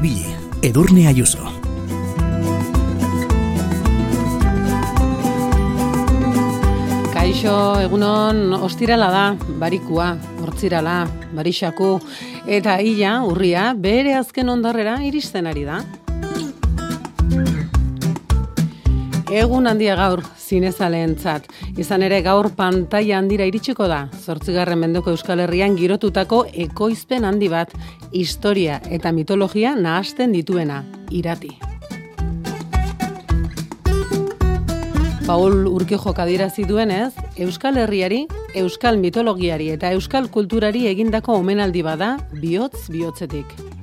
ibili, edurne aiuso. Kaixo, egunon, ostirala da, barikua, hortzirala, barixaku, eta illa, urria, bere azken ondarrera iristen ari da. Egun handia gaur, zinezaleentzat. Izan ere gaur pantaila handira iritsiko da. Zortzigarren mendoko Euskal Herrian girotutako ekoizpen handi bat, historia eta mitologia nahasten dituena, irati. Paul Urkijo kadirazi duenez, Euskal Herriari, Euskal mitologiari eta Euskal kulturari egindako omenaldi bada, bihotz bihotzetik.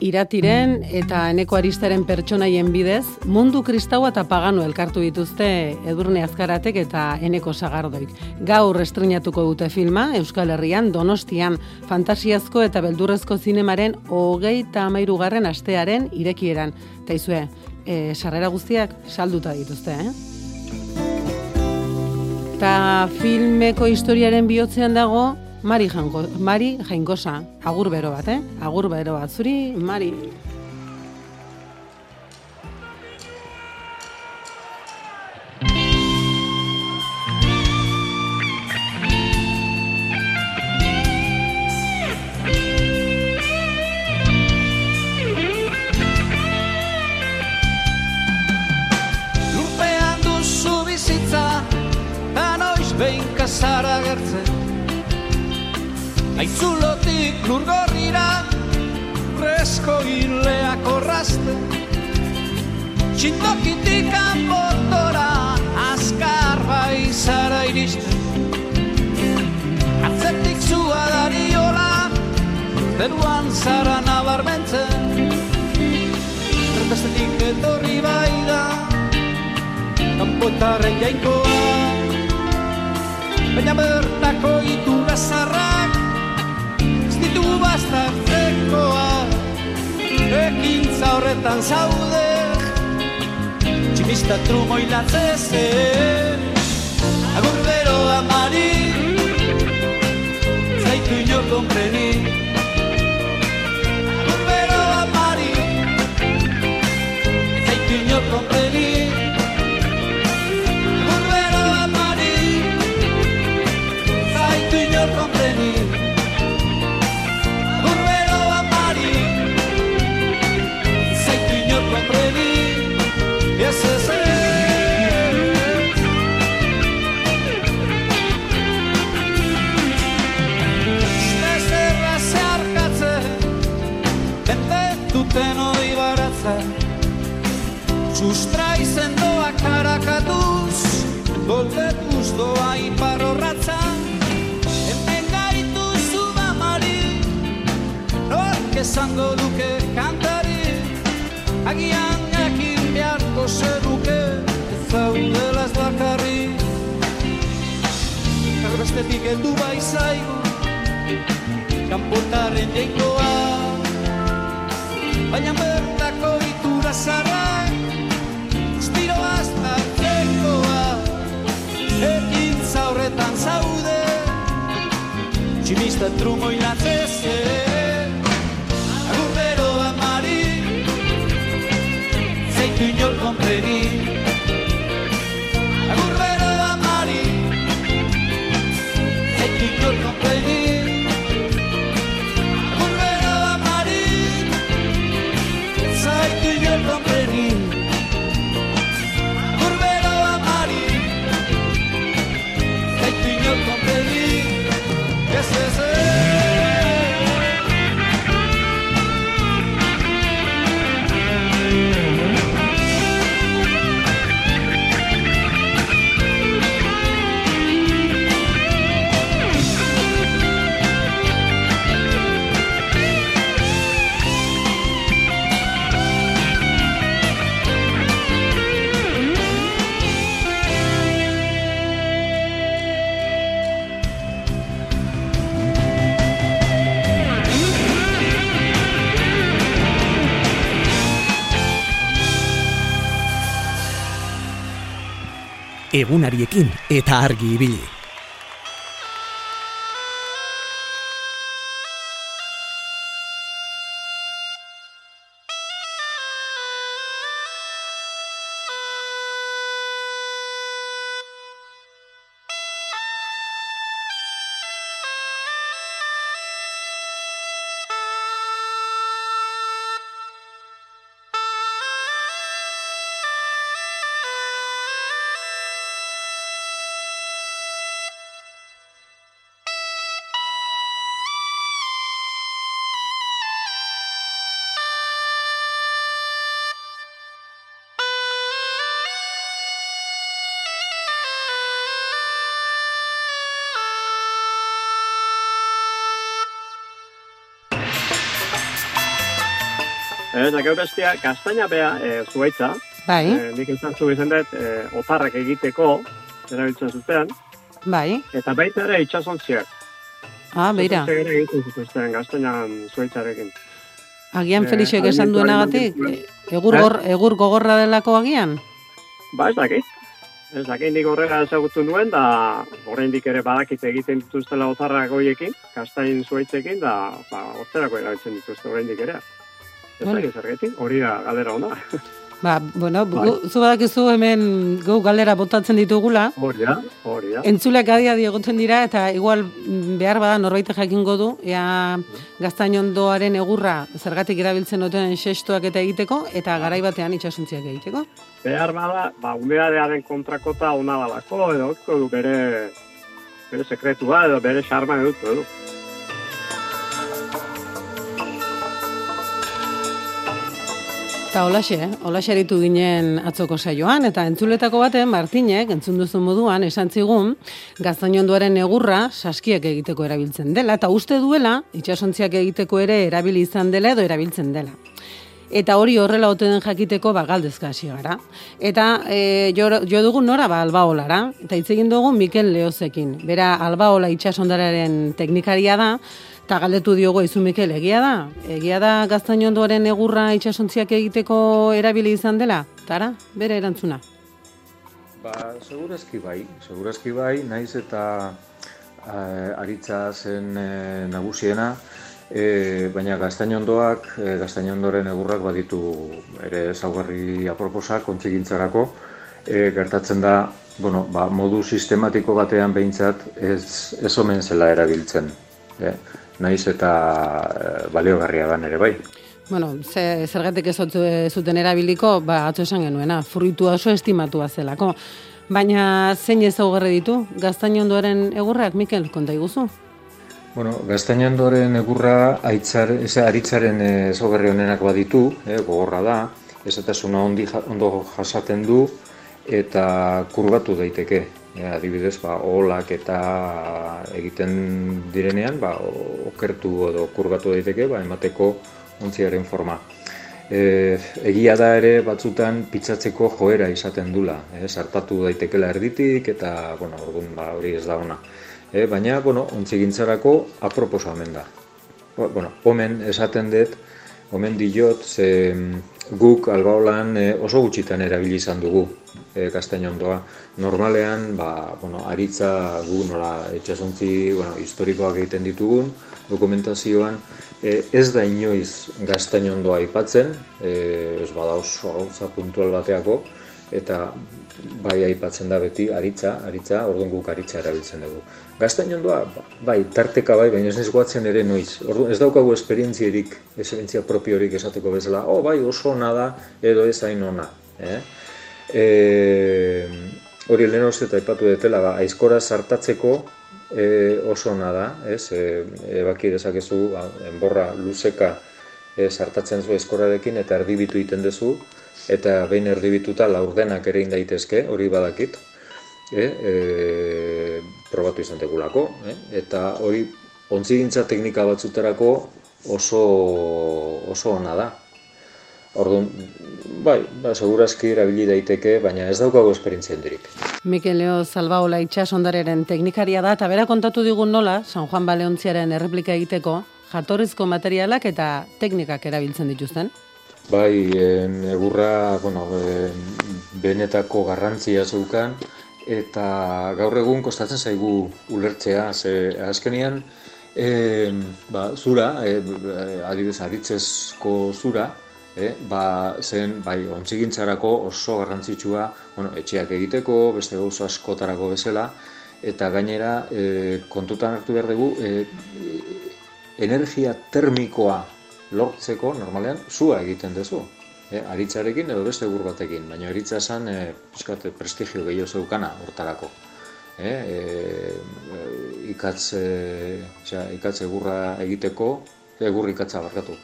Iratiren eta eneko aristaren pertsonaien bidez, mundu kristaua eta pagano elkartu dituzte edurne azkaratek eta eneko sagardoik. Gaur estrenatuko dute filma, Euskal Herrian, Donostian, fantasiazko eta beldurrezko zinemaren hogei eta amairugarren astearen irekieran. Eta izue, e, sarrera guztiak salduta dituzte, eh? Eta filmeko historiaren bihotzean dago, Mari, jango, Mari jainkosa, agur bero bat, eh? Agur bero bat, zuri, Mari. Lurpean duzu bizitza, ta noiz behin kasara gertzen. Aitzulotik lurgorrira, resko hileak orrazte. Txintokitik anbotora, azkar bai zara iristen. Atzetik zua dariola, zeruan zara nabarmentzen. Erbestetik etorri bai da, kanpotarren jainkoa. Baina bertako itura zarrak, ditu bastartzekoa. Ekintza horretan zaude, tximista trumo hilatzezen. Agur bero amari, zaitu ino kompreni. Baratzen Sustrai sendoak karakatuz, goldetuz doa ipar horratzan. Hemen gaitu zuba mari, nork esango duke kantari. Agian jakin beharko zeruke, ez zaudela ez bakarri. Erbestetik heldu bai zaigu, kanpotarren jainkoa. Baina bertako Tximista trumo hilatzeze Agur bero amari Zeitu inor kompreni Agur bero amari Zeitu inor kompreni Egunariekin eta argi ibili. Eta gero bestia, gaztaina bea e, zuaitza, Bai, e, nik izan zu izan dut, e, otarrak egiteko, erabiltzen zuten, bai. eta baita ere itxasontziak. Ah, beira. Itxasontziak ere egiten zituzten gaztainan zuaitzarekin. Agian Eh, Felixek esan duenagatik, e, egur, Eh? gor, egur gogorra delako agian? Ba, ez dakit. Ez dakit nik horrela ezagutu nuen, da oraindik ere badakit egiten dituztela otarrak hoiekin, kastain zuaitzekin, da ba, hortzerako erabiltzen dituzte oraindik ere. Ez Bueno. dakit zergatik, hori da galdera ona. Ba, bueno, Bai. gu, zu badakizu hemen gu galera botatzen ditugula, Hori da, hori da. Entzuleak adia egoten dira eta igual mm, behar bada norbait jakingo du ea gaztainondoaren egurra zergatik erabiltzen duten xestoak eta egiteko eta garai batean itsasontziak egiteko. Behar bada, ba, umeadearen kontrakota ona dalako, edo du bere, bere sekretua, edo bere xarma edutu, edo. Eta holaxe, holaxe aritu ginen atzoko saioan, eta entzuletako baten Martinek, entzun duzu moduan, esan zigun, gaztainondoaren egurra saskiak egiteko erabiltzen dela, eta uste duela, itsasontziak egiteko ere erabili izan dela edo erabiltzen dela. Eta hori horrela ote den jakiteko ba galdezka hasi gara. Eta e, jo, jo dugu nora ba albaolara, eta hitz egin dugu Mikel Leozekin. Bera albaola itsasondararen teknikaria da, eta galdetu diogo izu Mikel, egia da? Egia da gaztainondoaren egurra itsasontziak egiteko erabili izan dela? Tara, bere erantzuna. Ba, segurazki bai, segurazki bai, naiz eta eh, aritza zen eh, nagusiena, e, baina gaztainondoak, e, gaztainondoren egurrak baditu ere ezaugarri aproposak kontzigintzarako, e, gertatzen da, bueno, ba, modu sistematiko batean behintzat ez, ez omen zela erabiltzen. E, naiz eta e, baliogarria dan ere bai. Bueno, ze, zergatik ez zuten erabiliko, ba, atzo esan genuena, fruitua oso estimatua zelako. Baina zein ezaugarri ditu, gaztainondoaren egurrak, Mikel, konta iguzu? Bueno, gaztainondoren egurra aitzar, ez, aritzaren ezaugarri honenak baditu, eh, gogorra da, ezatasuna ondi, ondo jasaten du eta kurbatu daiteke. Eh, adibidez, ba, oholak eta egiten direnean, ba, o- okertu edo kurbatu daiteke, ba, emateko ontziaren forma. E, egia da ere batzutan pitzatzeko joera izaten dula, eh, sartatu daitekela erditik eta, bueno, orduan ba, hori ez da ona. E, baina, bueno, ontzigintzarako aproposa omen da. Bo- Bueno, omen esaten dut, omen diot, ze guk albaolan e, oso gutxitan erabili izan dugu e, gaztainondoa. Normalean, ba, bueno, aritza gu nola etxasontzi bueno, historikoak egiten ditugun, dokumentazioan, e, ez da inoiz gaztainondoa aipatzen, e, ez bada oso gauza puntual bateako, eta bai aipatzen da beti aritza, aritza, orduan guk aritza erabiltzen dugu. Gaztainondoa, bai, tarteka bai, baina ez naiz goatzen ere noiz. Orduan ez daukagu esperientzierik, esperientzia propiorik esateko bezala, oh, bai, oso ona da, edo ez hain ona. Eh? E, hori lehen uste eta aipatu detela, ba, aizkora sartatzeko e, oso ona da, ez? E, ebaki dezakezu, ba, enborra luzeka e, sartatzen zu aizkorarekin eta erdibitu egiten duzu, eta behin erdibituta laurdenak ere daitezke, hori badakit, e, e, probatu izan degulako, e? eta hori ontzigintza teknika batzutarako oso, oso ona da. Orduan, bai, ba, segurazki erabili daiteke, baina ez daukago esperientzia handirik. Mikel Leo Zalbaola itsasondararen teknikaria da, eta bera kontatu digun nola, San Juan Baleontziaren erreplika egiteko, jatorrizko materialak eta teknikak erabiltzen dituzten. Bai, en, egurra, bueno, en, benetako garrantzia zeukan, eta gaur egun kostatzen zaigu ulertzea, ze azkenean, e, ba, zura, e, adibidez, aritzezko zura, e, ba, zen, bai, ontzigintzarako oso garrantzitsua, bueno, etxeak egiteko, beste gauza askotarako bezala, eta gainera, e, kontutan hartu behar dugu, e, energia termikoa lortzeko normalean zua egiten duzu. E, aritzarekin edo beste egur batekin, baina aritza esan e, pixkat, prestigio gehiago zeukana hortarako. E, e, ikatz, e, ikatz egurra egiteko, egur ikatza barkatu,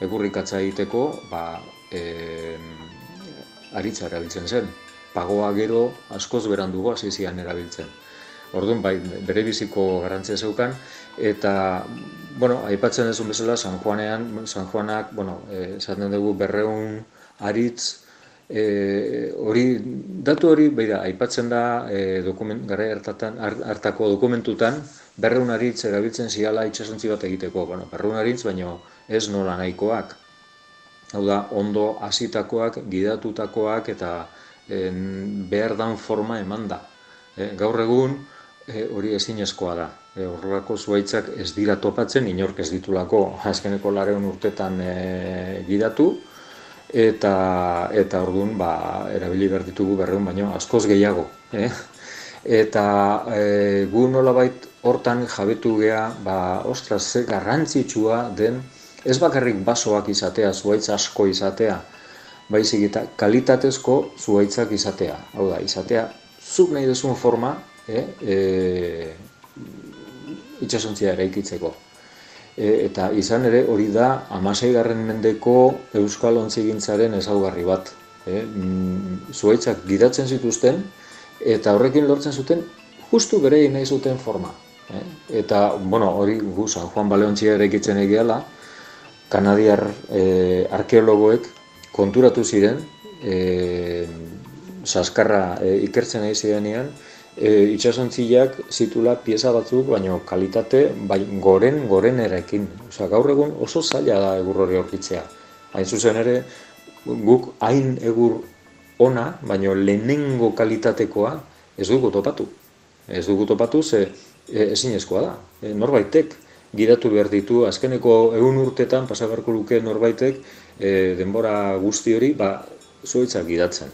egur ikatza egiteko, ba, e, aritza erabiltzen zen. Pagoa gero askoz berandugo hasi zian erabiltzen. Orduan bai, bere biziko garrantzia zeukan eta bueno, aipatzen duzu bezala, San Juanean, San Juanak, bueno, eh, esaten dugu berreun aritz, eh, hori, datu hori, beira, aipatzen da, eh, dokument, gara hartatan, hartako dokumentutan, berreun aritz erabiltzen ziala itxasontzi bat egiteko, bueno, berreun aritz, baino ez nola nahikoak. Hau da, ondo hasitakoak, gidatutakoak, eta en, behar dan forma eman da. E, gaur egun, e, hori ezinezkoa da. E, horrelako zuaitzak ez dira topatzen, inork ez ditulako azkeneko lareun urtetan e, gidatu, eta eta orduan ba, erabili behar ditugu berreun baino askoz gehiago. Eh? Eta e, gu nolabait hortan jabetu gea, ba, ostras, ze garrantzitsua den, ez bakarrik basoak izatea, zuaitz asko izatea, baizik eta kalitatezko zuaitzak izatea. Hau da, izatea, zuk nahi duzun forma, eh, e, itxasontzia eraikitzeko. E, eta izan ere hori da amasei garren mendeko Euskal Ontzigintzaren ezaugarri bat. E, mm, zuaitzak gidatzen zituzten eta horrekin lortzen zuten justu bere nahi zuten forma. E, eta, bueno, hori gu San Juan Baleontzia eraikitzen egiala, kanadiar e, arkeologoek konturatu ziren, e, saskarra e, ikertzen nahi zirenean, e, itxasontziak zitula pieza batzuk, baino kalitate bai, goren goren erekin. Osa, gaur egun oso zaila da egur hori aurkitzea. Hain zuzen ere, guk hain egur ona, baino lehenengo kalitatekoa ez dugu topatu. Ez dugu topatu ze e, ezinezkoa da. E, norbaitek gidatu behar ditu, azkeneko egun urtetan, pasagarko luke norbaitek, e, denbora guzti hori, ba, zuaitzak gidatzen.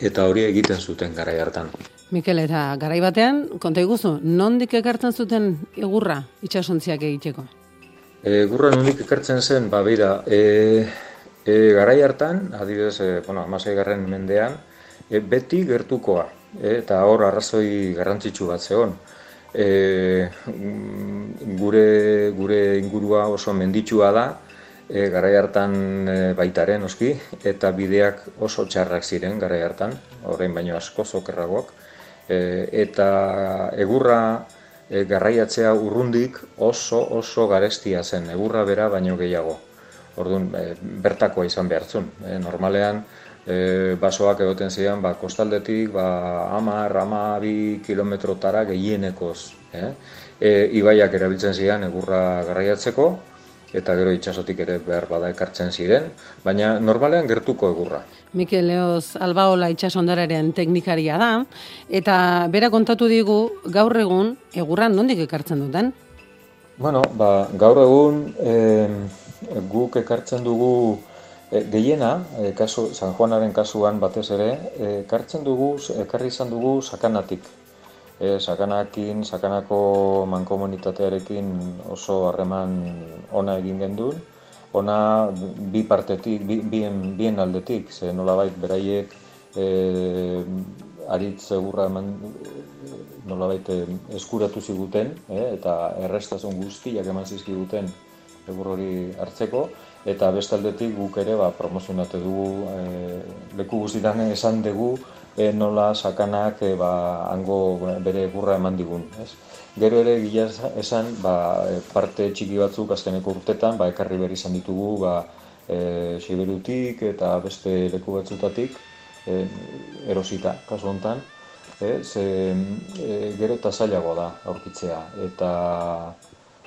Eta hori egiten zuten garai hartan. Mikel, eta garai batean, konta iguzu, nondik ekartzen zuten egurra itxasontziak egiteko? Egurra nondik ekartzen zen, ba, bera, e, e, garai hartan, adibidez, e, bueno, amasei garren mendean, e, beti gertukoa, e, eta hor arrazoi garrantzitsu bat zegoen. E, gure, gure ingurua oso menditsua da, e, garai hartan e, baitaren oski, eta bideak oso txarrak ziren garai hartan, orain baino asko zokerragoak, e, eta egurra e, garraiatzea urrundik oso oso garestia zen, egurra bera baino gehiago. Orduan, e, bertakoa izan behartzun. E, normalean, e, basoak egoten zian, ba, kostaldetik, ba, amar, ama, bi kilometrotara gehienekoz. E? E, ibaiak erabiltzen zian egurra garraiatzeko, eta gero itsasotik ere behar bada ekartzen ziren, baina normalean gertuko egurra. Mikel Leoz Albaola itsasondararen teknikaria da eta bera kontatu digu gaur egun egurran nondik ekartzen duten? Bueno, ba, gaur egun e, guk ekartzen dugu e, gehiena, e, kasu, San Juanaren kasuan batez ere, ekartzen dugu, ekarri izan dugu sakanatik. E, sakanakin, sakanako mankomunitatearekin oso harreman ona egin genduen, ona bi partetik, bi, bien, bien aldetik, ze nolabait beraiek e, aritz egurra eman nolabait eh, eskuratu ziguten, e, eta errestasun guztiak eman zizkiguten egur hori hartzeko, eta bestaldetik guk ere ba, promozionate dugu, e, leku guztietan esan dugu, e, nola sakanak e, ba, hango bere egurra eman digun. Ez? Gero ere gila esan ba, parte txiki batzuk azkeneko urtetan ba, ekarri berri izan ditugu ba, e, Siberutik eta beste leku batzutatik e, erosita, kasu honetan. E, ze, e, gero eta zailago da aurkitzea eta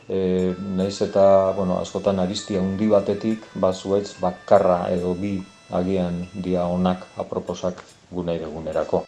e, naiz eta bueno, askotan aristia handi batetik ba, zuetz bakarra edo bi agian dia onak aproposak gune egunerako.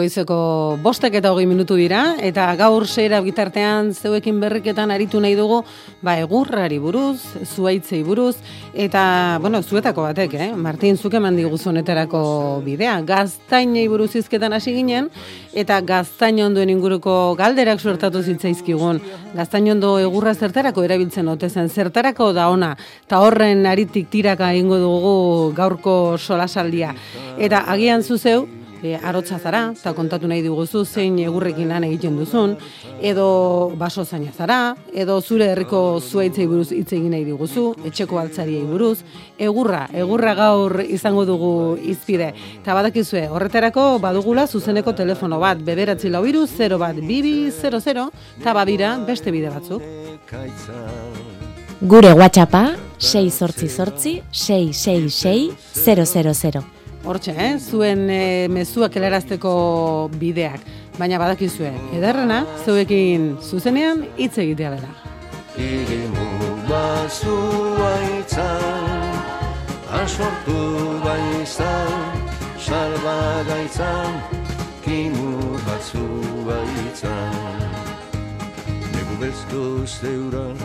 Goizeko bostek eta hogei minutu dira, eta gaur seira bitartean zeuekin berriketan aritu nahi dugu, ba, egurrari buruz, zuaitzei buruz, eta, bueno, zuetako batek, eh? Martin, zuke mandi guzonetarako bidea. Gaztainei buruz izketan hasi ginen, eta gaztain ondoen inguruko galderak suertatu zitzaizkigun. Gaztain ondo egurra zertarako erabiltzen ote zen, zertarako da ona, eta horren aritik tiraka ingo dugu gaurko solasaldia. Eta agian zuzeu, e, arotza zara, eta kontatu nahi diguzu zein egurrekin lan egiten duzun, edo baso zaina zara, edo zure herriko zuaitzei buruz hitz egin nahi diguzu, etxeko altzariei buruz, egurra, egurra gaur izango dugu izpide. Eta badakizue, horretarako badugula zuzeneko telefono bat, bederatzi lau iru, 0 bat, bibi, 00, eta badira beste bide batzuk. Gure WhatsAppa 6 sortzi sortzi 666 000. Hortxe, eh? zuen e, mezuak helarazteko bideak. Baina badakizue, ederrena, zeuekin zuzenean hitz egitea dela. Irimu bazua itzan, asortu baizan, salba gaitzan, kimu bazua itzan. Negu bezko zeuran,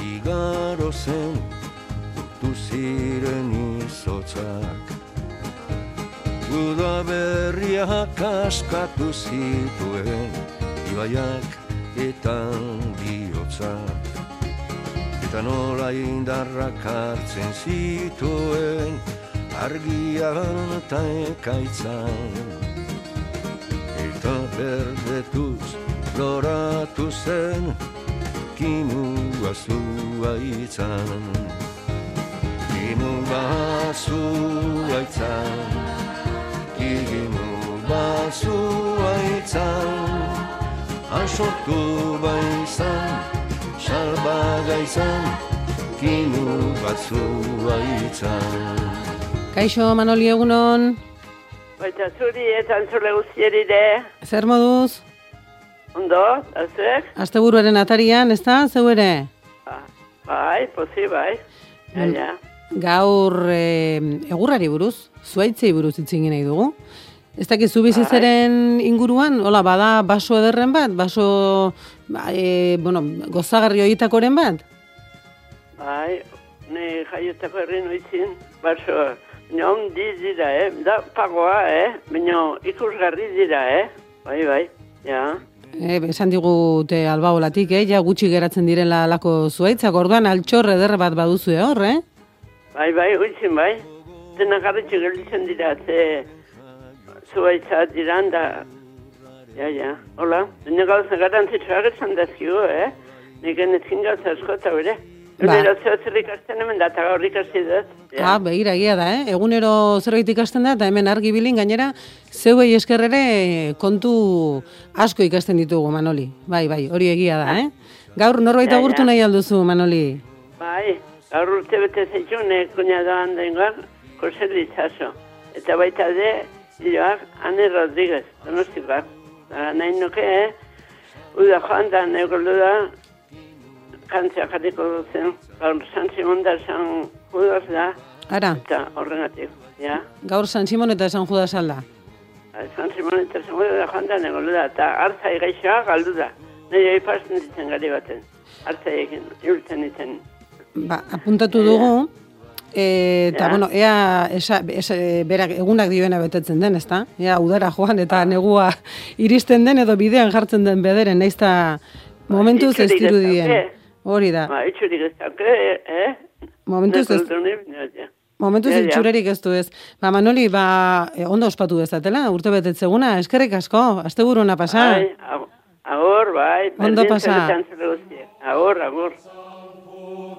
igaro zen, ziren izotzak. Uda berriak askatu zituen, ibaiak eta bihotzak. Eta nola indarrak hartzen zituen, argian eta ekaitzan. Eta berdetuz loratu zen, kimu azua itzan. Kimu azua itzan. Igimu bazua itzan Asortu baizan Salba gaizan Kimu bazua itzan Kaixo, Manoli egunon, Baita zuri eta antzule guztieri de. zer moduz? Ondo, azuek? Asteburuaren atarian, ez da, zeu ere? Ba, bai, posi, bai. Ja, ja. Gaur e, egurrari buruz, zuaitzei buruz hitz egin nahi dugu. Ez dakizu bizitzaren inguruan, hola, bada baso ederren bat, baso, ba, e, bueno, gozagarri horietakoren bat? Bai, ne jaiotako herri noitzin, baso, non di dira, eh? Da pagoa, eh? Baina ikusgarri dira, eh? Bai, bai, ja. E, esan digute albaolatik, eh? ja gutxi geratzen direla lako zuaitzak, orduan altxor eder bat baduzue hor, eh? Bai, bai, hoitzin, bai. Dena garritxe gelditzen dira, ze zuaitza diran da. Ja, ja, hola. Dena gauza garantzitsuak esan dazkigu, eh? Nik enetzin gauza asko eta bere. Ba. Egunero zeo zer ikasten hemen da, eta gaur ikasi dut. Ah, begira, egia da, eh? Egunero zerbait ikasten da, eta hemen argi bilin gainera, zeuei eskerrere kontu asko ikasten ditugu, Manoli. Bai, bai, hori egia da, eh? Gaur norbait Ja, ja. agurtu nahi alduzu, Manoli. Bai, gaur urte bete zeitzune, kuña doan dengoak, Jose Litzaso. Eta baita de, Iloak, Ane Rodríguez, donostikoak. Da, nahi nuke, eh? Uda joan da, negolu da, kantzia jarriko duzen. Gaur San Simon da San Judas da, Ara, eta horregatik, ja. gaur San Simon eta San Judas alda. Ba, San Simon eta San Judas da joan da, negolu da, eta hartza igaixoa galdu da. Nahi aipasten ditzen gari baten. Hartza egin, iultzen ditzen. Ba, apuntatu dugu, e, eta, Ja. bueno, ea, esa, esa, berak egunak dioena betetzen den, ezta? Ea, udara joan eta negua iristen den edo bidean jartzen den bederen, naiz eta momentuz ez dirudien. Hori da, Ba, itxurik ez dauke, eh? momentuz ez, momentuz Ja, itxurerik ez du ez. Ba, Manoli, ba, e, ondo ospatu dezatela, urte betetzeguna, eskerrik asko, asteburuna pasa. Ag- agor, bai. Ondo pasa. Agor, agor.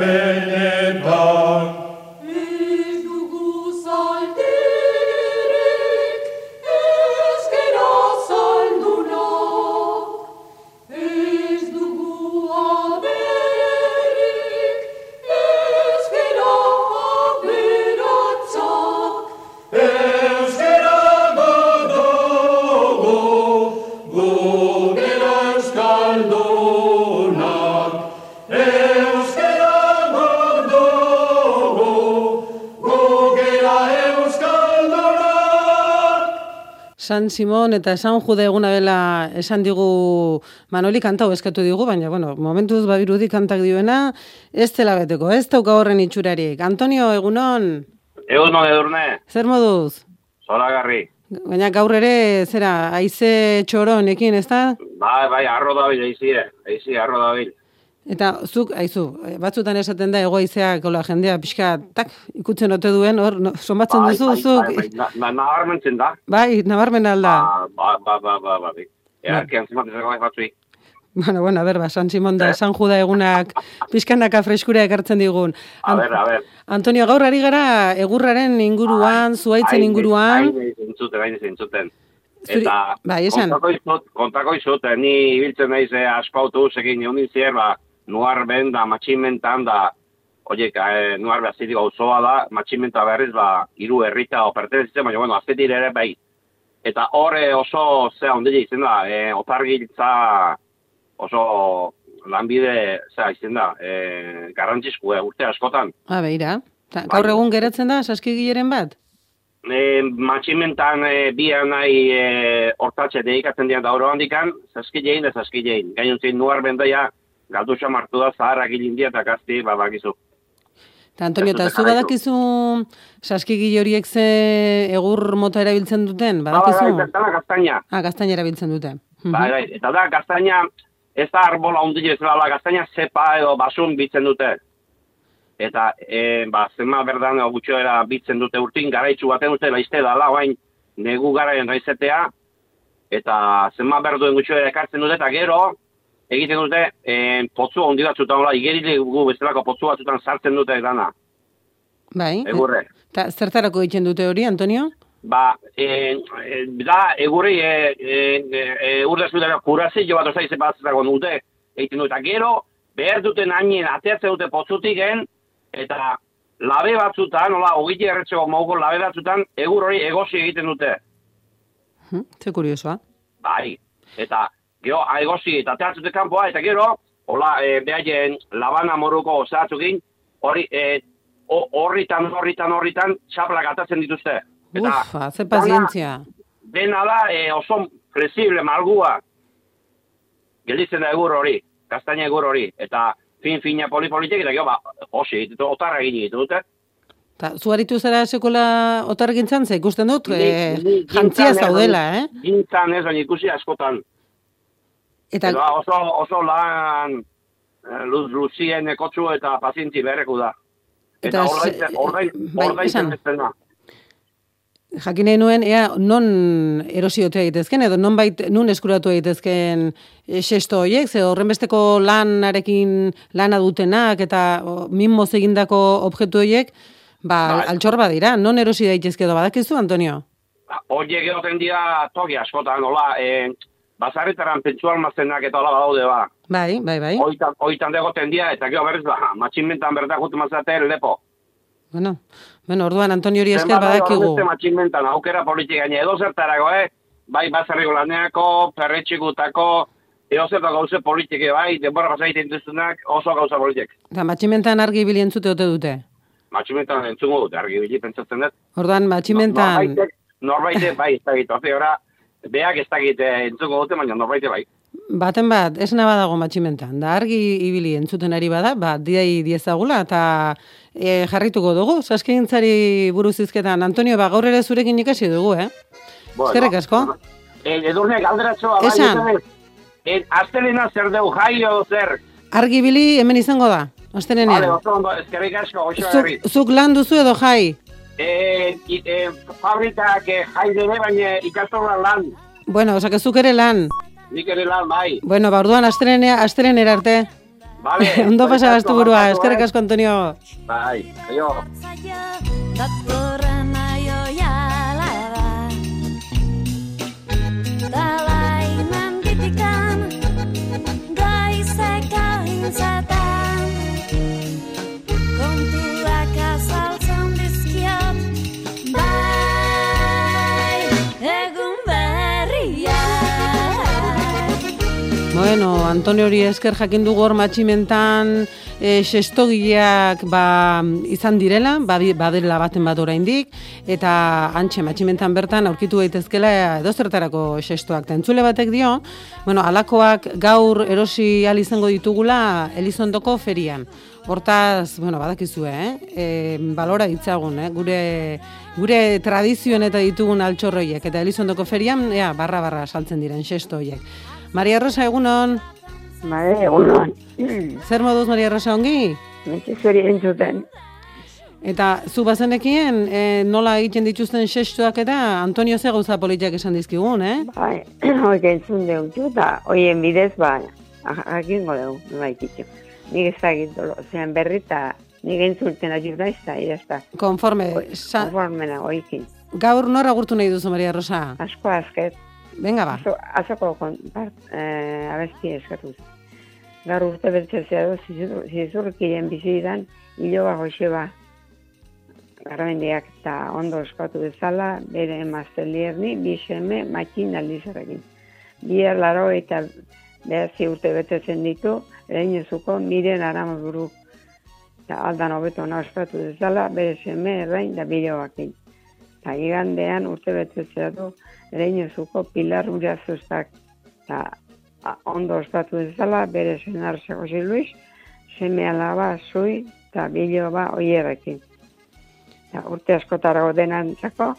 Amen. San Simon eta San Jude eguna dela esan digu Manoli kantau eskatu digu, baina bueno, momentuz babirudi kantak dioena, ez dela beteko, ez dauka horren itxurarik. Antonio, egunon, Egun no edurne, zer moduz? zoragarri. Baina gaur ere, zera, aize txoronekin, ez da? Bai, bai, arro dabil, eizie, eizie, arro dabil. Eta zuk, aizu, eh, batzutan esaten da egoizeak, hola, jendea pixka, tak, ikutzen ote duen, hor, no, somatzen Bai, duzu, bai, zuk, bai, bai, na- nabarmentzen da. bai, nabarmen alda. Ba, ba, ba, ba, ba, bai. Earkian zimatezeko bai. Bueno, bueno, a ber, ba, San Simon da, Eh? San Juda egunak pixkanaka freskura ekartzen digun. A ber, a ber. Antonio, gaur ari gara egurraren inguruan, zuaitzen inguruan. Hain zintzuten, hain zintzuten. Zuri- Eta, bai, esan. kontako izut, kontako izut, ni ibiltzen naiz eh, aspautu egon zier, ba, nuar ben da, matximentan da, oiek, eh, nuar behazitik auzoa da, matximenta berriz, ba, hiru herrita o pertenezitzen, baina, bueno, aztetir ere bai. Eta horre oso, ze ondile izen da, eh, otargiltza oso lanbide, zera izen da, eh, garrantzizku, eh, urte askotan. Ah, beira. Ta, gaur egun geratzen da, saskigileren bat? E, matximentan e, bi nahi e, hortatxe dedikatzen dian da oro handikan, zaskilein da zaskilein. Gainun zein nuar bendaia, galdu martu da zaharrak ilindia eta gazti babakizu. Ta, Antonio, eta zu badakizu saskigile horiek ze egur mota erabiltzen duten? Badakizu? bai, dana gaztaina. Ah, gaztaina erabiltzen dute. Bai, bai, eta da gaztaina, ez da arbola ondile ez da, gaztaina zepa edo basun bitzen dute. Eta, e, ba, zema berdan gutxoera bitzen dute urtin, garaitzu baten dute, laizte dala, bain, negu garaien raizetea, eta zema berduen gutxoera ekartzen dute, eta gero, egiten dute, e, potzu handi batzutan, hola, igeride gu bezalako potzu batzutan sartzen dute dana, Bai. egurre. Ta, zertarako egiten dute hori, Antonio? Ba, e, e, da, egurri, e, e, e, urdezku dara kurazio bat osa izan batzatako dute, egiten dute, eta gero, behar duten hainen ateatzen dute potzutiken, eta labe batzutan, nola, ogite erretzeko mogo labe batzutan, egur hori egosi egiten dute. Hm, Ze kuriosoa. Bai, eta gero, egosi eta ateatzen dute kanpoa, eta gero, hola, e, behaien labana moruko osatzukin, hori, e, ho- horritan, horritan, horritan, txaplak atatzen dituzte. Eta Ufa, ze pazientzia. dena da e, oso flexible, malgua. Gelditzen da egur hori, kastaina egur hori, eta fin-fina polipolitik, eta gero, ba, hosi, otarra egin dute. Ta, zu aritu zara sekola otargintzan, ze ikusten dut, ni jantzia zaudela, eh? Gintzan ez, baina ikusi askotan. Eta, Eta oso, oso lan eh, luz, luzien ekotzu eta pazientzi berreku da. Eta Eta ordaintzen, ordain, bai, ez dena. jakin nahi nuen, ea, non erosiote egitezken, edo non bait, nun eskuratu egitezken eh, xesto horiek, ze horren besteko lanarekin lana dutenak, eta o, mimoz egindako objektu horiek, ba, Bai. altxor badira, non erosi daitezke edo badakizu, Antonio? Horiek egoten dira toki askotan, hola, e, bazarretaran pentsu almazenak eta hola badaude ba. Bai, bai, bai. Oitan, oitan degoten dira, eta gero berriz ba, matxinmentan berda gutu mazate lepo. Bueno, bueno, orduan Antonio hori esker badakigu. horrezte matxinmentan, aukera politika edo zertarako, eh? Bai, bazarriko laneako, perretxikutako, edo zertako gauze politike, bai, denbora pasaiten dituztenak oso gauza politik. Eta matximentan argi bili entzute ote dute. Matxinmentan entzungo dute, argi bili pentsatzen dut. Orduan matximentan... Norbaitek, norbaitek, bai, ez orte ora, beak ez dakit eh, entzungo dute, baina norbaite bai. Baten bat, esna badago matximentan, da argi ibili entzuten ari bada, ba, diai diezagula, eta e, jarrituko dugu, saskigintzari buruz izketan. Antonio, ba, gaur ere zurekin ikasi dugu, eh? Eskerrik asko. Eh, edurne galderatxoa, bai, Esan. Eh, astelena zer deu, jai zer. Argi ibili hemen izango da, Vale, astelenean. oso ondo, eskerrik asko, oso Zuk, zuk lan duzu edo jai? Eh, i- eh, fabrikak eh, jai dere, baina ikastorra lan. Bueno, osak zuk ere lan. Nik ere lan, bai. Bueno, ba, orduan astelenea, astelenera arte. Vale. Ondo pasa gastu burua, eskerrik eh. asko, Antonio. Bai, aio. Datorren aio jala Dalai menditikan Goizeko intzatan Bueno, Antonio hori esker jakin dugu hor matximentan e, sestogileak ba, izan direla, badi- badela baten bat oraindik eta antxe matximentan bertan aurkitu daitezkela edozertarako sestoak. Ta entzule batek dio, bueno, alakoak gaur erosi al izango ditugula Elizondoko ferian. Hortaz, bueno, badakizue, eh? E, balora ditzagun, eh? Gure, gure tradizioen eta ditugun altxorroiek. Eta Elizondoko ferian, ea, barra-barra saltzen diren sesto horiek. Maria Rosa, egunon? Bale, egunon. Zer moduz, Maria Rosa, ongi? Mentxe zuri entzuten. Eta zu bazenekien, e, nola egiten dituzten sestoak eta Antonio ze gauza politiak esan dizkigun, eh? Bai, hoi entzun deutu, eta hoien bidez, ba, jakingo dugu, nola ikitxo. Nik ez dakit dolo, zean berri, eta nik entzulten ajuk da, ez da, idazta. Konforme, sa, Konformena, oikin. gaur nor agurtu nahi duzu, Maria Rosa? Asko azket, Venga ba. azo, azoko kon, part, eh, abesti eskatuz. Gaur urte bertzatzea du, zizur- zizurkiren bizidan, hiloba goxeba. Garbendiak eta ondo eskatu bezala, bere emaztelierni, bi seme, matxin aldizarrekin. Bier laro eta behazi urte betetzen ditu, ereinezuko miren aramaburu. Eta aldan hobeto ona ospatu bezala, bere seme, errain da bideoakin. Eta igandean urte betetzea du, ereinezuko pilar urazuztak. Eta a- ondo ospatu bezala, bere senar Jose Luis, seme alaba, zui, eta bideoa oierrekin. Eta urte askotara denantzako,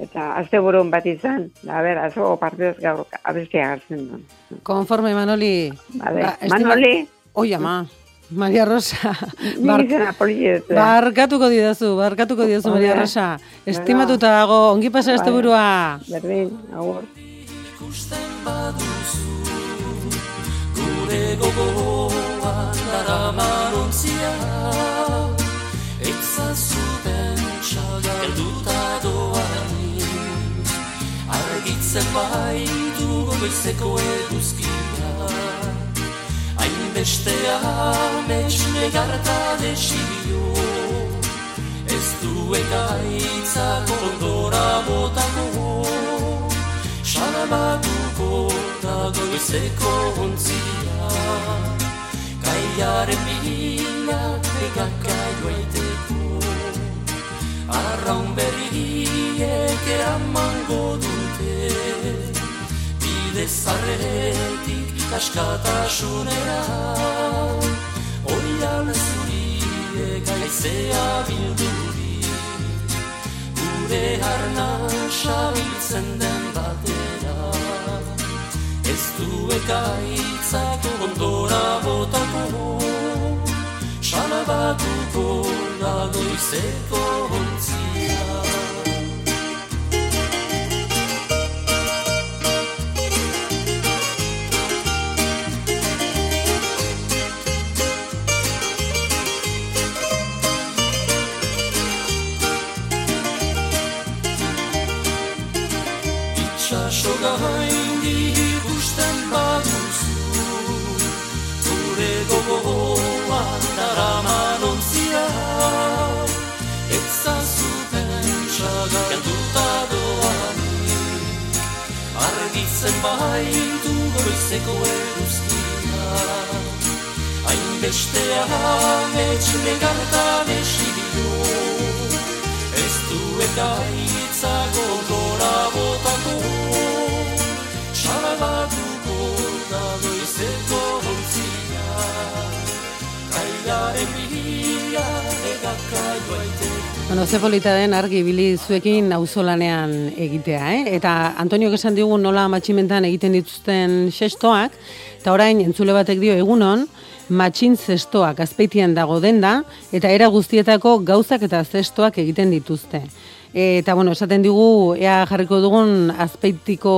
eta azte burun bat izan, da ber, azo partidez gaur abestia gartzen duen. Konforme, Manoli. Vale. Ba, Manoli, Oi, ama. Maria Rosa. Bar- politzetua. barkatuko didazu, barkatuko didazu, Maria Hola. Rosa. Estimatuta dago, ongi pasa este burua. Berdin, agur. ikusten baduzu Gure gogoan daraman ontzia Eitzazu pentsa galduta doanik Argitzen baitu goizeko eguzkia Hainbeste amets negarta desio. Ez duen gaitzak ondora botako. Salabatuko da goizeko ontzia. Kaiaren bila egaka joaiteko Arraun berriek eramango dute Bide zarretik askatasunera Oian zuriek aizea bilduri. Gure harnasa biltzen den batera Ez du ekaitzak ondora botako. Salabatuko da goizeko ontzia Argitzen baitu goizeko eguzkia. Hainbeste amets negarta desibio Ez du ekaitzak ondora botako. Salabatuko da goizeko ontzia. Kailaren bila egaka joaiteko Bueno, ze polita den argi ibili zuekin auzolanean egitea, eh? Eta Antonio esan digu nola matximentan egiten dituzten sestoak, eta orain entzule batek dio egunon, matxin zestoak azpeitian dago denda, eta era guztietako gauzak eta zestoak egiten dituzte. Eta, bueno, esaten digu, ea jarriko dugun azpeitiko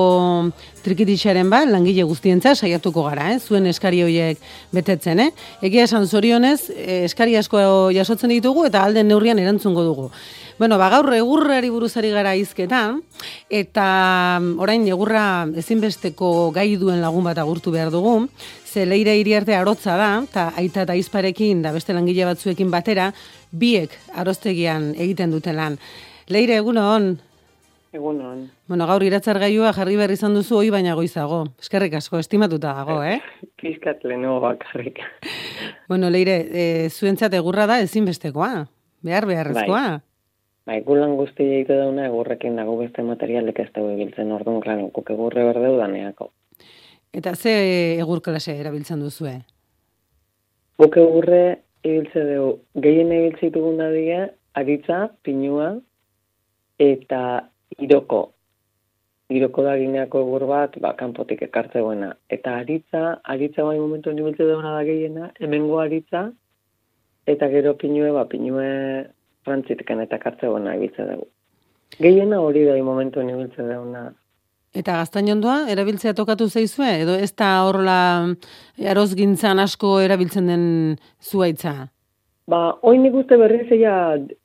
trikitixaren bat, langile guztientza saiatuko gara, eh? zuen eskari horiek betetzen, eh? Egia esan zorionez, eh, eskari asko jasotzen ditugu eta alden neurrian erantzungo dugu. Bueno, ba, gaur egurrari buruzari gara izketan, eta mm, orain egurra ezinbesteko gai duen lagun bat agurtu behar dugu, ze leire iriarte arotza da, eta aita eta izparekin, da beste langile batzuekin batera, biek aroztegian egiten duten lan. Leire, egunon, egunon. Bueno, gaur iratzar gaiua jarri behar izan duzu hoi baina goizago. Eskerrik asko, estimatuta dago, eh? Pizkat leno bakarrik. bueno, leire, e, zuentzat egurra da ezinbestekoa. Behar beharrezkoa. Bai, gulan guzti egite dauna egurrekin dago beste materialek ez dugu biltzen orduan, klaro, guk egurre berdeu daneako. Eta ze egur klase erabiltzen duzue? Guk egurre ibiltze dugu, gehien ibiltze ditugun aritza, pinua, eta iroko. Iroko da gineako egur bat, ba, kanpotik ekartze buena. Eta aritza, aritza bai momentu ibiltze duguna da gehiena, hemengo aritza, eta gero pinue, ba, pinue frantzitken eta ekartze buena ibiltze dugu. Gehiena hori da momentu ibiltze duguna. Eta gaztainondua erabiltzea tokatu zaizue? Edo ez da horrela arozgintzan asko erabiltzen den zuaitza? Ba, oin nik uste berriz eia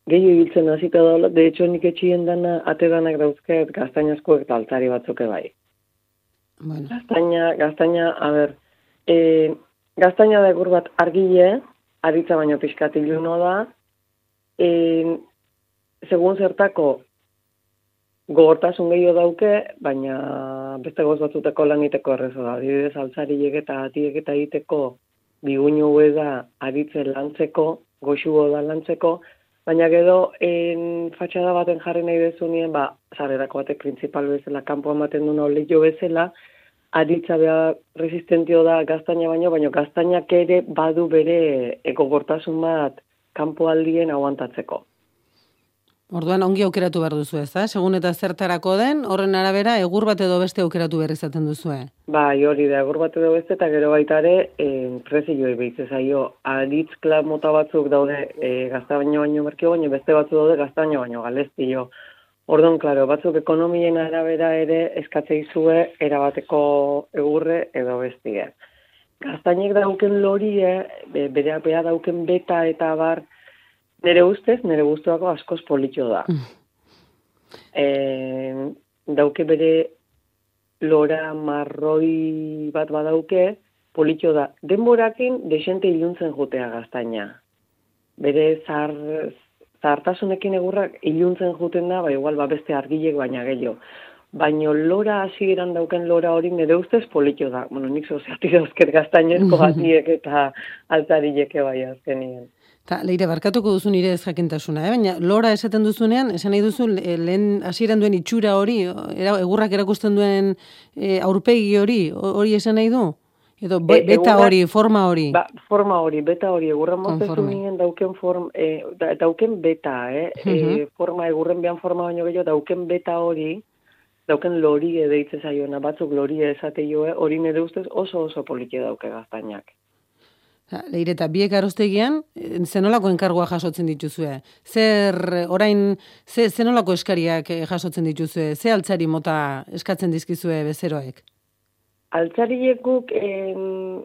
gehiago ibiltzen hasita daula, de hecho nik etxien dana atedanak dauzket gaztainazkoek eta altzari batzuke bai. Bueno. Gaztaina, gaztaina, a ber, e, gaztaina da egur bat argile, aritza baino pixkat iluno da, e, segun zertako gogortasun gehiago dauke, baina beste goz batzuteko lan iteko errezo da. Adibidez, altzariek eta atiek eta egiteko biguinu da aritze lantzeko, goxugo da lantzeko, baina gero en fatxada baten jarri nahi dezunien, ba, zarerako batek principal bezala, kanpo ematen duna olio bezala, aritza beha resistentio da gaztaina baino, baino gaztainak ere badu bere egogortasun bat kanpo aldien aguantatzeko. Orduan ongi aukeratu behar duzu ez, da? Segun eta zertarako den, horren arabera, egur bat edo beste aukeratu behar izaten duzue. Bai, hori da, egur bat edo beste, eta gero baita ere, eh, prezioi behitze zaio, aritz klab mota batzuk daude e, gazta baino baino merkio baino, beste batzu daude gazta baino baino galestio. Orduan, klaro, batzuk ekonomien arabera ere eskatzei zue erabateko egurre edo bestie. Gaztainek dauken lorie, be, bere bea dauken beta eta bar, nire ustez, nire guztuako askoz politxo da. E, dauke bere lora marroi bat badauke, politxo da. Denborakin desente iluntzen jutea gaztaina. Bere zar, zartasunekin egurrak iluntzen juten da, ba igual ba beste argilek baina gehiago. Baino lora hasieran dauken lora hori nire ustez politxo da. Bueno, nik zoziati dauzket gaztainezko batiek eta altarileke bai azkenien. Ta, leire, barkatuko duzu nire ez jakintasuna, eh? baina lora esaten duzunean, esan nahi duzu, le- lehen hasieran duen itxura hori, era, egurrak erakusten duen e, aurpegi hori, hori esan nahi du? Edo be, E, beta hori, forma hori. Ba, forma hori, beta hori, egurra motezu Konforme. nien dauken form, e, da, dauken beta, eh? e, forma, egurren behan forma baino gehiago, dauken beta hori, dauken lorie deitze zaiona, batzuk lorie esate joe, hori nire ustez oso oso polite dauke gaztainak. Leire, eta biek aroztegian, eh, zenolako enkargua jasotzen dituzue? Zer, eh, orain, ze, zenolako eskariak eh, jasotzen dituzue? Ze altzari mota eskatzen dizkizue bezeroek? Altzariek guk, em,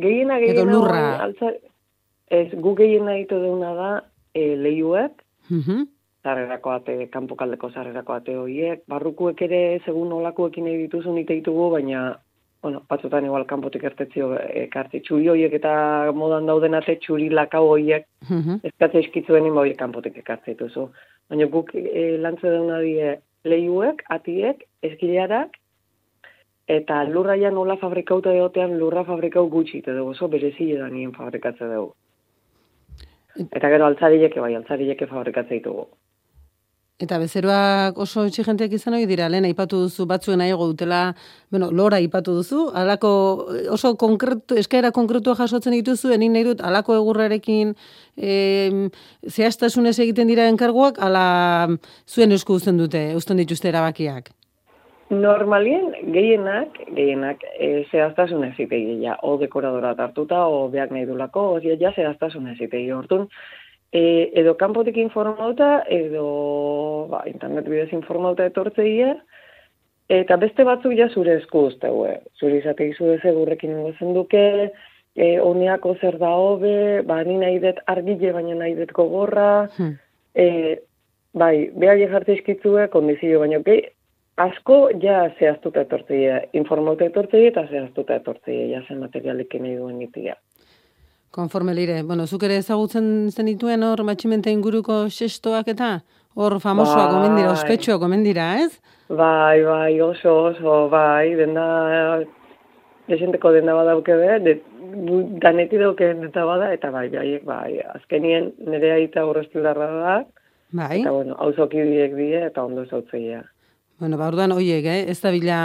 gehiena Edo gehiena... lurra. orain altzar- ez, guk gehiena egite deuna da, e, lehiuek, Mhm. zarrerako ate, kanpokaldeko zarrerako ate horiek, barrukuek ere segun olakoekin nahi dituzun ite ditugu, baina, bueno, batzutan igual kanpotik ertetzio ekartzi txuri horiek eta modan dauden ate txuri lakau horiek, Mhm. eskatze eskitzuen inba horiek kanpotik ekartzi dituzu. Baina guk e, lantze dauna die lehiuek, atiek, eskilearak, eta lurraia nola fabrikauta egotean lurra fabrikau gutxi ite dugu, oso berezi da nien fabrikatze dugu. Eta gero altzarieke bai, altzarieke fabrikatze ditugu. Eta bezeroak oso exigenteak izan hori dira, lehen aipatu duzu batzuen nahiago dutela, bueno, lora aipatu duzu, alako oso konkretu, eskaera konkretua jasotzen dituzu, enin nahi dut, alako egurrarekin e, zehaztasunez egiten dira enkarguak, ala zuen esku uzten dute, uzten dituzte erabakiak. Normalien, gehienak, gehienak, e, zehaztasun ezitegi, ja, o dekoradora hartuta, o beak nahi dulako, o ja, ja zehaztasun ezitegi. E, edo kanpotik informauta, edo ba, internet bidez informauta etortzeia, eta beste batzuk ja zure esku uzteue. Zure izate izu ez egurrekin ingo duke, e, oneako zer da hobe, ba, ni nahi dut argile, baina nahi dut gogorra, Hmm. e, bai, behar jartze izkitzue, kondizio, baina gehi, asko ja zehaztuta etortzeia, informauta etortzeia eta zehaztuta etortzeia, ja zen materialik nahi duen itia. Konforme lire, bueno, zuk ere ezagutzen zenituen hor matximenta inguruko xestoak eta hor famosoak Bai. omen dira, ospetsuak omen dira, ez? Bai, bai, oso, oso, bai, denda, desenteko denda badauke be, de, du- daneti dauke denda bada, eta bai, bai, bai, azkenien nire aita urrestilarra da, Bai. eta bueno, hauzokidiek die, eta ondo zautzeia. Bueno, ba, orduan hoiek, eh? ez da bila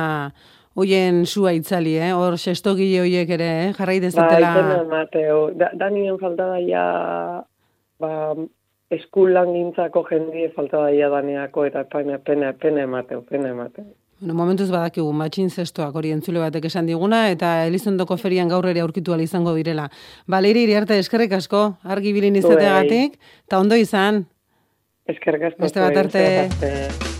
hoien sua itzali, eh? hor sestogile hoiek ere, eh? jarrai Bai, dezatela... pena Mateo, da, danien falta daia, ba, eskulan gintzako jendie falta daia daneako, eta pena, pena, pena emateo, pena emateo. Bueno, momentuz badakigu matxin zestoak hori entzule batek esan diguna, eta Elizondoko ferian gaur ere aurkitu izango direla. Ba, leire iriarte eskerrik asko, argi bilin izateagatik, eta ondo izan. Eskerrik asko. Beste bat arte.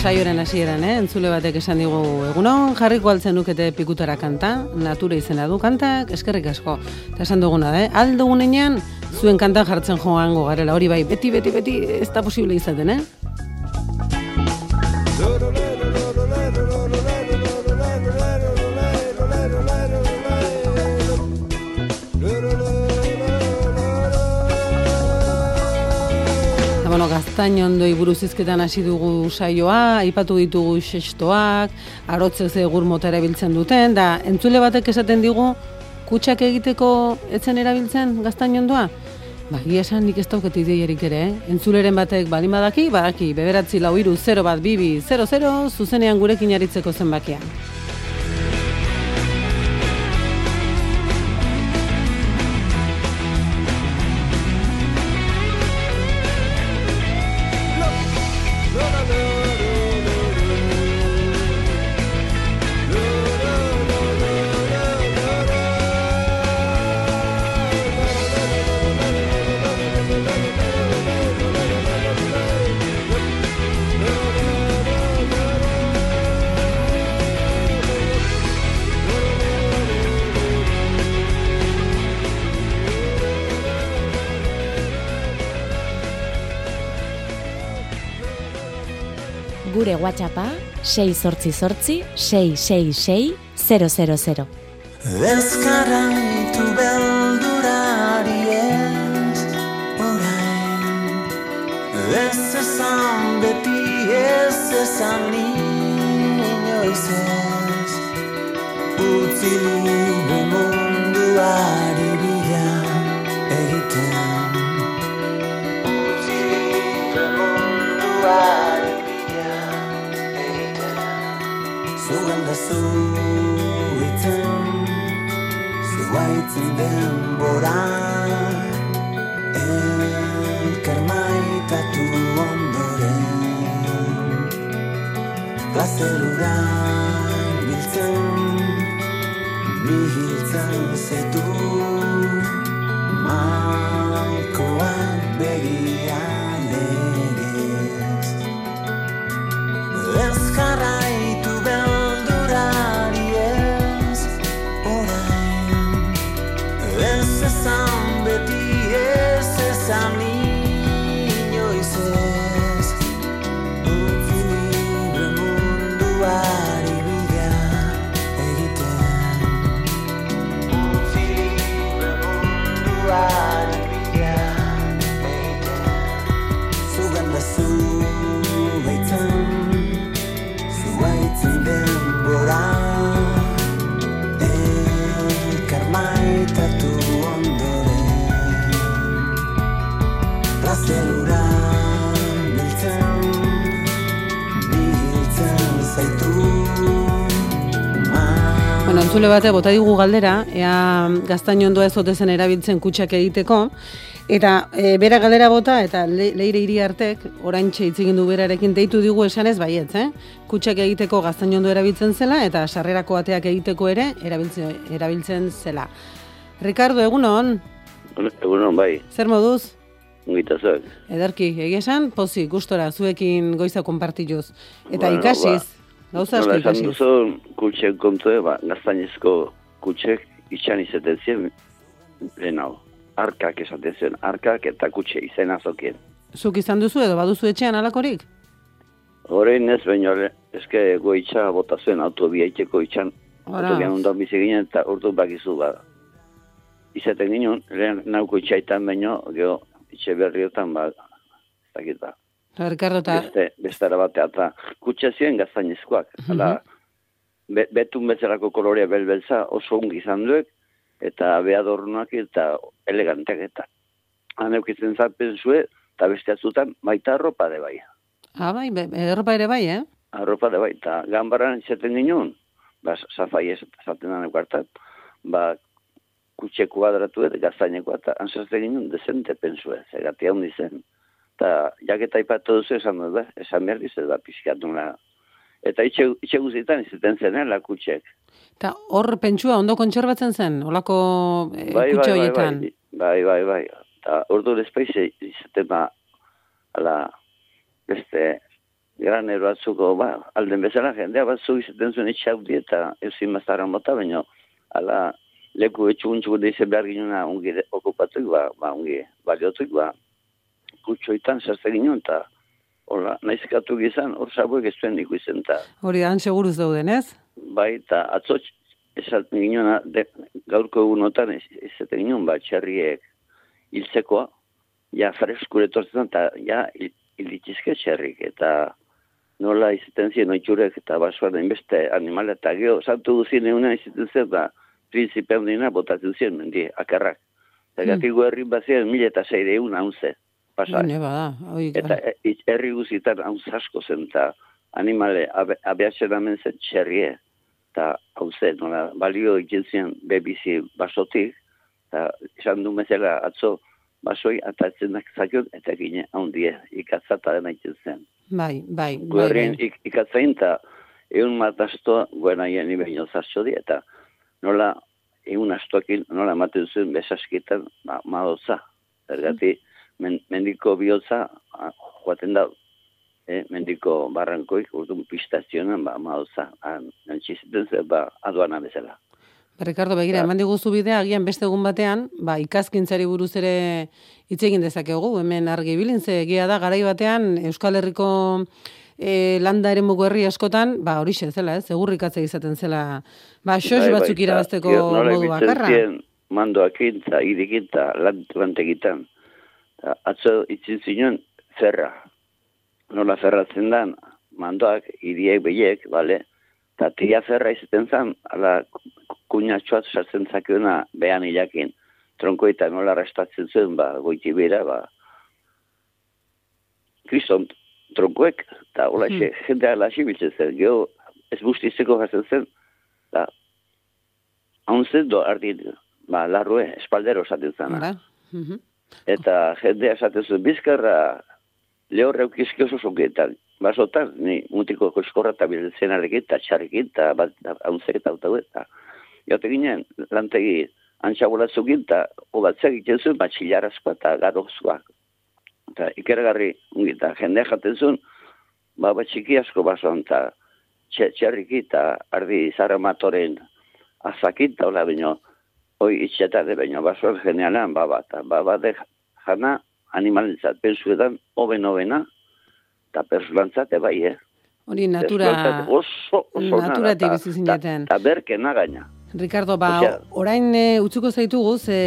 Saioren hasieran, eh? entzule batek esan digu egunon, jarriko altzen nukete pikutara kanta, natura izena du kantak, eskerrik asko. Eta esan duguna, eh? aldo gunean, zuen kanta jartzen joango garela, hori bai, beti, beti, beti, ez da posible izaten, eh? Gaztain ondoi buruz izketan hasi dugu saioa, aipatu ditugu xestoak, arotze egur mota erabiltzen duten, da entzule batek esaten digu, kutsak egiteko etzen erabiltzen gaztain ondoa? Ba, egia esan nik ez dauket ideiarik ere, eh? Entzuleren batek balin badaki, badaki, beberatzi lau iru 0 bat bibi 00, zuzenean gurekin aritzeko zenbakia. WhatsAppa 688 666 000. Ezkarantu beldurari ez orain Ez esan beti ez esan inoiz ez Utzi munduari zen denbora. Elkar maitatu ondoren. Plazer ura biltzen Bi hiltzen zetu. Malkoan begin entzule bate, bota digu galdera, ea gaztain ondoa ez ote zen erabiltzen kutsak egiteko, eta e, bera galdera bota, eta le, leire hiri artek, orain hitz egin du berarekin deitu digu esanez baietz, eh? Kutsak egiteko gaztain ondo erabiltzen zela, eta sarrerako ateak egiteko ere erabiltzen, erabiltzen zela. Ricardo, egunon, Egunon, bai, zer moduz? ungita zuek. Ederki, egia esan, pozi, gustora, zuekin goiza konpartituz. Eta Bueno, ikasiz, gauza asko Nola esan ikasiz. duzu, kutxek kontu, ba, gaztainezko kutxek itxan izaten ziren lehen hau. Arkak esaten ziren, arkak eta kutxe izena zokien. Zuk izan duzu edo baduzu etxean alakorik? Horein ez baino, le- eske goitxa bota zuen autobiaiteko itxan. Ora. Autobian ondan bizi ginen eta urdu bakizu ba. Izaten ginen, lehen nauko itxaitan baino, geho, itxe berriotan ba, ba. Ricardo, eta beste, bestara batea, eta kutsa ziren gaztainezkoak. Hala, be, betun bezalako kolorea belbeltza oso ongi izan duek, eta beadornuak eta eleganteak eta. Han eukitzen zapen zue, eta beste atzutan baita arropa de bai. ah, bai, erropa ere bai, eh? Arropa de bai, eta gambaran izaten ginen, ba, zafai ez esaten da nekartat, ba, kutxe kuadratu eta gaztainekoa, eta anzazten ginen dezente pensue, zegati handi zen. Eta jaketa ipatu duzu esan dut, ba, esan behar dizu da pixkatuna. Eta itxe, itxe guztietan izaten zenela kutxek. Eta hor pentsua ondo kontserbatzen zen, olako e, kutxe horietan. bai, bai, bai, bai. Eta ordu despaize izaten ba, ala, beste, granero batzuko, ba, alden bezala jendea batzuk izaten zuen itxaudi eta ezin mazara mota, baina, ala, leku etxuguntzuko deize behar ginuna ongi okupatuik, ba, ba, ongi baliotuik, ba, kutxoitan zazte ginen, eta, hola, naizkatu gizan, hor sabuek ez zuen ikusten, eta, Hori da, seguruz dauden, ez? bai, eta atzotx, esaten ginen, de, gaurko egunotan ez, esaten ginen, ba, txerriek hiltzekoa, ja freskure etortzen, eta ja hil- hilitxizke txerrik, eta nola izaten ziren oitxurek eta basoan beste animale, eta geho, santu duzien egunean izaten zen, ba, prinsipe handina botatzen ziren, mendi, akarrak. Eta gatiko herri bazien mila eta zeire egun haunze, pasa. Ne bada, hoi, Eta e, it- herri guzietan haunz asko zen, eta animale abe, abeatzen amen zen txerrie, eta hauze, nola, balio egiten ziren bebizi basotik, eta esan du bezala atzo basoi atatzenak zakion, eta gine handie, ikatzata dena egiten zen. bai, bai, bai, Guerrien bai. ik, ikatzain, eta egun matasto, guena hien ibeino zartxo di, eta nola, egun astokin, nola ematen zuen besaskitan, ma, madotza. Ergati, men, mendiko bihotza, joaten da, eh, mendiko barrankoik, urduan pistazionan, ba, madotza, antxiziten zen, ba, aduana bezala. Ricardo, begira, eman diguzu bidea, agian beste egun batean, ba, ikaskintzari buruz ere hitz egin dezakegu, hemen argi bilin, ze egia da, garai batean, Euskal Herriko e, landa ere herri askotan, ba, horixe zela, ez, egurrikatze izaten zela, ba, xos Bai, batzuk irabazteko modu bakarra. irikin eta lan- lantegitan. Atzo itzin zinen ferra. Nola ferratzen dan, mandoak, iriek behiek, bale? Eta tia ferra izaten zan, ala kuñatxoat sartzen zakiona behan ilakin. Tronko eta nola restatzen zuen, ba, goiti bera, ba, kriston tronkoek, eta hola Hmm. jendea laxi biltzen zen, geho, ez bustizeko jatzen zen, eta hauntzen do ardin, ba, larrue, espaldero esaten zana. Hala? Mhm. Eta jendea esaten zuen, bizkarra lehorra eukizki oso zonketan. Basotan, ni mutiko koskorra eta biltzenarekin, eta txarrekin, eta bat- hauntzek eta hautau eta. Jote ginen, lantegi antxabolatzukin, eta obatzak egiten zuen, batxilarazkoa eta garozkoa. Eta ikergarri, ongi, eta jendea jaten zuen, ba, bat txiki asko basoan, eta txarriki, eta ardi zaramatoren azakin, eta hola, baino, hoi itxetare baino basoak generalean babata. Babate jana animalentzat, pensuetan, hoben hobena, eta personantzat ebai, eh? Hori natura, oso, oso naturatik nada, bizi zineten. Eta berkena gaina. Ricardo, ba, Osea, orain e, utzuko zaitugu, ze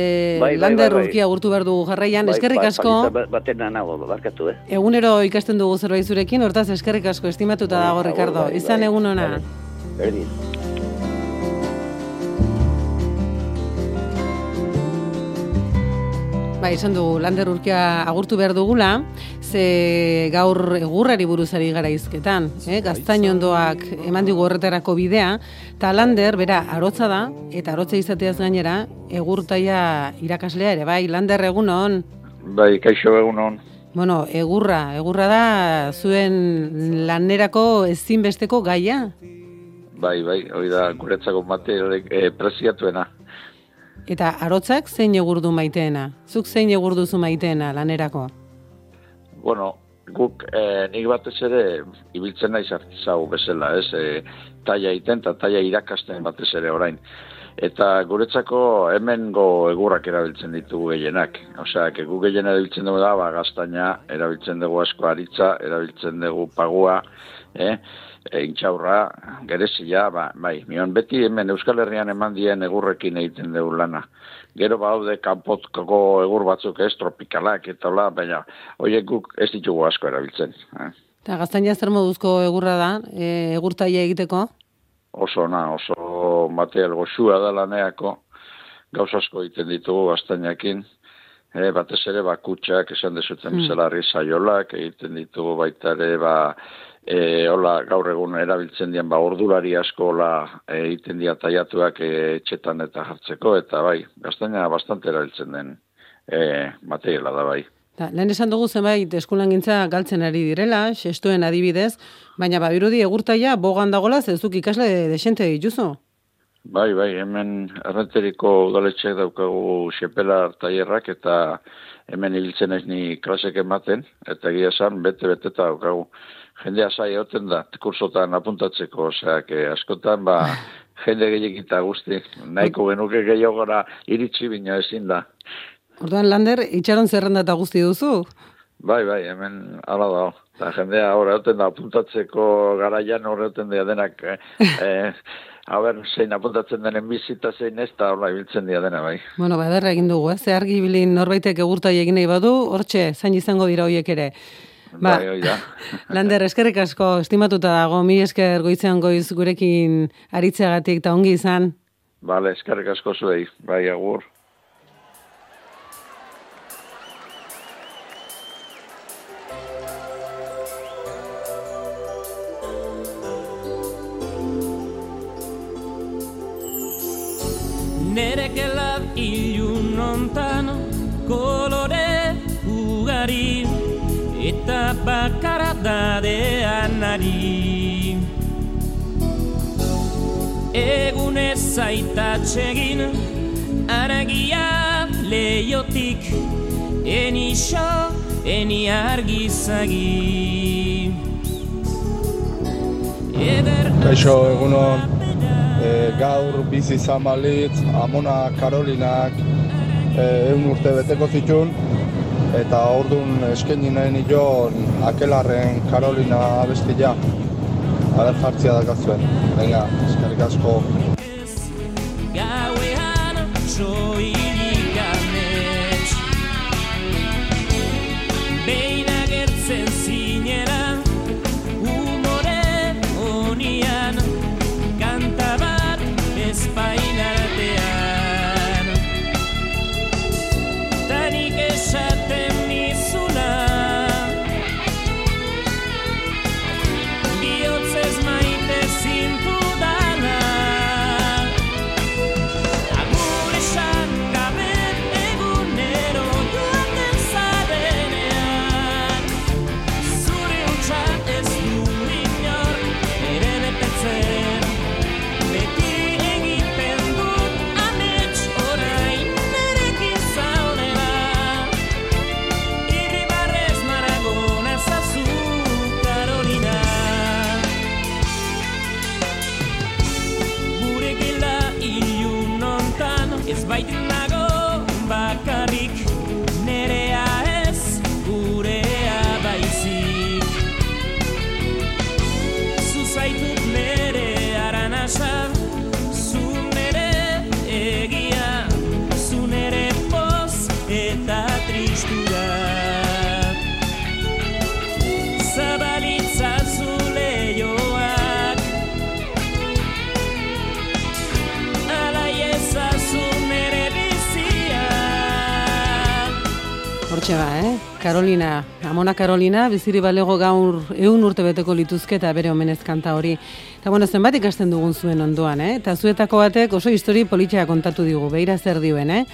Bai, bai, lander bai, bai. urkia gurtu behar dugu jarraian, eskerrik Bai, asko, paliza ba- Batena nago, barkatu, eh? egunero ikasten dugu zerbait zurekin, hortaz eskerrik asko, estimatuta dago, Bai, Ricardo. bai, Izan bai. egun ona. Berdin. Ba, esan dugu, lander urkia agurtu behar dugula, ze gaur egurrari buruzari gara izketan, eh? gaztainondoak eman digu horretarako bidea, eta lander, bera, arotza da, eta arotza izateaz gainera, egurtaia irakaslea ere, bai, lander egunon, Bai, kaixo egunon. bueno, egurra, egurra da zuen lanerako ezinbesteko gaia, Bai, bai, hori da guretzako materialek e, preziatuena. Eta arotzak zein egur du maiteena, zuk zein egur duzu maiteena lanerako. Bueno, guk e, nik batez ere ibiltzen naiz artizau bezala, ez? E, taia iten eta taia irakasten batez ere orain. Eta guretzako hemengo egurrak erabiltzen ditugu gehienak. Osea, gu gehien erabiltzen dugu da, ba, gaztaina, erabiltzen dugu asko aritza, erabiltzen dugu pagua, eh? E, intxaurra, gerezia, ba, bai, mion beti hemen Euskal Herrian eman dien egurrekin egiten dugu lana. Gero baude kanpotkako egur batzuk ez tropikalak eta hola, baina horiek guk ez ditugu asko erabiltzen. Eh? Eta gaztaina zer moduzko egurra da, e, egurtaia egiteko? Oso na, oso material goxua da laneako, gauz asko egiten ditugu gaztainakin, e, batez ere bakutsak esan dezuten Mm. bezala rizaiolak, egiten ditugu baita ere ba, e, hola, gaur egun erabiltzen dien ba, ordulari asko hola egiten dira taiatuak etxetan eta jartzeko, eta bai, gaztaina bastante erabiltzen den e, materiala da bai. Ta, lehen esan dugu zenbait eskulangintza galtzen ari direla, xestuen adibidez, baina babirudi egurtaia bogan dagola zezuk ikasle desente dituzu. Bai, bai, hemen errenteriko udaletxeak daukagu xepelar tailerrak eta hemen ibiltzen ez ni klasek ematen, eta egia esan, bete-bete eta daukagu. Jendea zai egoten da, kursotan apuntatzeko, osea, que askotan, ba, jende gehiagita guzti, nahiko genuke gehiagora iritsi bina ezin da. Orduan lander, itxaron zerrenda eta guzti duzu. Bai, bai, hemen ala da. Eta jendea horre egoten da apuntatzeko garaian horre egoten da denak, eh, eh, a ber, zein apuntatzen denen bizita zein ez, eta hola ibiltzen dira dena, bai. Bueno, ba, ederra egin dugu, eh? Ze argi bilin norbaitek egurtaia egin nahi badu, hortxe, zain izango dira hoiek ere. Ba, Bai, da. Lander, eskerrik asko, estimatuta dago, mi esker goizean goiz gurekin aritzeagatik eta ongi izan. Bale, eskerrik asko zuei, bai, agur. Nere gelab ilun ontan kolore ugari eta bakara dadean ari. Egun zaitatxegin aragia leiotik eni eni argizagi. Eder Kaixo, egunon, e, gaur bizi zamalitz, Amona Karolinak e, egun urte beteko zitun, eta ordun eskaini nahi nion akelarren Karolina abestia. Aber jartzia dakazuen. Venga, eskerrik asko. gauean Amona Karolina, biziri balego gaur eun urte beteko lituzke eta bere omenez kanta hori. Eta bueno, zenbat ikasten dugun zuen ondoan, eh? Eta zuetako batek oso histori politxea kontatu digu, behira zer dioen, eh?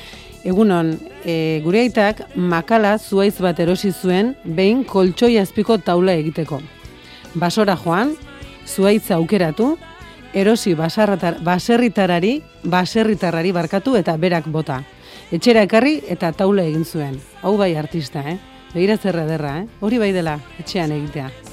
Egunon, e, gure aitak makala zuaiz bat erosi zuen behin koltsoi azpiko taula egiteko. Basora joan, zuaitza aukeratu, erosi basarratar, baserritarari, baserritarrari barkatu eta berak bota. Etxera ekarri eta taula egin zuen. Hau bai artista, eh? Begira zer ederra, eh? Hori bai dela, etxean egitea.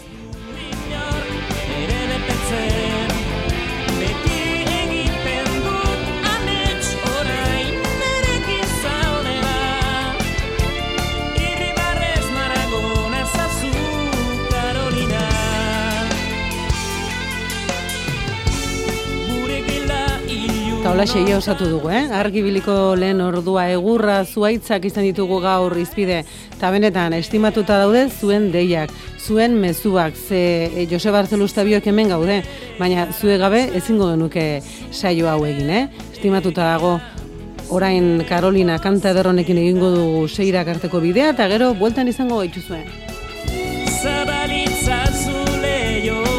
Eta hola xeia osatu dugu, eh? Argibiliko lehen ordua egurra zuaitzak izan ditugu gaur izpide. Eta benetan, estimatuta daude zuen deiak, zuen mezuak, ze e, Jose Barzelusta biok hemen gaude, baina zue gabe ezingo genuke saio hau egin, eh? Estimatuta dago orain Karolina kanta ederronekin egingo dugu seirak arteko bidea, eta gero bueltan izango gaitu zuen. Zabalitza zule joak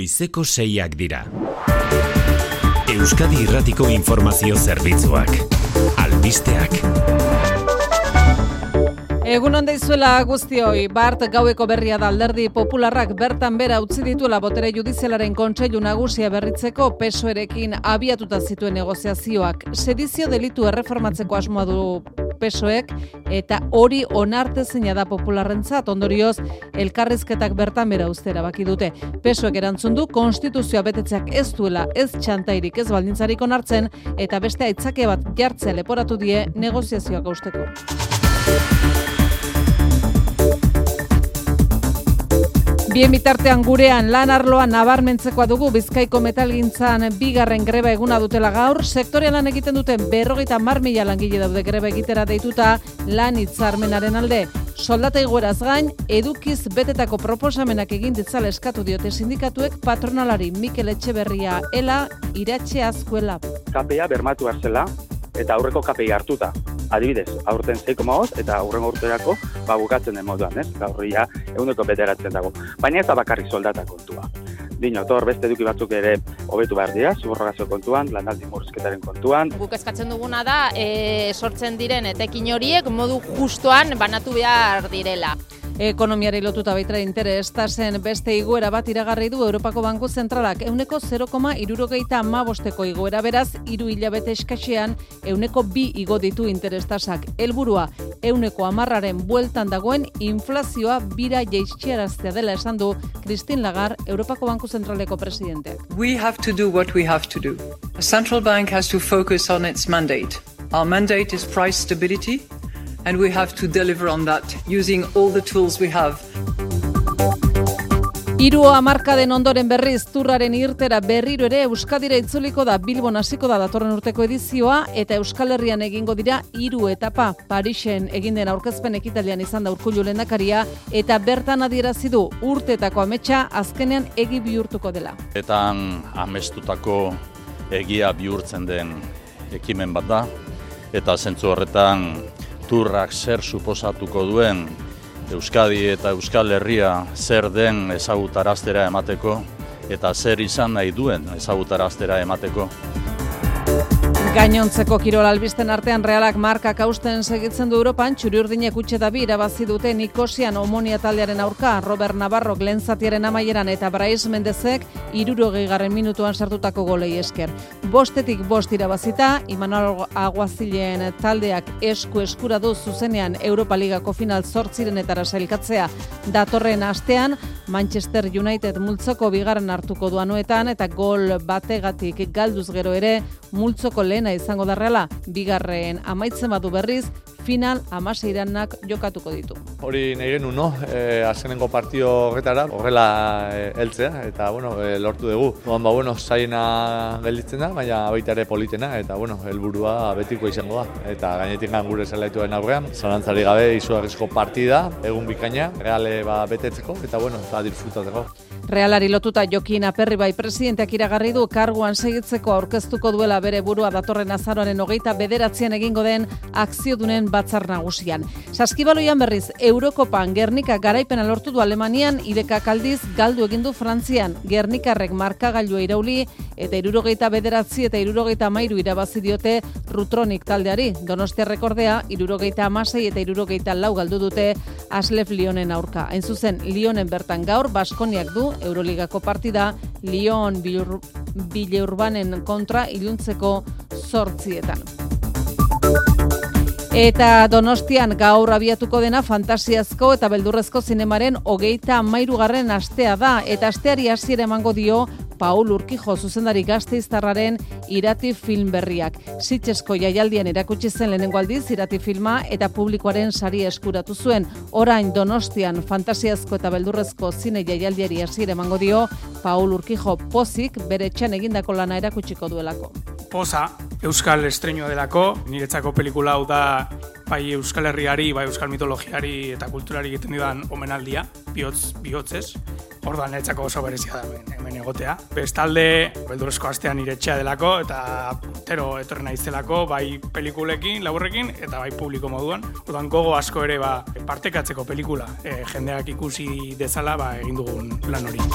Goizeko seiak dira. Euskadi Irratiko Informazio Zerbitzuak. Albisteak. Egun onda izuela guztioi, Bart gaueko berria da alderdi popularrak bertan bera utzi dituela botere judizialaren kontseilu nagusia berritzeko pesoerekin abiatuta zituen negoziazioak. Sedizio delitu erreformatzeko asmoa du pesoek eta hori onartezina da popularrentzat ondorioz elkarrizketak bertan bera ustera baki dute. Pesoek erantzun du konstituzioa betetzeak ez duela ez txantairik ez baldintzarik onartzen eta beste aitzake bat jartzea leporatu die negoziazioak usteko. Bien bitartean gurean lan arloan nabarmentzekoa dugu Bizkaiko metalgintzan bigarren greba eguna dutela gaur, sektorean lan egiten duten berrogeita mar mila langile daude greba egitera deituta lan hitzarmenaren alde. Soldata igoeraz gain, edukiz betetako proposamenak egin ditzala eskatu diote sindikatuek patronalari Mikel Etxeberria ela iratxe azkuela. KPA bermatu zela eta aurreko KPI hartuta. Adibidez, aurten 6,5 eta aurrengo urterako ba bukatzen den moduan, ez? Gaur ja ehuneko bederatzen dago. Baina ez da bakarrik soldata kontua. Dino, tor beste eduki batzuk ere hobetu behar dira, subrogazio kontuan, lanaldi murrizketaren kontuan. Guk eskatzen duguna da, e, sortzen diren etekin horiek modu justoan banatu behar direla. Ekonomiari lotuta baita interes tasen beste igoera bat iragarri du Europako Banku Zentralak euneko 0,irurogeita amabosteko igoera beraz, hiru hilabete eskaxean euneko bi igo ditu interes tasak. Helburua euneko amarraren bueltan dagoen inflazioa bira jaitxiaraztea dela esan du Christine Lagar, Europako Banku Zentraleko presidenteak. We have to do what we have to do. A central bank has to focus on its mandate. Our mandate is price stability, and we have to deliver on that using all the tools we have. Hiru hamarkaden ondoren berriz turraren irtera berriro ere Euskadira itzuliko da Bilbon hasiko da datorren urteko edizioa eta Euskal Herrian egingo dira hiru etapa. Parisen egin den aurkezpen ekitalian izan da Urkullu lehendakaria eta bertan adierazi du urteetako ametsa azkenean egi bihurtuko dela. Etan amestutako egia bihurtzen den ekimen bat da eta zentzu horretan turrak zer suposatuko duen Euskadi eta Euskal Herria zer den ezagutaraztera emateko eta zer izan nahi duen ezagutaraztera emateko. Gainontzeko kirol albisten artean realak markak hausten segitzen du Europan, txuri urdinek utxe da bi irabazi dute Nikosian omonia taldearen aurka, Robert Navarro Glenzatiaren amaieran eta Brais Mendezek irurogei garren minutuan sartutako golei esker. Bostetik bost irabazita, Imanol Aguazilen taldeak esku eskura du zuzenean Europa Ligako final zortziren etara sailkatzea. Datorren astean, Manchester United multzoko bigarren hartuko duanuetan eta gol bategatik galduz gero ere multzoko lehena izango da reala, bigarren amaitzen badu berriz, final amaseiranak jokatuko ditu. Hori nahi genuen, no? E, azkenengo partio horretara, horrela e, heltzea, eta, bueno, e, lortu dugu. Oan, ba, bueno, zaina gelditzen da, baina baita ere politena, eta, bueno, helburua betiko izango da. Eta gainetik gure zelaituen aurrean, zalantzari gabe, izugarrizko partida, egun bikaina, reale ba, betetzeko, eta, bueno, ba, disfrutatzeko. Realari lotuta Jokin Aperri bai presidenteak iragarri du karguan segitzeko aurkeztuko duela bere burua datorren azaroaren hogeita bederatzean egingo den akziodunen batzar nagusian. Saskibaloian berriz, Eurokopan Gernika garaipena lortu du Alemanian, ideka kaldiz galdu egin du Frantzian. Gernikarrek markagailua irauli eta irurogeita bederatzi eta irurogeita mairu irabazi diote Rutronik taldeari. Donostia rekordea, irurogeita amasei eta irurogeita lau galdu dute Aslef Lionen aurka. Hain zuzen, Lionen bertan gaur, Baskoniak du Euroligako partida Lyon Bileurbanen kontra iluntzeko zortzietan. Eta Donostian gaur abiatuko dena fantasiazko eta beldurrezko zinemaren hogeita mairugarren astea da, eta asteari hasiera emango dio Paul Urkijo zuzendari gazteiztarraren irati film berriak. Sitxesko jaialdian erakutsi zen lehenengo aldiz irati filma eta publikoaren sari eskuratu zuen. Orain Donostian fantasiazko eta beldurrezko zine jaialdiari hasiera emango dio Paul Urkijo pozik bere txan egindako lana erakutsiko duelako. Poza, Euskal estreñoa delako, niretzako pelikula hau da bai Euskal Herriari, bai Euskal mitologiari eta kulturari egiten didan omenaldia, bihotz, bihotzez. Orduan netzako oso berezia da hemen, hemen egotea. Bestalde, beldurezko astean nire etxea delako eta tero etorri naizelako, bai pelikulekin, laburrekin eta bai publiko moduan. Orduan gogo asko ere ba, partekatzeko pelikula e, jendeak ikusi dezala ba, egin dugun lan hori.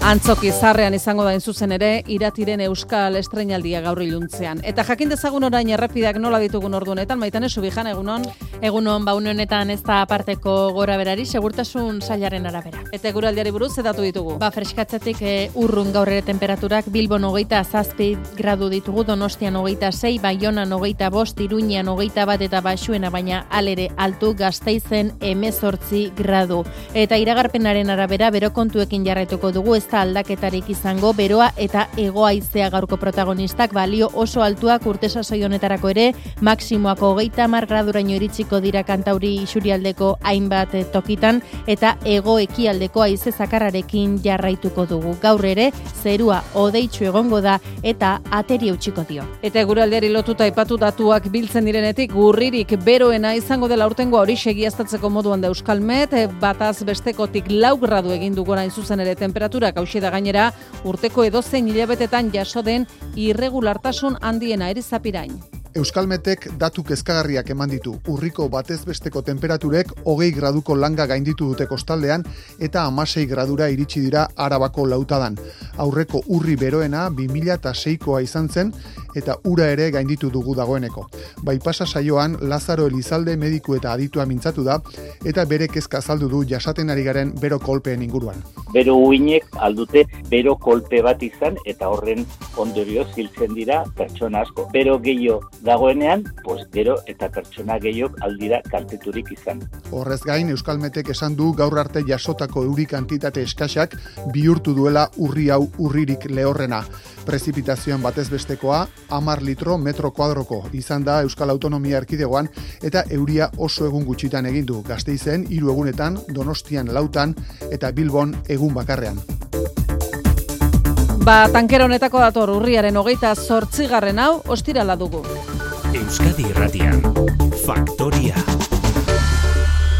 Antzoki zarrean izango da zuzen ere, iratiren euskal estrenaldia gaur iluntzean. Eta jakin dezagun orain errepidak nola ditugun ordunetan, maitan esu bijan egunon? Egunon, ba honetan ez da aparteko gora berari, segurtasun sailaren arabera. Eta guraldiari buruz, zedatu ditugu? Ba, freskatzetik e, urrun gaur ere temperaturak, Bilbon hogeita zazpi gradu ditugu, Donostian hogeita zei, Baionan hogeita bost, Iruñian hogeita bat eta basuena, baina alere altu gazteizen emezortzi gradu. Eta iragarpenaren arabera, bero kontuekin jarraituko dugu, ez da aldaketarik izango, beroa eta egoaizea gaurko protagonistak balio oso altuak urtesa honetarako ere, maksimoako hogeita mar graduraino iritsiko dira kantauri isurialdeko hainbat eh, tokitan eta hego ekialdeko haize zakarrarekin jarraituko dugu. Gaur ere zerua odeitsu egongo da eta ateri utziko dio. Eta guraldeari lotuta aipatu datuak biltzen direnetik gurririk beroena izango dela urtengo hori segiaztatzeko moduan da Euskalmet, eh, bataz bestekotik lau gradu egin du gora zuzen ere temperaturak hausi da gainera urteko edozein hilabetetan jaso den irregulartasun handiena erizapirain. Euskalmetek datu kezkagarriak eman ditu. Urriko batez besteko temperaturek hogei graduko langa gainditu dute kostaldean eta amasei gradura iritsi dira arabako lautadan. Aurreko urri beroena 2006koa izan zen eta ura ere gainditu dugu dagoeneko. Bai pasa saioan Lazaro Elizalde mediku eta aditua mintzatu da eta bere kezka azaldu du jasaten ari garen bero kolpeen inguruan. Bero uinek aldute bero kolpe bat izan eta horren ondorioz hiltzen dira pertsona asko. Bero gehiago dagoenean, pues gero eta pertsona gehiago aldira kalteturik izan. Horrez gain, Euskalmetek esan du gaur arte jasotako euri kantitate eskaxak bihurtu duela urri hau urririk lehorrena. Prezipitazioan batez bestekoa, amar litro metro kuadroko izan da Euskal Autonomia Erkidegoan eta euria oso egun gutxitan egin du gazteizen hiru egunetan, donostian lautan eta bilbon egun bakarrean. Ba, tankera honetako dator urriaren hogeita zortzigarren hau, ostirala dugu. Euskadi Irratian. Faktoria.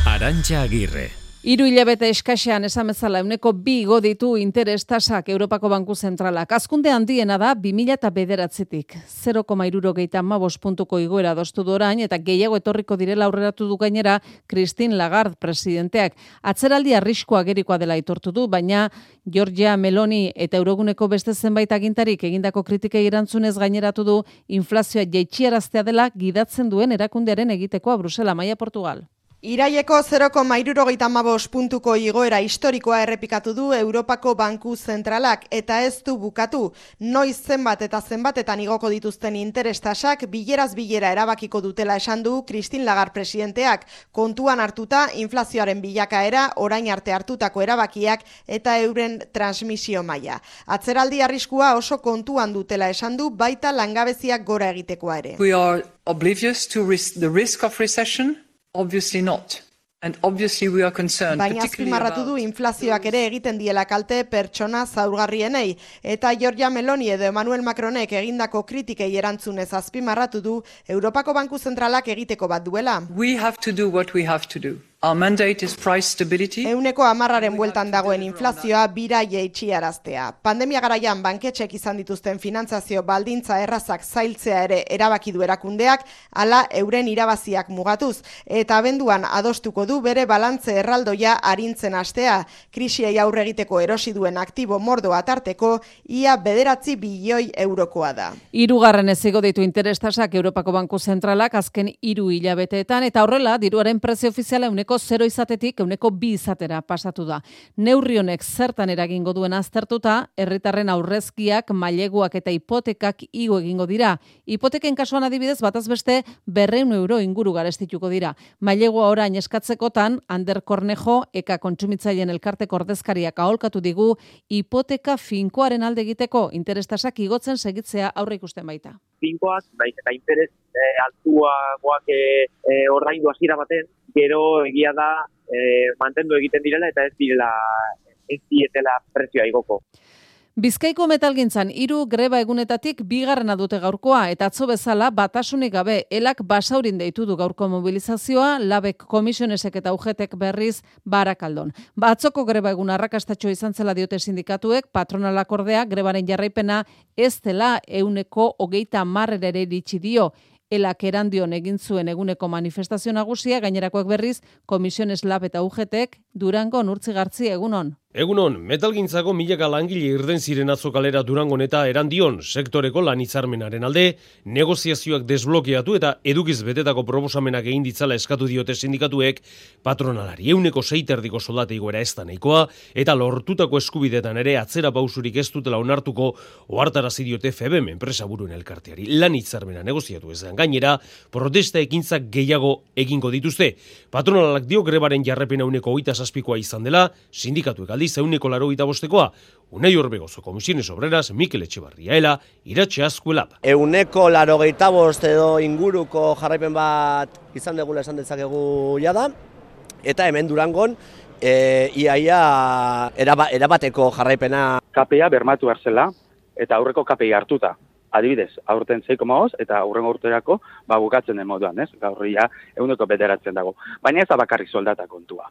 Arantxa Agirre. Hiru hilabete eskaxean esan bezala euneko bi ditu interes tasak Europako Banku Zentralak. Azkunde handiena da 2000 eta bederatzetik. 0,irurogeita mabos puntuko igoera doztu orain eta gehiago etorriko direla aurreratu du gainera Christine Lagarde presidenteak. Atzeraldi arriskoa gerikoa dela aitortu du, baina Georgia Meloni eta Euroguneko beste zenbait agintarik egindako kritikei erantzunez gaineratu du inflazioa jaitsiaraztea dela gidatzen duen erakundearen egitekoa Brusela Maia Portugal. Iraieko 0,irurogeita puntuko igoera historikoa errepikatu du Europako Banku Zentralak eta ez du bukatu. Noiz zenbat eta zenbatetan igoko dituzten interestasak bileraz bilera erabakiko dutela esan du Christine Lagarde presidenteak kontuan hartuta inflazioaren bilakaera orain arte hartutako erabakiak eta euren transmisio maila. Atzeraldi arriskua oso kontuan dutela esan du baita langabeziak gora egitekoa ere. We are oblivious to risk, the risk of recession? Obviously not. And obviously we are concerned. Baina azpimarratu du inflazioak ere egiten diela kalte pertsona zaurgarrienei. Eta Giorgia Meloni edo Emmanuel Macronek egindako kritikei erantzunez azpimarratu du Europako Banku Zentralak egiteko bat duela. We have to do what we have to do. Our mandate is price stability. Euneko amarraren bueltan dagoen inflazioa bira araztea. Pandemia garaian banketxek izan dituzten finantzazio baldintza errazak zailtzea ere erabaki du erakundeak, hala euren irabaziak mugatuz, eta abenduan adostuko du bere balantze erraldoia arintzen astea, krisiei aurre egiteko erosi duen aktibo mordo atarteko, ia bederatzi bilioi eurokoa da. Hirugarren ezigo ditu interestasak Europako Banku Zentralak azken hiru hilabeteetan eta horrela diruaren prezio ofiziala euneko euneko 0 izatetik euneko bi izatera pasatu da. Neurri honek zertan eragingo duen aztertuta, herritarren aurrezkiak, maileguak eta hipotekak igo egingo dira. Hipoteken kasuan adibidez bataz beste berreun euro inguru garestituko dira. Mailegua orain eskatzekotan, Ander Kornejo, eka kontsumitzaileen elkarteko ordezkariak aholkatu digu, hipoteka finkoaren alde egiteko interestasak igotzen segitzea aurre ikusten baita. Finkoak, naiz eta interes e, altuagoak e, e, ordaindu hasiera baten, gero egia da e, mantendu egiten direla eta ez direla ez dietela prezioa igoko. Bizkaiko metalgintzan hiru greba egunetatik bigarrena dute gaurkoa eta atzo bezala batasunik gabe elak basaurin deitu du gaurko mobilizazioa labek komisionesek eta ujetek berriz barakaldon. Batzoko greba egun arrakastatxo izan zela diote sindikatuek patronalak ordea grebaren jarraipena ez dela euneko hogeita marrere iritsi dio elak erandion egin zuen eguneko manifestazio nagusia. Gainerakoak berriz komisiones lab eta UGTek Durango nurtzigartzi egunon. Egunon, metalgintzako milaka langile irden ziren atzokalera durangon eta erandion sektoreko lan hitzarmenaren alde, negoziazioak desblokeatu eta edukiz betetako proposamenak egin ditzala eskatu diote sindikatuek patronalari. Euneko seiterdiko soldate iguera ez da nahikoa eta lortutako eskubidetan ere atzera pausurik ez dutela onartuko ohartarazi diote FBM enpresa buruen elkarteari. Lan hitzarmena negoziatu ez gainera, protesta ekintzak gehiago egingo dituzte. Patronalak dio grebaren jarrepena euneko oita amazazpikoa izan dela, sindikatuek aldiz euneko laro gita bostekoa, unai horbegozo komisiones obreras Mikel Etxebarriaela, iratxe azkuelap. Euneko laro bost edo inguruko jarraipen bat izan degula esan dezakegu jada, eta hemen durangon, e, iaia eraba, erabateko jarraipena. KPA bermatu hartzela, eta aurreko KPI hartuta adibidez, aurten 6,5 eta aurrengo urterako ba bukatzen den moduan, ez? Gaur ia eguneko bederatzen dago. Baina ez da bakarrik soldata kontua.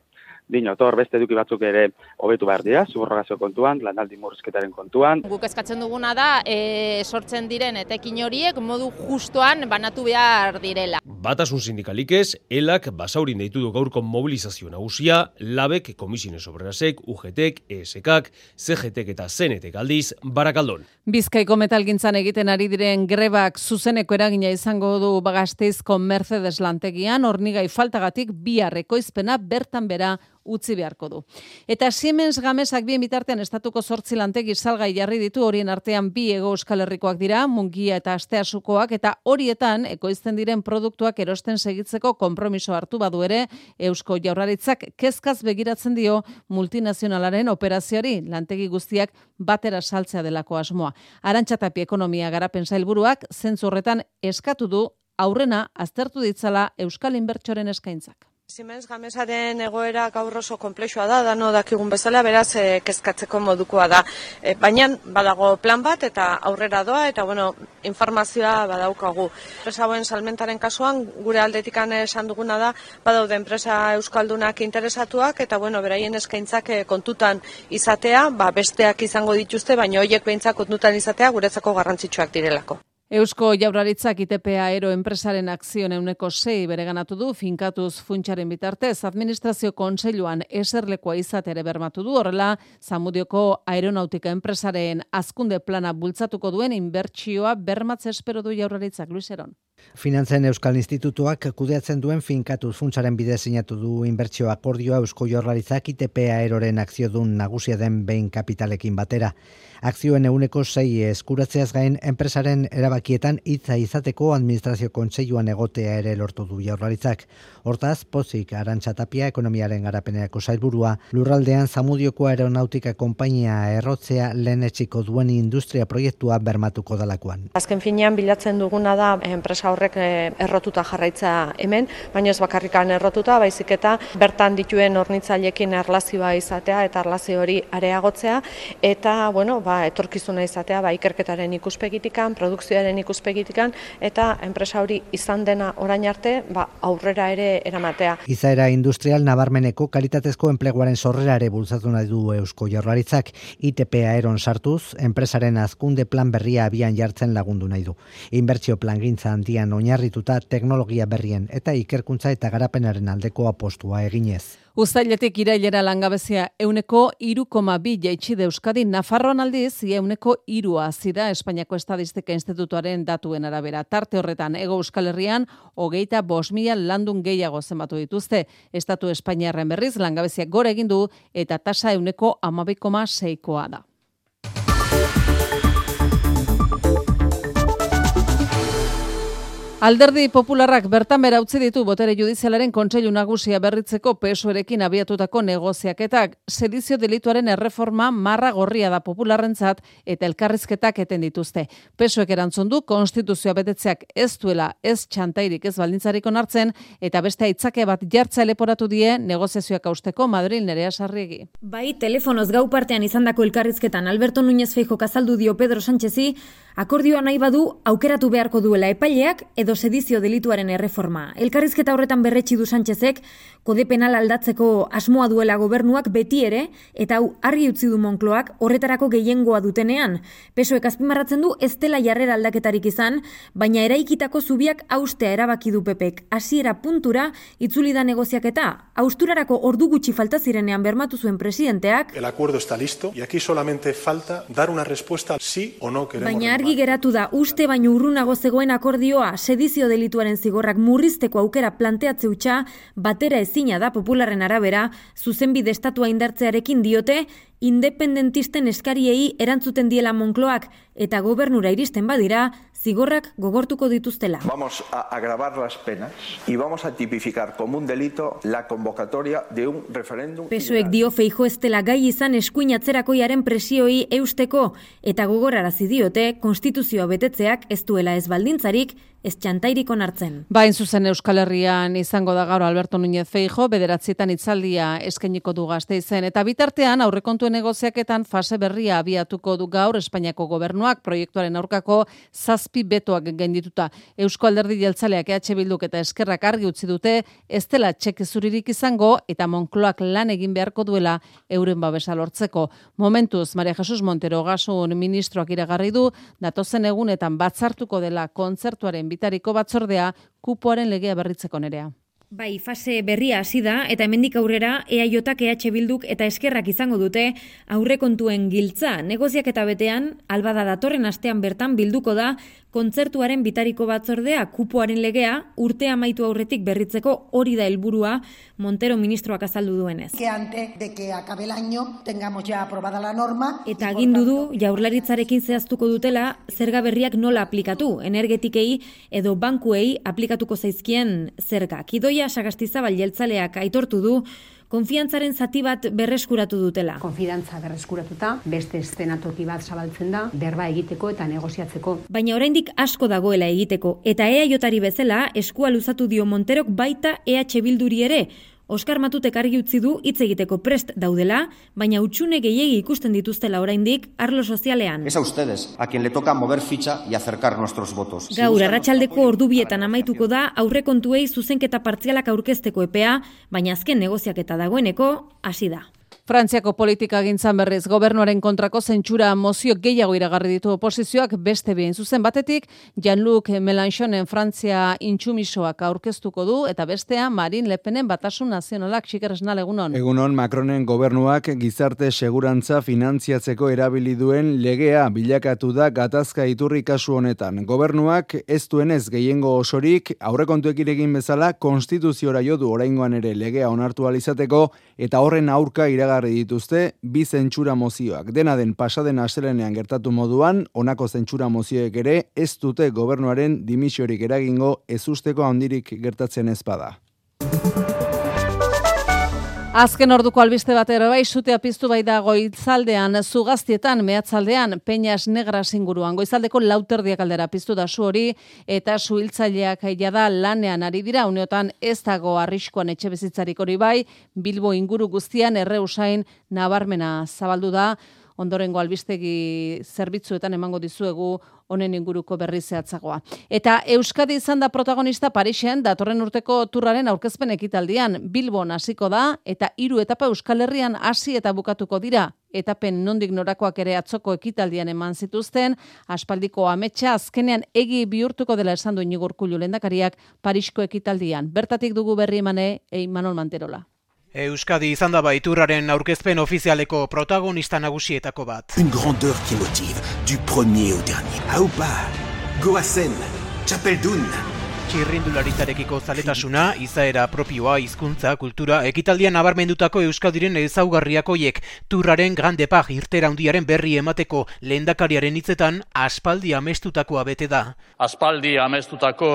Dino, tor beste eduki batzuk ere hobetu behar dira, subrogazio kontuan, lanaldi murrizketaren kontuan. Guk eskatzen duguna da, e, sortzen diren etekin horiek modu justuan banatu behar direla. Batasun sindikalik ez, elak basaurin deitu du gaurko mobilizazio nagusia, labek, komisines obrerasek, UGTek, ESKak, CGTek eta ZNTek aldiz, barakaldon. Bizkaiko metalgintzan egiten ari diren grebak zuzeneko eragina izango du bagasteizko Mercedes lantegian, hornigai faltagatik biharreko izpena bertan bera utzi beharko du. Eta Siemens Gamesak bien bitartean estatuko sortzi lantegi salgai jarri ditu horien artean bi ego euskal herrikoak dira, mungia eta asteasukoak, eta horietan ekoizten diren produktuak erosten segitzeko konpromiso hartu badu ere, eusko jaurlaritzak kezkaz begiratzen dio multinazionalaren operazioari lantegi guztiak batera saltzea delako asmoa. Arantxatapi ekonomia garapen zailburuak zentzurretan eskatu du aurrena aztertu ditzala euskal inbertsoren eskaintzak. Siemens Gamesaren egoera gaur oso komplexua da, dano dakigun bezala, beraz e, kezkatzeko modukoa da. E, baina badago plan bat eta aurrera doa eta bueno, informazioa badaukagu. Enpresa hauen salmentaren kasuan gure aldetikan esan duguna da, badaude enpresa euskaldunak interesatuak eta bueno, beraien eskaintzak eh, kontutan izatea, ba, besteak izango dituzte, baina hoiek behintzak kontutan izatea guretzako garrantzitsuak direlako. Eusko jaurlaritzak ITPA ero enpresaren akzioen euneko sei bereganatu du finkatuz funtsaren bitartez administrazio kontseiluan eserlekoa izatere bermatu du horrela Zamudioko aeronautika enpresaren azkunde plana bultzatuko duen inbertsioa bermatze espero du jaurlaritzak Luiseron. Finantzen Euskal Institutuak kudeatzen duen finkatuz funtsaren bide sinatu du inbertsio akordioa Eusko Jaurlaritzak ITPA eroren akziodun nagusia den behin kapitalekin batera akzioen euneko sei eskuratzeaz gain enpresaren erabakietan hitza izateko administrazio kontseiluan egotea ere lortu du jaurlaritzak. Hortaz, pozik arantxatapia ekonomiaren garapeneako zailburua, lurraldean zamudioko aeronautika konpainia errotzea lehen etxiko duen industria proiektua bermatuko dalakoan. Azken finean bilatzen duguna da enpresa horrek eh, errotuta jarraitza hemen, baina ez bakarrikan errotuta, baizik eta bertan dituen hornitzailekin erlazioa izatea eta erlazio hori areagotzea, eta bueno, ba, etorkizuna izatea ba, ikerketaren ikuspegitikan, produkzioaren ikuspegitikan, eta enpresa hori izan dena orain arte ba, aurrera ere eramatea. Izaera industrial nabarmeneko kalitatezko enpleguaren sorrera ere bultzatu nahi du Eusko Jorlaritzak, ITP aeron sartuz, enpresaren azkunde plan berria abian jartzen lagundu nahi du. Inbertsio plan gintza handian oinarrituta teknologia berrien eta ikerkuntza eta garapenaren aldeko apostua eginez. Uztailetik irailera langabezia euneko irukoma bi jaitsi Euskadi Nafarroan aldiz, euneko irua zira Espainiako Estadistika Institutuaren datuen arabera. Tarte horretan, ego Euskal Herrian, hogeita bos mila landun gehiago zenbatu dituzte. Estatu Espainiarren berriz langabezia gore egin du eta tasa euneko amabikoma seikoa da. Alderdi Popularrak bertan bera utzi ditu botere judizialaren kontseilu nagusia berritzeko pesoerekin abiatutako negoziaketak. Sedizio delituaren erreforma marra gorria da popularrentzat eta elkarrizketak eten dituzte. Pesoek erantzun du konstituzioa betetzeak ez duela ez txantairik ez baldintzarik onartzen eta beste aitzake bat jartza leporatu die negoziazioak austeko Madrid nerea sarriegi. Bai, telefonoz gau partean izandako elkarrizketan Alberto Núñez Feijo kazaldu dio Pedro Sánchezi, akordioa nahi badu aukeratu beharko duela epaileak edo edo sedizio delituaren erreforma. Elkarrizketa horretan berretsi du Sánchezek, kode penal aldatzeko asmoa duela gobernuak beti ere, eta hau argi utzi du Monkloak horretarako gehiengoa dutenean. Pesoek azpimarratzen du ez dela jarrera aldaketarik izan, baina eraikitako zubiak austea erabaki du pepek. Hasiera puntura, itzuli da negoziaketa, austurarako ordu gutxi falta zirenean bermatu zuen presidenteak. El acuerdo está listo, y aquí solamente falta dar una respuesta sí o no queremos. Baina argi geratu da, uste baino urrunago zegoen akordioa, sedizio delituaren zigorrak murrizteko aukera planteatze utxa, batera ezina da popularren arabera, zuzenbide estatua indartzearekin diote, independentisten eskariei erantzuten diela Monkloak eta gobernura iristen badira, zigorrak gogortuko dituztela. Vamos a agravar las penas y vamos a tipificar como un delito la convocatoria de un referéndum. Pesoek dio feijo ez dela gai izan eskuin atzerakoiaren presioi eusteko eta gogorarazi diote konstituzioa betetzeak ez duela ez baldintzarik ez txantairik onartzen. Bain zuzen Euskal Herrian izango da gaur Alberto Núñez Feijo, bederatzietan itzaldia eskainiko du gazteizen. Eta bitartean aurrekontuen negoziaketan fase berria abiatuko du gaur Espainiako gobernuak proiektuaren aurkako zazpi betoak gaindituta. Eusko Alderdi Jeltzaleak EH Bilduk eta Eskerrak argi utzi dute ez dela txeke zuririk izango eta Monkloak lan egin beharko duela euren babesa lortzeko. Momentuz, Maria Jesus Montero gasun ministroak iragarri du, datozen egunetan batzartuko dela kontzertuaren bitariko batzordea kupoaren legea berritzeko nerea. Bai, fase berria hasi da eta hemendik aurrera EAJak EH Bilduk eta Eskerrak izango dute aurrekontuen giltza. Negoziak eta betean, albada datorren astean bertan bilduko da kontzertuaren bitariko batzordea kupoaren legea urte amaitu aurretik berritzeko hori da helburua Montero ministroak azaldu duenez. Que antes de que acabe el año tengamos ya aprobada la norma. Eta agindu du jaurlaritzarekin zehaztuko dutela zerga berriak nola aplikatu, energetikei edo bankuei aplikatuko zaizkien zerga. Kidoia Sagastizabal jeltzaleak aitortu du konfiantzaren zati bat berreskuratu dutela. Konfidantza berreskuratuta, beste estenatoki bat zabaltzen da, berba egiteko eta negoziatzeko. Baina oraindik asko dagoela egiteko eta EAJari bezala eskua luzatu dio Monterok baita EH Bilduri ere. Oskar Matutek argi utzi du hitz egiteko prest daudela, baina utxune gehiegi ikusten dituztela oraindik arlo sozialean. Es a ustedes a quien le toca mover ficha y acercar nuestros votos. Gaur arratsaldeko ordubietan amaituko da aurrekontuei zuzenketa partzialak aurkezteko epea, baina azken negoziaketa dagoeneko hasi da. Frantziako politika gintzan berriz gobernuaren kontrako zentsura mozio gehiago iragarri ditu oposizioak beste bien zuzen batetik Jean-Luc Mélenchonen Frantzia intsumisoak aurkeztuko du eta bestea Marine Le Penen batasun nazionalak xikerresnal egunon. Egunon Macronen gobernuak gizarte segurantza finantziatzeko erabili duen legea bilakatu da gatazka iturri kasu honetan. Gobernuak ez duenez gehiengo osorik aurrekontuekin egin bezala konstituziora jodu oraingoan ere legea onartu alizateko eta horren aurka iragarri dituzte bi zentsura mozioak. Dena den pasaden astelenean gertatu moduan, honako zentsura mozioek ere ez dute gobernuaren dimisiorik eragingo ezusteko handirik gertatzen ezpada. Azken orduko albiste bat ere bai, sutea piztu bai da goizaldean, zugaztietan, mehatzaldean, peñas negras inguruan. Goizaldeko lauterdiak aldera piztu da su hori, eta suhiltzaileak da lanean ari dira, uneotan ez dago arriskoan etxe bezitzarik hori bai, Bilbo inguru guztian erre usain nabarmena zabaldu da, ondorengo albistegi zerbitzuetan emango dizuegu honen inguruko berri zehatzagoa. Eta Euskadi izan da protagonista Parisen datorren urteko turraren aurkezpen ekitaldian Bilbon hasiko da eta hiru etapa Euskal Herrian hasi eta bukatuko dira. Etapen nondik norakoak ere atzoko ekitaldian eman zituzten, aspaldiko ametsa azkenean egi bihurtuko dela esan du Inigo Urkullu lehendakariak Parisko ekitaldian. Bertatik dugu berri emane Eimanol Manterola. Euskadi izan da baiturraren aurkezpen ofizialeko protagonista nagusietako bat. Une grandeur qui motive, du premier au dernier. Haupa, Goazen, Txapeldun. Txirrindularitzarekiko zaletasuna, izaera propioa, hizkuntza, kultura, ekitaldian nabarmendutako Euskadiren ezaugarriakoiek turraren grande pag irtera handiaren berri emateko lehendakariaren hitzetan aspaldi amestutakoa bete da. Aspaldi amestutako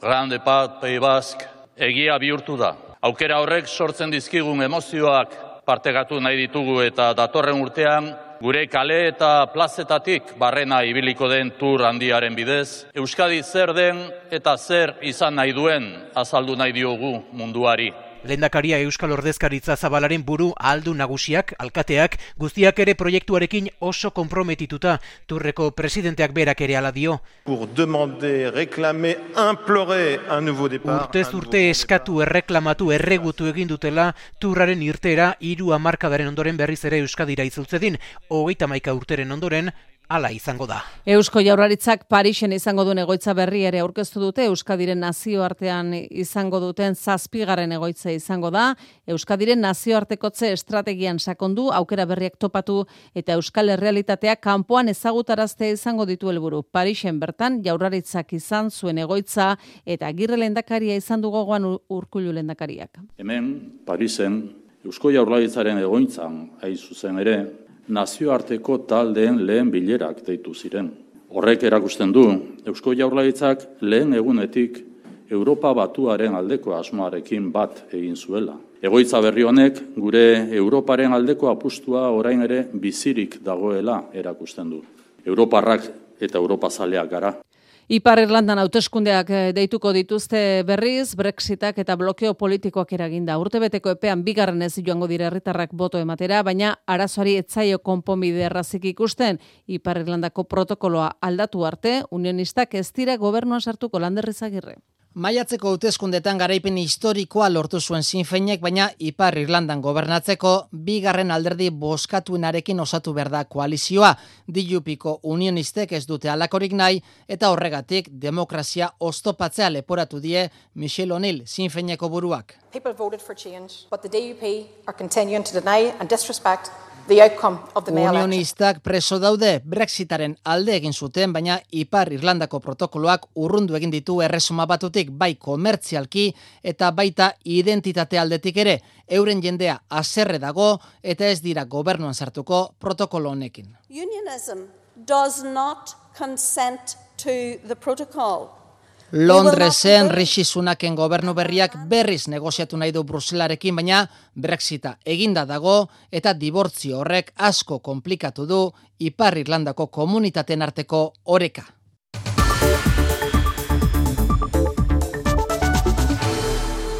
grande pag Pei Bask egia bihurtu da. Aukera horrek sortzen dizkigun emozioak partegatu nahi ditugu eta datorren urtean gure kale eta plazetatik barrena ibiliko den tur handiaren bidez, Euskadi zer den eta zer izan nahi duen azaldu nahi diogu munduari. Lehendakaria Euskal Ordezkaritza Zabalaren buru aldu nagusiak, alkateak, guztiak ere proiektuarekin oso konprometituta, turreko presidenteak berak ere ala dio. Pour demander, réclamer, implorer un nouveau départ. Urtez urte eskatu erreklamatu erregutu egin dutela, turraren irtera hiru hamarkadaren ondoren berriz ere Euskadira itzultzedin, hogeita maika urteren ondoren, Ala izango da. Eusko Jaurlaritzak Parisen izango duen egoitza berri ere aurkeztu dute Euskadiren nazioartean izango duten zazpigaren egoitza izango da. Euskadiren nazioartekotze estrategian sakondu aukera berriak topatu eta Euskal Herrealitatea kanpoan ezagutaraztea izango ditu helburu. Parisen bertan Jaurlaritzak izan zuen egoitza eta Agirre lehendakaria izan du gogoan Urkullu lehendakariak. Hemen Parisen Eusko Jaurlaritzaren egoitzan hain zuzen ere nazioarteko taldeen lehen bilerak deitu ziren. Horrek erakusten du, Eusko Jaurlaritzak lehen egunetik Europa batuaren aldeko asmoarekin bat egin zuela. Egoitza berri honek gure Europaren aldeko apustua orain ere bizirik dagoela erakusten du. Europarrak eta Europa zaleak gara. Ipar Irlandan hauteskundeak eh, deituko dituzte berriz, Brexitak eta blokeo politikoak eraginda. Urtebeteko epean bigarren ez joango dire herritarrak boto ematera, baina arazoari etzaio konponbide errazik ikusten Ipar Irlandako protokoloa aldatu arte, unionistak ez dira gobernuan sartuko landerrizagirre. Maiatzeko hauteskundetan garaipen historikoa lortu zuen Sinfeinek, baina Ipar Irlandan gobernatzeko bigarren alderdi boskatuenarekin osatu behar da koalizioa. Dilupiko unionistek ez dute alakorik nahi eta horregatik demokrazia oztopatzea leporatu die Michel O'Neill Sinfeineko buruak. People voted for change, but the DUP are continuing to deny and disrespect the outcome of the Unionistak preso daude Brexitaren alde egin zuten, baina Ipar Irlandako protokoloak urrundu egin ditu erresuma batutik bai komertzialki eta baita identitate aldetik ere. Euren jendea aserre dago eta ez dira gobernuan sartuko protokolo honekin. Unionism does not consent to the protocol. Londresen Rishi Sunaken gobernu berriak berriz negoziatu nahi du Bruselarekin, baina Brexita eginda dago eta dibortzio horrek asko komplikatu du Ipar Irlandako komunitateen arteko oreka.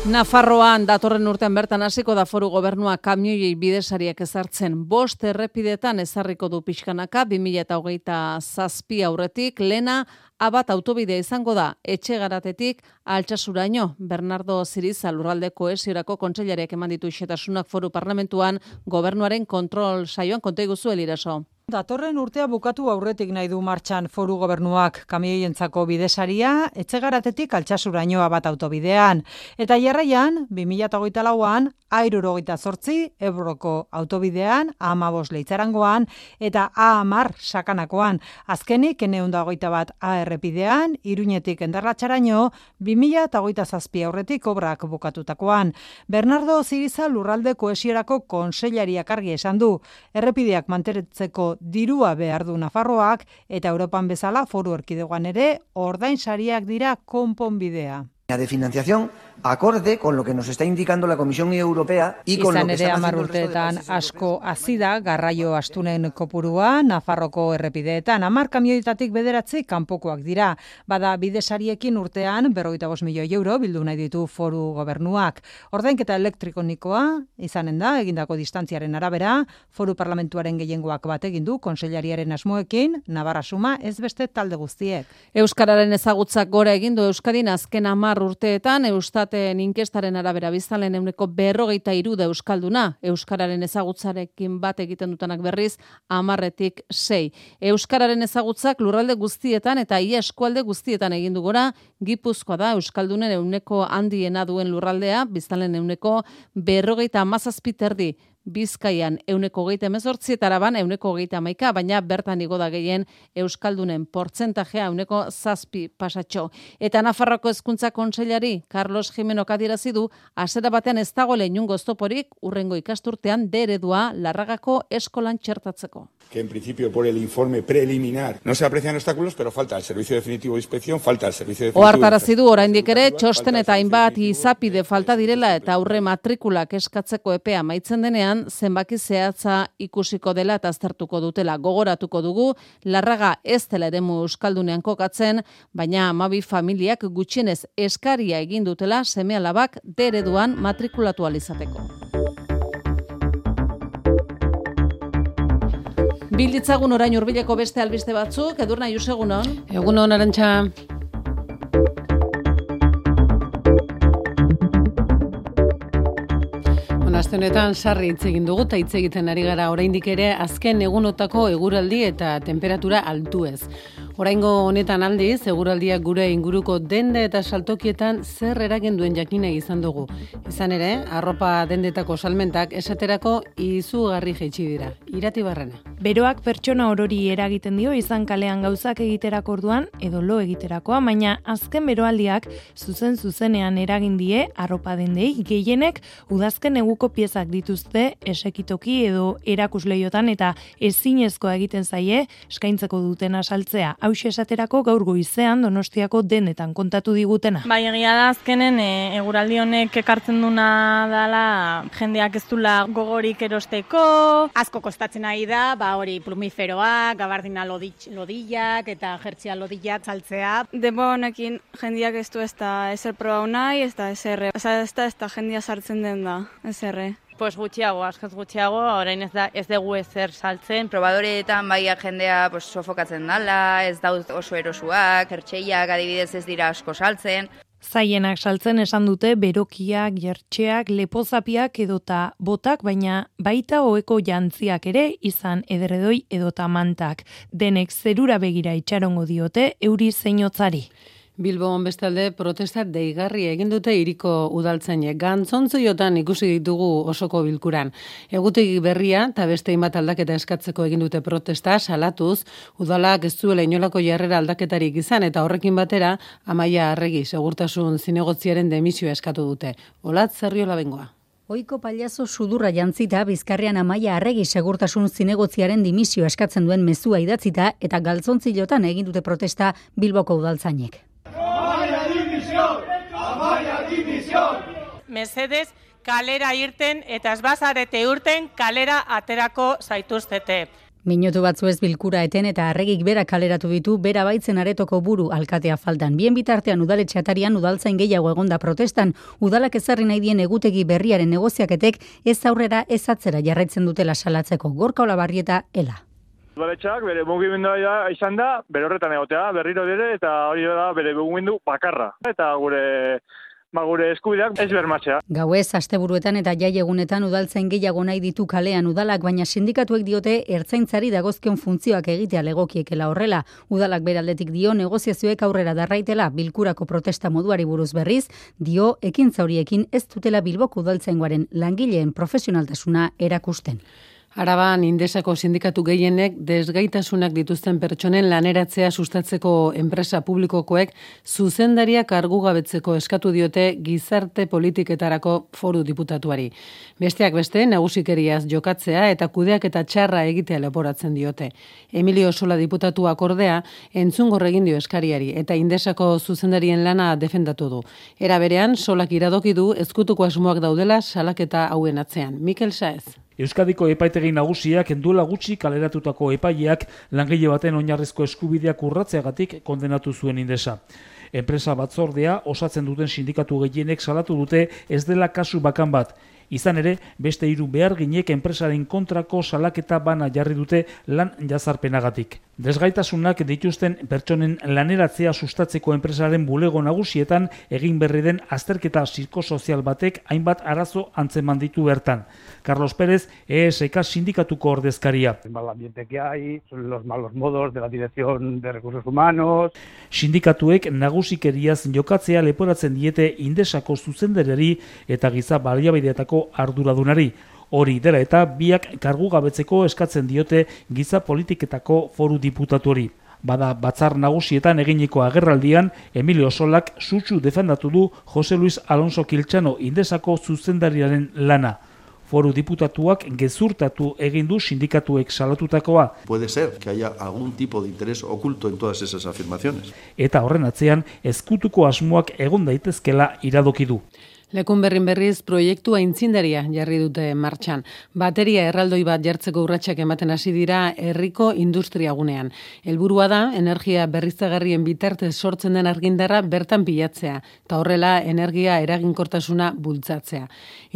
Nafarroan datorren urtean bertan hasiko da foru gobernua kamioiei bidesariak ezartzen bost errepidetan ezarriko du pixkanaka 2008 zazpi aurretik lena abat autobidea izango da etxe garatetik altxasuraino. Bernardo Ziriza lurralde koesiorako kontseilariak eman ditu xetasunak foru parlamentuan gobernuaren kontrol saioan konta iguzu eliraso. Datorren urtea bukatu aurretik nahi du martxan foru gobernuak kamioientzako bidesaria, etxegaratetik altxasurainoa bat autobidean. Eta jarraian, 2008 lauan, airurogeita zortzi, ebroko autobidean, amabos leitzarangoan, eta A-amar sakanakoan. Azkenik, eneunda bat A-errepidean, iruñetik endarratxaraino, 2008 zazpi aurretik obrak bukatutakoan. Bernardo Ziriza lurralde koesiorako konseilariak argi esan du, errepideak manteretzeko dirua behar du Nafarroak eta Europan bezala foru erkidegoan ere ordain sariak dira konponbidea. de financiación acorde con lo que nos está indicando la Comisión Europea y con Izan lo que ere están urteetan asko azida garraio astunen kopurua Nafarroko errepideetan amar kamioitatik bederatzi kanpokoak dira. Bada bidesariekin urtean berrogeita bost milioi euro bildu nahi ditu foru gobernuak. Ordainketa elektrikonikoa izanen da egindako distantziaren arabera foru parlamentuaren gehiengoak bat egin du konseilariaren asmoekin Navarra suma ez beste talde guztiek. Euskararen ezagutzak gora egin du Euskadin azken amar urteetan Eustaten inkestaren arabera biztalen euneko berrogeita iru da Euskalduna. Euskararen ezagutzarekin bat egiten dutenak berriz amarretik sei. Euskararen ezagutzak lurralde guztietan eta ia eskualde guztietan egin gora, Gipuzkoa da Euskaldunen euneko handiena duen lurraldea, biztalen euneko berrogeita amazazpiterdi Bizkaian euneko geita emezortzi eta araban euneko geita maika, baina bertan igo da gehien Euskaldunen portzentajea euneko zazpi pasatxo. Eta Nafarroko hezkuntza kontseilari Carlos Jimeno kadirazi du, azera batean ez dago lehun goztoporik urrengo ikasturtean deredua larragako eskolan txertatzeko. que en principio por el informe preliminar no se aprecian obstáculos, pero falta el servicio definitivo de inspección, falta el servicio definitivo de Oartarazi du oraindik ere txosten eta hainbat izapide falta direla eta aurre matrikulak eskatzeko epea maitzen denean zenbaki zehatza ikusiko dela eta aztertuko dutela gogoratuko dugu larraga ez dela eremu euskaldunean kokatzen baina amabi familiak gutxienez eskaria egin dutela semealabak dereduan matrikulatu alizateko. Bilditzagun orain urbileko beste albiste batzuk, edurna jusegunon. Egunon, arantxa. Bueno, aste honetan sarri hitz egin dugu eta hitz egiten ari gara oraindik ere azken egunotako eguraldi eta temperatura altuez. Oraingo honetan aldiz, seguraldiak gure inguruko dende eta saltokietan zer eragin duen jakina izan dugu. Izan ere, arropa dendetako salmentak esaterako izugarri jaitsi dira. Irati barrena. Beroak pertsona orori eragiten dio izan kalean gauzak egiterako orduan edo lo egiterakoa, baina azken beroaldiak zuzen zuzenean eragin die arropa dendei gehienek udazken eguko piezak dituzte esekitoki edo erakusleiotan eta ezinezkoa egiten zaie eskaintzeko dutena saltzea. Hau esaterako gaur goizean Donostiako denetan kontatu digutena. Bai, egia da azkenen e, eguraldi honek ekartzen duna dala jendeak ez dula gogorik erosteko. Asko kostatzen ari da, ba hori plumiferoak, gabardina lodillak eta jertzia lodillak saltzea. Debo honekin jendeak ez du ez da ezer proba nahi, ez da ezer, ez da ez da jendia sartzen den da, ezer. Pues gutxiago, askoz gutxiago, orain ez da ez dugu ezer saltzen. Probadoreetan bai jendea pues, sofokatzen dala, ez dauz oso erosuak, ertxeiak adibidez ez dira asko saltzen. Zaienak saltzen esan dute berokiak, jertxeak, lepozapiak edota botak, baina baita hoeko jantziak ere izan ederedoi edota mantak. Denek zerura begira itxarongo diote euri zeinotzari. Bilbon bestalde protesta deigarri egin dute iriko udaltzainek. Gantzontziotan ikusi ditugu osoko bilkuran. Egutegi berria eta beste imat aldaketa eskatzeko egin dute protesta salatuz, udalak ez zuela inolako jarrera aldaketarik izan eta horrekin batera amaia arregi segurtasun zinegotziaren demisioa eskatu dute. Olat zerriola bengoa. Oiko paliazo sudurra jantzita bizkarrean amaia arregi segurtasun zinegotziaren dimisio eskatzen duen mezua idatzita eta galtzontzilotan egin dute protesta Bilboko udaltzainek. Mesedez, kalera irten eta esbazarete urten kalera aterako zaituztete. Minutu batzu ez bilkura eten eta arregik bera kaleratu ditu bera baitzen aretoko buru alkatea faltan. Bien bitartean udaletxe atarian udaltzain gehiago egonda protestan, udalak ezarri nahi dien egutegi berriaren negoziaketek ez aurrera ez atzera jarraitzen dutela salatzeko gorka olabarrieta ela. Udaletxak bere mugimendua izan da, bere horretan egotea, berriro dire eta hori da bere mugimendu bakarra. Eta gure ba, gure eskubideak ez bermatzea. Gauez, asteburuetan eta jai egunetan udaltzen gehiago nahi ditu kalean udalak, baina sindikatuek diote ertzaintzari dagozkion funtzioak egitea legokiekela horrela. Udalak beraldetik dio negoziazioek aurrera darraitela bilkurako protesta moduari buruz berriz, dio ekintza horiekin ez dutela bilboko udaltzaingoaren langileen profesionaltasuna erakusten. Araban indesako sindikatu gehienek desgaitasunak dituzten pertsonen laneratzea sustatzeko enpresa publikokoek zuzendaria kargu gabetzeko eskatu diote gizarte politiketarako foru diputatuari. Besteak beste, nagusikeriaz jokatzea eta kudeak eta txarra egitea leporatzen diote. Emilio Sola diputatuak ordea, entzun egin dio eskariari eta indesako zuzendarien lana defendatu du. Era berean, Solak iradoki du ezkutuko asmoak daudela salaketa hauen atzean. Mikel Saez. Euskadiko epaitegi nagusiak enduela gutxi kaleratutako epaileak langile baten oinarrizko eskubideak urratzeagatik kondenatu zuen indesa. Enpresa batzordea osatzen duten sindikatu gehienek salatu dute ez dela kasu bakan bat, Izan ere, beste hiru behar ginek enpresaren kontrako salaketa bana jarri dute lan jazarpenagatik. Desgaitasunak dituzten pertsonen laneratzea sustatzeko enpresaren bulego nagusietan egin berri den azterketa psikosozial batek hainbat arazo antzeman ditu bertan. Carlos Pérez, ESK sindikatuko ordezkaria. El mal ambiente que hay, los malos modos de la dirección de recursos humanos. Sindikatuek nagusikeriaz jokatzea leporatzen diete indesako zuzendereri eta giza baliabideetako arduradunari. Hori dela eta biak kargu gabetzeko eskatzen diote giza politiketako foru diputatu hori. Bada batzar nagusietan eginiko agerraldian, Emilio Solak sutsu defendatu du Jose Luis Alonso Kiltxano indesako zuzendariaren lana. Foru diputatuak gezurtatu egin du sindikatuek salatutakoa. Puede ser que haya algún tipo de interés oculto en todas esas afirmaciones. Eta horren atzean, ezkutuko asmoak egon daitezkela iradoki du. Lekun berrin berriz proiektua intzindaria jarri dute martxan. Bateria erraldoi bat jartzeko urratsak ematen hasi dira herriko industriagunean. Helburua da energia berriztagarrien bitartez sortzen den argindarra bertan pilatzea eta horrela energia eraginkortasuna bultzatzea.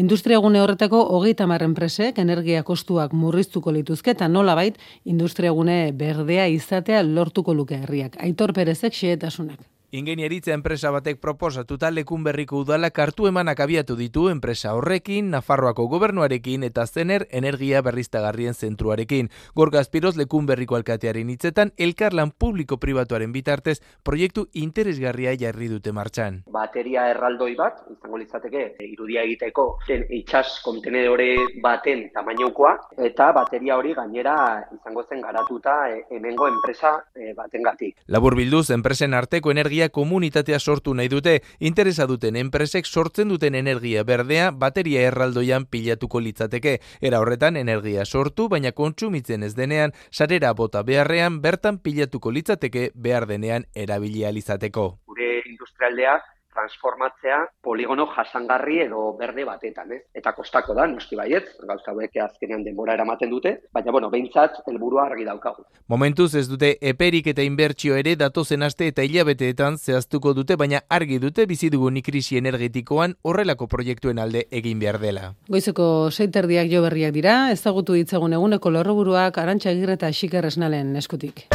Industriagune horretako hogeita mar enpresek energia kostuak murriztuko lituzke eta nolabait industriagune berdea izatea lortuko luke herriak. Aitor Perezek xehetasunak. Ingenieritza enpresa batek proposatuta lekun berriko udala kartu emanak abiatu ditu enpresa horrekin, Nafarroako gobernuarekin eta zener energia berriztagarrien zentruarekin. Gorga Aspiroz lekun berriko alkatearen hitzetan, elkarlan publiko-pribatuaren bitartez proiektu interesgarria jarri dute martxan. Bateria erraldoi bat, izango litzateke, irudia egiteko zen itxas kontenedore baten tamainokoa, eta bateria hori gainera izango zen garatuta e, hemengo enpresa e, baten gatik. Labur bilduz, enpresen arteko energia energia komunitatea sortu nahi dute, interesa duten enpresek sortzen duten energia berdea bateria erraldoian pilatuko litzateke. Era horretan energia sortu, baina kontsumitzen ez denean, sarera bota beharrean bertan pilatuko litzateke behar denean erabilia lizateko. Gure industrialdea transformatzea poligono jasangarri edo berde batetan, ez? Eta kostako da, noski baiet, gauza hauek azkenean denbora eramaten dute, baina bueno, behintzat helburua argi daukagu. Momentuz ez dute eperik eta inbertsio ere datozen aste eta hilabeteetan zehaztuko dute, baina argi dute bizi dugun krisi energetikoan horrelako proiektuen alde egin behar dela. Goizeko seiterdiak jo berriak dira, ezagutu ditzagun eguneko lorroburuak arantxa eta xikerresnalen eskutik.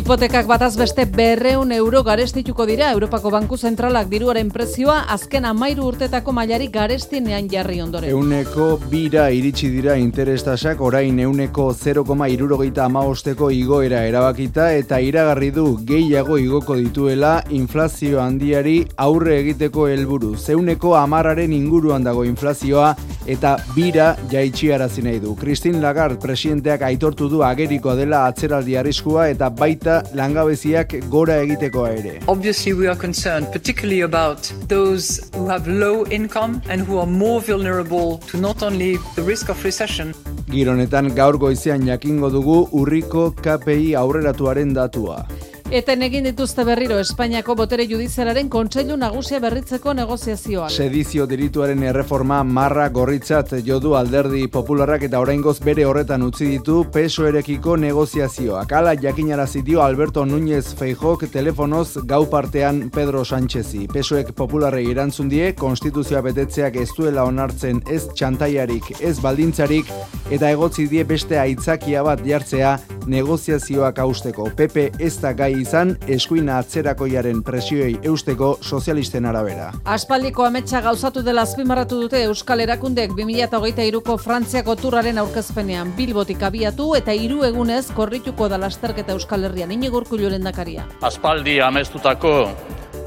Hipotekak bataz beste berreun euro garestituko dira Europako Banku Zentralak diruaren prezioa azken amairu urtetako mailari garestinean jarri ondore. Euneko bira iritsi dira interestasak orain euneko 0,6 irurogeita amaosteko igoera erabakita eta iragarri du gehiago igoko dituela inflazio handiari aurre egiteko helburu. Zeuneko amarraren inguruan dago inflazioa eta bira jaitxiarazi nahi du. Christine Lagarde presidenteak aitortu du ageriko dela atzeraldi arriskua eta baita baita langabeziak gora egiteko ere. Obviously we are concerned particularly about those who have low income and who are more vulnerable to not only the risk of recession. Gironetan gaur goizean jakingo dugu urriko KPI aurreratuaren datua. Eten egin dituzte berriro Espainiako botere judizialaren kontseilu nagusia berritzeko negoziazioak. Sedizio dirituaren erreforma marra gorritzat jodu alderdi popularrak eta oraingoz bere horretan utzi ditu peso erekiko negoziazioak. Ala jakinara zitio Alberto Núñez Feijok telefonoz gau partean Pedro Sánchezi. Pesoek popularrei erantzun die, konstituzioa betetzeak ez duela onartzen ez txantaiarik, ez baldintzarik, eta egotzi die beste aitzakia bat jartzea negoziazioak hausteko. Pepe ez da gai izan eskuina atzerakoiaren presioei eusteko sozialisten arabera. Aspaldiko ametsa gauzatu dela azpimarratu dute Euskal Erakundek 2008ko Frantziako turraren aurkezpenean Bilbotik abiatu eta hiru egunez korrituko da lasterketa Euskal Herrian inigurku joren dakaria. Aspaldi amestutako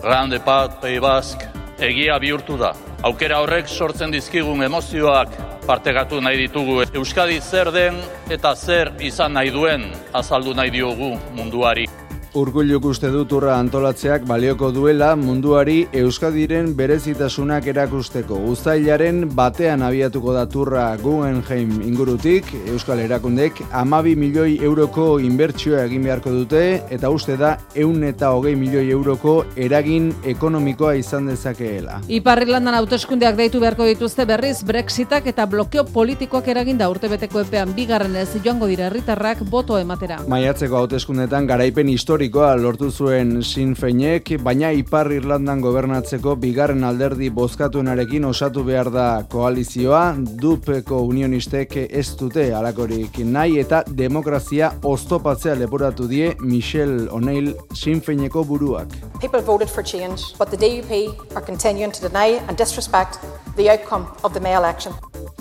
Grande Pat Pei Bask egia bihurtu da. Aukera horrek sortzen dizkigun emozioak partegatu nahi ditugu. Euskadi zer den eta zer izan nahi duen azaldu nahi diogu munduari. Urkulluk uste dut urra antolatzeak balioko duela munduari Euskadiren berezitasunak erakusteko. Uztailaren batean abiatuko da turra Guggenheim ingurutik, Euskal Erakundek amabi milioi euroko inbertsioa egin beharko dute, eta uste da eun eta hogei milioi euroko eragin ekonomikoa izan dezakeela. Iparri landan autoeskundeak deitu beharko dituzte berriz Brexitak eta blokeo politikoak eragin da urtebeteko epean bigarren ez joango dira herritarrak boto ematera. Maiatzeko hauteskundetan garaipen histori historikoa lortu zuen Sinfeinek, baina Ipar Irlandan gobernatzeko bigarren alderdi bozkatuenarekin osatu behar da koalizioa, dupeko unionistek ez dute alakorik nahi eta demokrazia oztopatzea leporatu die Michelle O'Neill Sinfeineko buruak. People voted for change, but the DUP are continuing to deny and disrespect the outcome of the May election.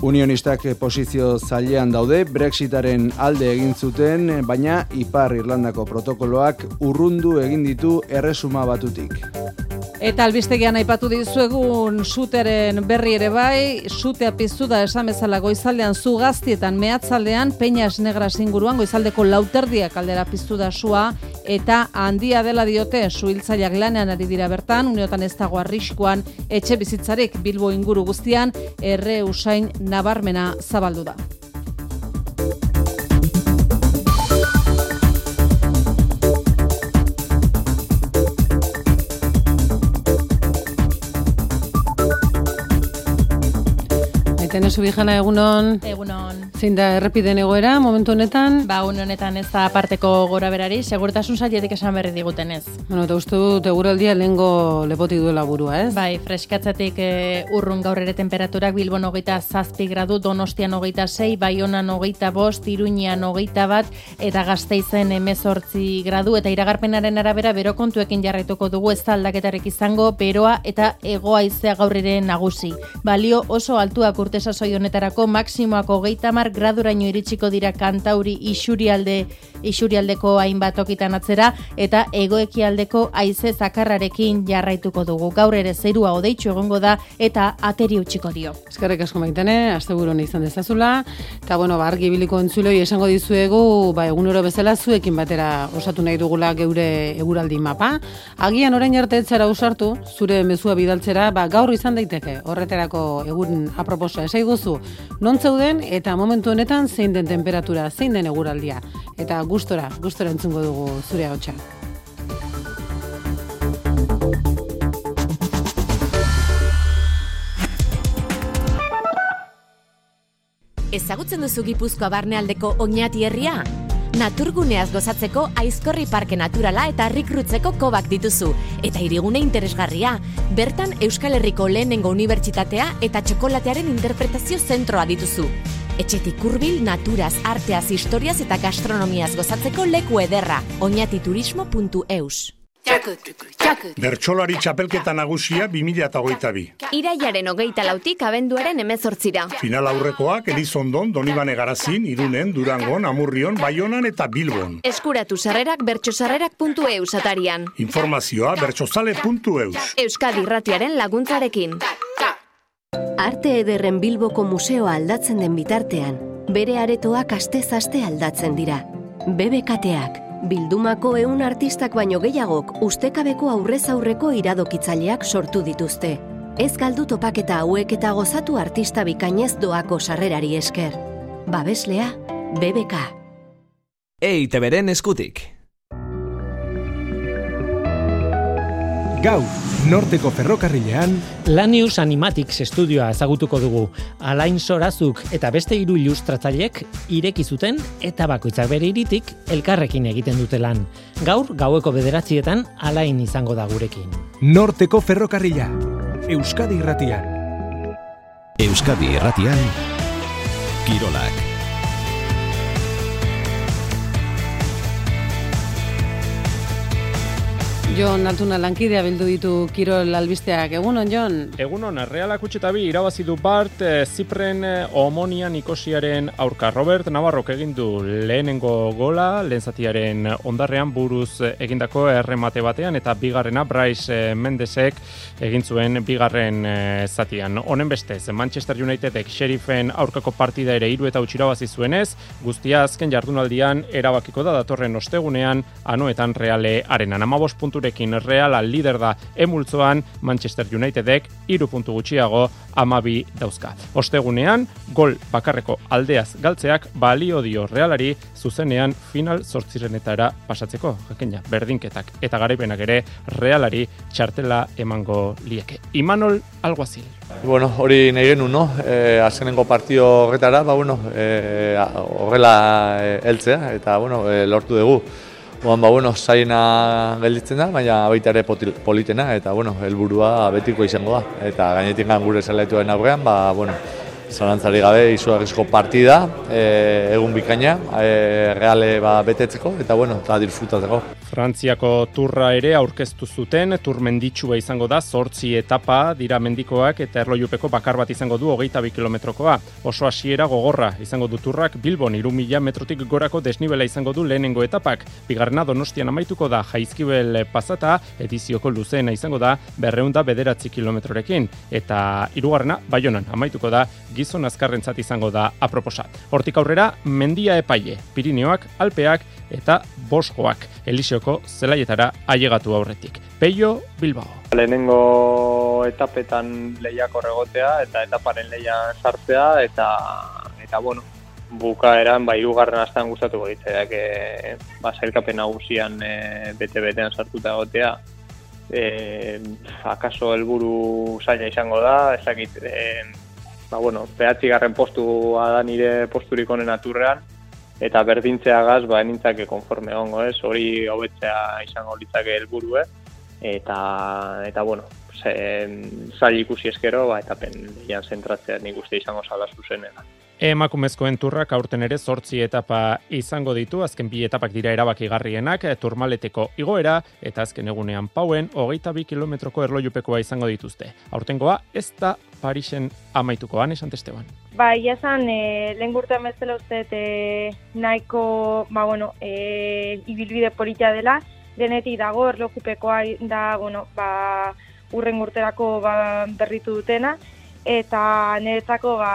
Unionistak posizio zailean daude, Brexitaren alde egin zuten, baina Ipar Irlandako protokoloak urrundu egin ditu erresuma batutik. Eta albistegian aipatu dizuegun suteren berri ere bai, sutea piztu da esan bezala goizaldean zu gaztietan mehatzaldean, peinas negra inguruan goizaldeko lauterdiak aldera piztu da sua, eta handia dela diote suhiltzaileak lanean ari dira bertan, uniotan ez dago arriskoan etxe bizitzarik bilbo inguru guztian, erre usain nabarmena zabaldu da. Maiten esu bijana egunon. Egunon. Zein da errepiden egoera momentu honetan? Ba, honetan ez da aparteko gora berari, segurtasun sailetik esan berri diguten ez. Bueno, eta uste dut eguraldia lehengo lepoti duela burua, ez? Bai, freskatzatik e, urrun gaur ere temperaturak Bilbon hogeita zazpi gradu, Donostian hogeita sei, Baionan hogeita bost, Iruñian hogeita bat, eta gazteizen emezortzi gradu, eta iragarpenaren arabera bero kontuekin jarraituko dugu ez da aldaketarek izango, beroa eta egoa izea gaur ere nagusi. Balio oso altuak urte sasoi honetarako maksimoako geita mar graduraino iritsiko dira kantauri isurialde isurialdeko hainbat okitan atzera eta egoekialdeko haize zakarrarekin jarraituko dugu. Gaur ere zerua odeitzu egongo da eta ateri utziko dio. Eskerrik asko maitene, asteburu izan dezazula. Eta bueno, ba argi biliko entzuloi esango dizuegu, ba egunero bezala zuekin batera osatu nahi dugula geure eguraldi mapa. Agian orain arte etzara usartu, zure mezua bidaltzera, ba gaur izan daiteke. Horreterako egun aproposa esaiguzu. Non zeuden eta momentu honetan zein den temperatura, zein den eguraldia. Eta gustora, gustora entzungo dugu zure hotxa. Ezagutzen duzu Gipuzkoa barnealdeko oinati herria? Naturguneaz gozatzeko aizkorri parke naturala eta rikrutzeko kobak dituzu. Eta irigune interesgarria, bertan Euskal Herriko lehenengo unibertsitatea eta txokolatearen interpretazio zentroa dituzu. Etxetik kurbil, naturaz, arteaz, historiaz eta gastronomiaz gozatzeko leku ederra. oñatiturismo.eus Bertxolari txapelketa nagusia 2008 bi. Iraiaren hogeita lautik abenduaren emezortzira. Final aurrekoak Elizondon, Donibane Garazin, Irunen, Durangon, Amurrion, Baionan eta Bilbon. Eskuratu sarrerak bertxosarrerak.eus atarian. Informazioa bertxosale.eus. Euskadi irratiaren laguntzarekin. Arte ederren Bilboko museoa aldatzen den bitartean, bere aretoak astez aste aldatzen dira. BBKteak, bildumako ehun artistak baino gehiagok ustekabeko aurrez aurreko iradokitzaileak sortu dituzte. Ez galdu topaketa hauek eta gozatu artista bikainez doako sarrerari esker. Babeslea, BBK. Eite beren eskutik. Gau, Norteko ferrokarrilean Lanius Animatics estudioa ezagutuko dugu. Alain Sorazuk eta beste hiru ilustratzailek ireki zuten eta bakoitzak bere iritik elkarrekin egiten dute lan. Gaur gaueko bederatzietan Alain izango da gurekin. Norteko ferrokarrila. Euskadi Irratian. Euskadi Irratian. Kirolak. Jon Altuna lankidea bildu ditu Kirol albisteak. Egunon, Jon? Egunon, Reala Kutsetabi irabazi du Bart eh, Zipren eh, Omonia Nikosiaren aurka. Robert Navarrok egin du lehenengo gola, lehen ondarrean buruz egindako erremate batean, eta bigarrena Bryce eh, Mendesek egin zuen bigarren eh, zatian. Honen bestez, Manchester Unitedek Sheriffen aurkako partida ere iru eta utxirabazi zuenez, guztia azken jardunaldian erabakiko da datorren ostegunean, anoetan Reale arenan. Amabos puntu punturekin Reala lider da emultzoan Manchester Unitedek iru puntu gutxiago amabi dauzka. Ostegunean, gol bakarreko aldeaz galtzeak balio dio Realari zuzenean final sortzirenetara pasatzeko, jakina, berdinketak eta garaipenak ere Realari txartela emango lieke. Imanol Alguazil. Bueno, hori nahi genuen, no? E, azkenengo partio horretara, ba, bueno, e, horrela e, heltzea, eta, bueno, e, lortu dugu. Oan, ba, bueno, zaina gelditzen da, baina baita ere politena, eta, bueno, helburua betiko izango da. Eta gainetik gure zelaituen aurrean, ba, bueno, zalantzari gabe izugarrizko partida, e, egun bikaina, e, reale ba, betetzeko, eta, bueno, eta disfrutatzeko. Frantziako turra ere aurkeztu zuten, turmenditsua izango da, sortzi etapa dira mendikoak eta erloiupeko bakar bat izango du hogeita bi kilometrokoa. Oso hasiera gogorra izango du turrak Bilbon iru mila metrotik gorako desnibela izango du lehenengo etapak. Bigarna donostian amaituko da jaizkibel pasata, edizioko luzeena izango da berreunda bederatzi kilometrorekin. Eta irugarrena, baionan amaituko da gizon azkarrentzat izango da aproposa. Hortik aurrera, mendia epaile, Pirineoak, Alpeak eta Boskoak. Eliseoko zelaietara ailegatu aurretik. Peio Bilbao. Lehenengo etapetan lehiako regotea eta etaparen leia sartzea eta eta bueno, bukaeran bai hirugarren astan gustatuko ditzaidak e, ba sailkapen nagusian e, bete betean sartuta egotea. E, akaso helburu zaila izango da, ezakit, e, ba, bueno, garren postua da nire posturik honen aturrean, eta berdintzea gaz, ba, enintzake konforme ongo, ez, hori hobetzea izango litzake helburu, eh? eta, eta, bueno, zail ikusi eskero, ba, eta pen, zentratzea nik uste izango zala zuzenena. Emakumezkoen turrak aurten ere zortzi etapa izango ditu, azken bi etapak dira erabakigarrienak, turmaleteko igoera, eta azken egunean pauen, hogeita bi kilometroko erlojupekoa izango dituzte. Aurtengoa, ez da Parisen amaituko, Anes Antesteban. Ba, ia zan, e, lehen gurtean bezala uste, e, nahiko, ba, bueno, e, ibilbide polita dela, denetik dago, erlojupekoa da, bueno, ba, urren urterako ba, berritu dutena, eta niretzako, ba,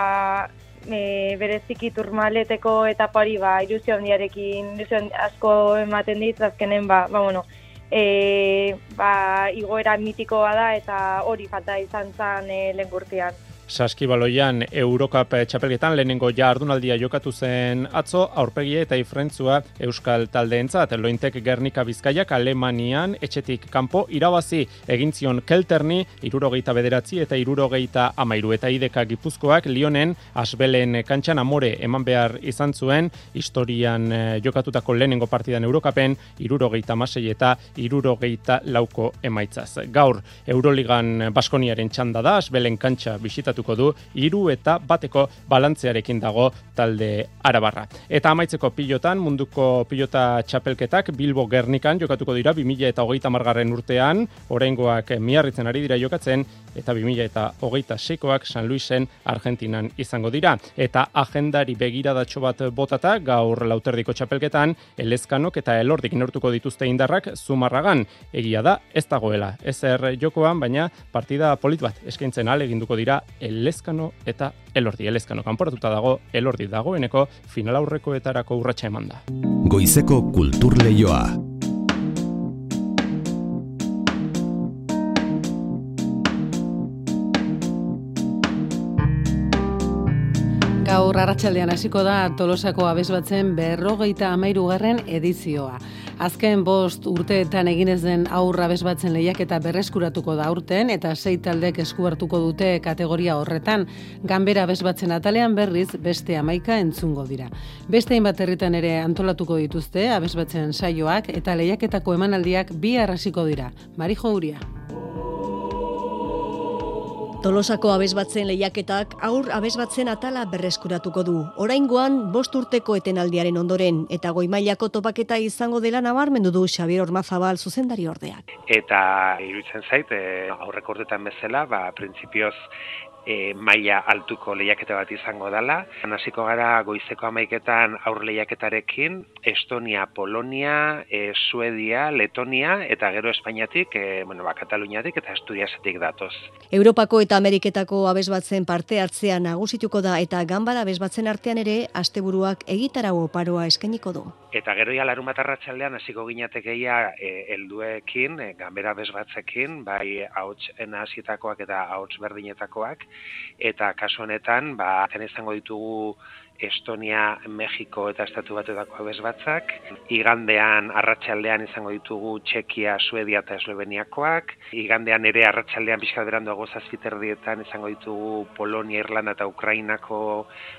e, bereziki turmaleteko etapa hori ba, ilusio handiarekin, ilusio asko ematen dit, azkenen ba, ba, bueno, e, ba, igoera mitikoa da eta hori falta izan zen e, lehen Saskibaloian Eurokap txapelketan lehenengo ja ardunaldia jokatu zen atzo, aurpegia eta ifrentzua Euskal taldeentzat. Lointek Gernika Bizkaiak Alemanian etxetik kanpo irabazi egin zion Kelterni irurogeita bederatzi eta irurogeita amairu eta ideka gipuzkoak Lionen asbelen kantxan amore eman behar izan zuen historian eh, jokatutako lehenengo partidan Eurokapen irurogeita masei eta irurogeita lauko emaitzaz. Gaur Euroligan Baskoniaren txanda da asbelen kantxa bisitatu jokatuko du hiru eta bateko balantzearekin dago talde Arabarra. Eta amaitzeko pilotan munduko pilota txapelketak Bilbo Gernikan jokatuko dira 2000 eta hogeita margarren urtean, oraingoak miarritzen ari dira jokatzen, eta 2000 eta hogeita seikoak San Luisen Argentinan izango dira. Eta agendari begiradatxo bat botata, gaur lauterdiko txapelketan, elezkanok eta elordik inortuko dituzte indarrak zumarragan. Egia da, ez dagoela. Ezer jokoan, baina partida polit bat eskaintzen aleginduko dira Elezkano eta Elordi. Elezkano kanporatuta dago, Elordi dagoeneko final aurrekoetarako urratsa eman da. Goizeko kultur leioa. Gaur arratsaldean hasiko da Tolosako abesbatzen berrogeita amairugarren edizioa. Azken bost urteetan eginez den aurra bezbatzen lehiak eta berreskuratuko da urten eta sei taldek eskuartuko dute kategoria horretan. Ganbera bezbatzen atalean berriz beste amaika entzungo dira. Beste hainbat herritan ere antolatuko dituzte abesbatzen saioak eta lehiaketako emanaldiak bi arrasiko dira. Marijo Uria. Tolosako abesbatzen lehiaketak aur abesbatzen atala berreskuratuko du. Oraingoan bost urteko etenaldiaren ondoren eta goimailako topaketa izango dela nabarmendu du Xabier Ormazabal zuzendari ordeak. Eta iruditzen zait, e, aurrek urtetan bezala, ba, printzipioz e, maila altuko lehiaketa bat izango dela. Hasiko gara goizeko amaiketan aur lehiaketarekin, Estonia, Polonia, e, Suedia, Letonia eta gero Espainiatik, e, bueno, ba, Kataluniatik eta Asturiasetik datoz. Europako eta Ameriketako abesbatzen parte hartzea nagusituko da eta ganbara abesbatzen artean ere asteburuak egitarau oparoa eskainiko du. Eta gero ja larun bat arratsaldean hasiko ginatekeia e, helduekin, e, ganbera abesbatzekin, bai ahots enasitakoak eta ahots berdinetakoak, eta kasu honetan ba zen izango ditugu Estonia, Mexiko eta Estatu Batuetako abez batzak. Igandean arratsaldean izango ditugu Txekia, Suedia eta Esloveniakoak. Igandean ere arratsaldean pixka berandu zazpiterdietan izango ditugu Polonia, Irlanda eta Ukrainako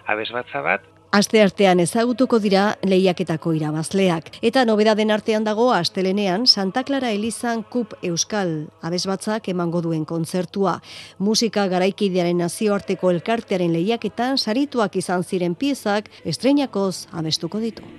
abez batza bat. Aste artean ezagutuko dira lehiaketako irabazleak. Eta nobedaden artean dago astelenean Santa Clara Elizan Kup Euskal abesbatzak emango duen kontzertua. Musika garaikidearen nazioarteko elkartearen lehiaketan sarituak izan ziren piezak estreinakoz abestuko ditu.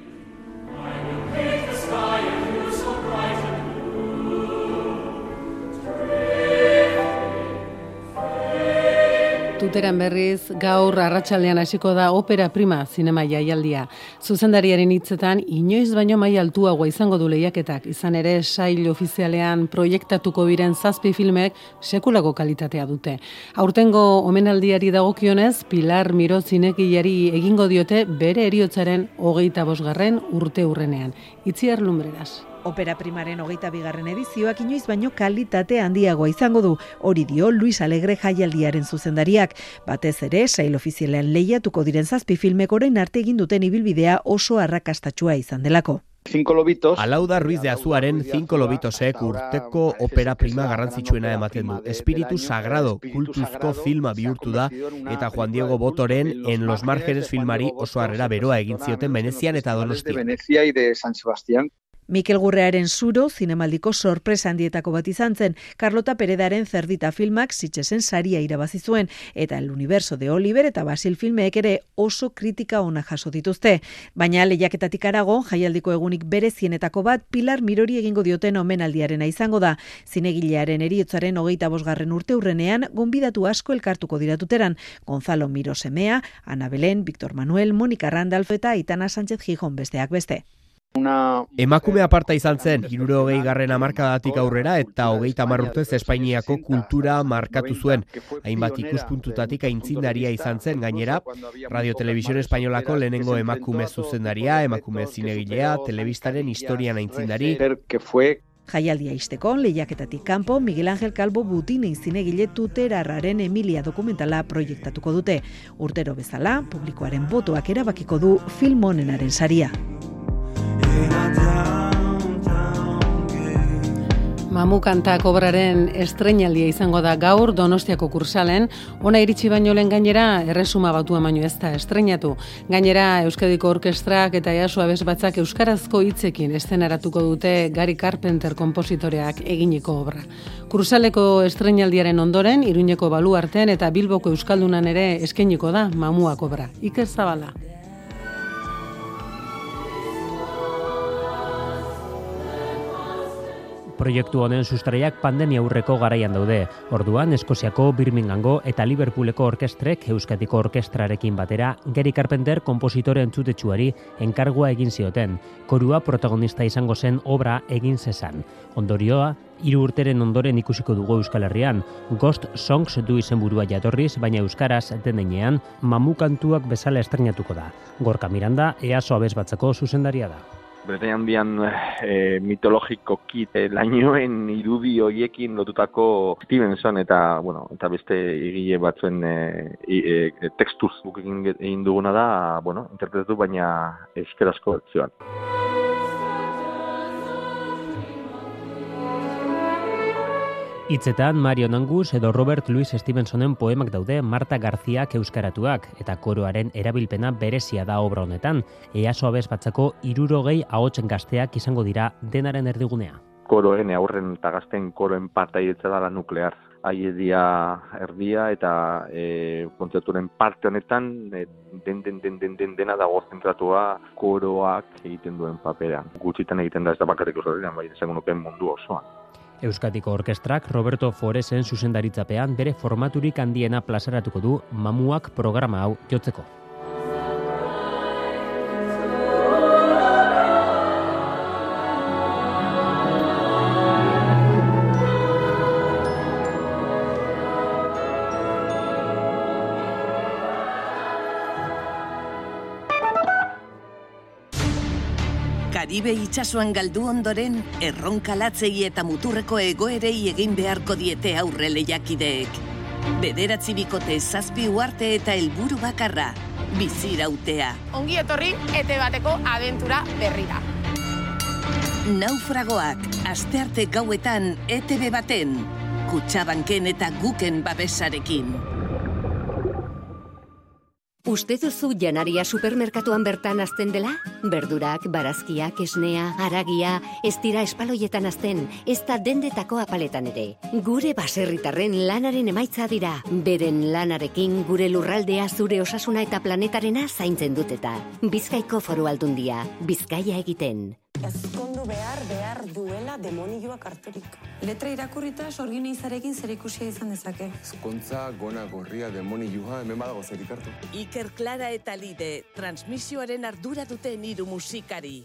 Tuteran berriz, gaur arratsaldean hasiko da opera prima zinema jaialdia. Zuzendariaren hitzetan, inoiz baino mai altuagoa izango du lehiaketak, izan ere sail ofizialean proiektatuko biren zazpi filmek sekulako kalitatea dute. Aurtengo omenaldiari dagokionez, Pilar Miro zinekilari egingo diote bere eriotzaren hogeita bosgarren urte urrenean. Itziar lumbreras. Opera primaren hogeita bigarren edizioak inoiz baino kalitate handiagoa izango du, hori dio Luis Alegre jaialdiaren zuzendariak. Batez ere, sail ofizialean lehiatuko diren zazpi filmek orain arte egin duten ibilbidea oso arrakastatxua izan delako. Cinco Lobitos. Alauda Ruiz de Azuaren Cinco Lobitosek urteko opera prima garrantzitsuena ematen du. Espiritu Sagrado kultuzko filma bihurtu da eta Juan Diego Botoren En los Márgenes filmari oso harrera beroa egin zioten Venezian eta Donostian. Venezia y de San Sebastián Mikel Gurrearen zuro, zinemaldiko sorpresa handietako bat izan zen, Carlota Peredaren zerdita filmak zitzesen saria irabazi zuen, eta El Universo de Oliver eta Basil filmeek ere oso kritika ona jaso dituzte. Baina lehiaketatik arago, jaialdiko egunik bere zienetako bat, Pilar Mirori egingo dioten omenaldiarena izango da. Zinegilearen eriotzaren hogeita bosgarren urte urrenean, gonbidatu asko elkartuko diratuteran, Gonzalo Miro Semea, Ana Belén, Victor Manuel, Monika Randalf eta Itana Sánchez Gijón besteak beste. Una... Emakume aparta izan zen, iruro hogei garren amarkadatik aurrera eta hogeita marrutez Espainiako kultura markatu zuen. Hainbat ikuspuntutatik aintzindaria izan zen gainera, Radio Televisión Espainolako lehenengo emakume zuzendaria, emakume zinegilea, telebistaren historian aintzindari. Jaialdia isteko, lehiaketatik kanpo, Miguel Ángel Calvo Butine zinegile tuterarraren Emilia dokumentala proiektatuko dute. Urtero bezala, publikoaren botoak erabakiko du film honenaren saria. Mamu kanta kobraren estrenaldia izango da gaur Donostiako kursalen, ona iritsi baino lehen gainera erresuma batu baino ez da estrenatu. Gainera Euskadiko Orkestrak eta Iasu Abes batzak euskarazko hitzekin estenaratuko dute Gary Carpenter konpositoreak eginiko obra. Kursaleko estrenaldiaren ondoren Iruñeko baluarten eta Bilboko euskaldunan ere eskainiko da Mamuak obra. Iker Zabala. Proiektu honen sustraiak pandemia aurreko garaian daude. Orduan, Eskoziako, Birminghamgo eta Liverpooleko orkestrek Euskatiko orkestrarekin batera Gary Carpenter kompositore entzutetsuari enkargua egin zioten. Korua protagonista izango zen obra egin zezan. Ondorioa, hiru urteren ondoren ikusiko dugu Euskal Herrian. Ghost Songs du izenburua jatorriz, baina euskaraz denean mamukantuak bezala estrenatuko da. Gorka Miranda, EASO abez batzako zuzendaria da. Bretañan bian e, mitologiko kit e, lainoen irudi hoiekin lotutako Stevenson eta, bueno, eta beste egile batzuen e, e, tekstuz egin duguna da, bueno, interpretatu baina eskerazko bertzioan. Hitzetan Mario Nangus edo Robert Louis Stevensonen poemak daude Marta Garziak euskaratuak eta koroaren erabilpena berezia da obra honetan. Easo abez batzako irurogei ahotzen gazteak izango dira denaren erdigunea. Koroen aurren eta gazten koroen parta da la nuklear. Aiedia erdia eta e, kontzerturen parte honetan e, den, den, den, den, den, dena dago zentratua koroak egiten duen paperan. Gutxitan egiten da ez da bakarrik osorean, bai, esango nuken mundu osoan. Euskatiko Orkestrak Roberto Foresen zuzendaritzapean bere formaturik handiena plazaratuko du mamuak programa hau jotzeko. Karibe itsasoan galdu ondoren, erronkalatzei eta muturreko egoerei egin beharko diete aurre lehiakideek. Bederatzi bikote zazpi uarte eta helburu bakarra, bizirautea. Ongi etorri, ete bateko abentura berri da. Naufragoak, astearte gauetan, ETV baten, kutsabanken eta guken babesarekin. Uste duzu janaria supermerkatuan bertan azten dela? Berdurak, barazkiak, esnea, aragia, ez dira espaloietan azten, ez da dendetako apaletan ere. Gure baserritarren lanaren emaitza dira. Beren lanarekin gure lurraldea zure osasuna eta planetarena zaintzen duteta. Bizkaiko foru aldundia, bizkaia egiten. Ezkondu behar, behar duela demonioak harturik. Letra irakurrita sorgin izarekin zer ikusia izan dezake. Ezkontza, gona, gorria, demonioa, hemen badago zer ikartu. Iker Clara eta Lide, transmisioaren ardura duten hiru musikari.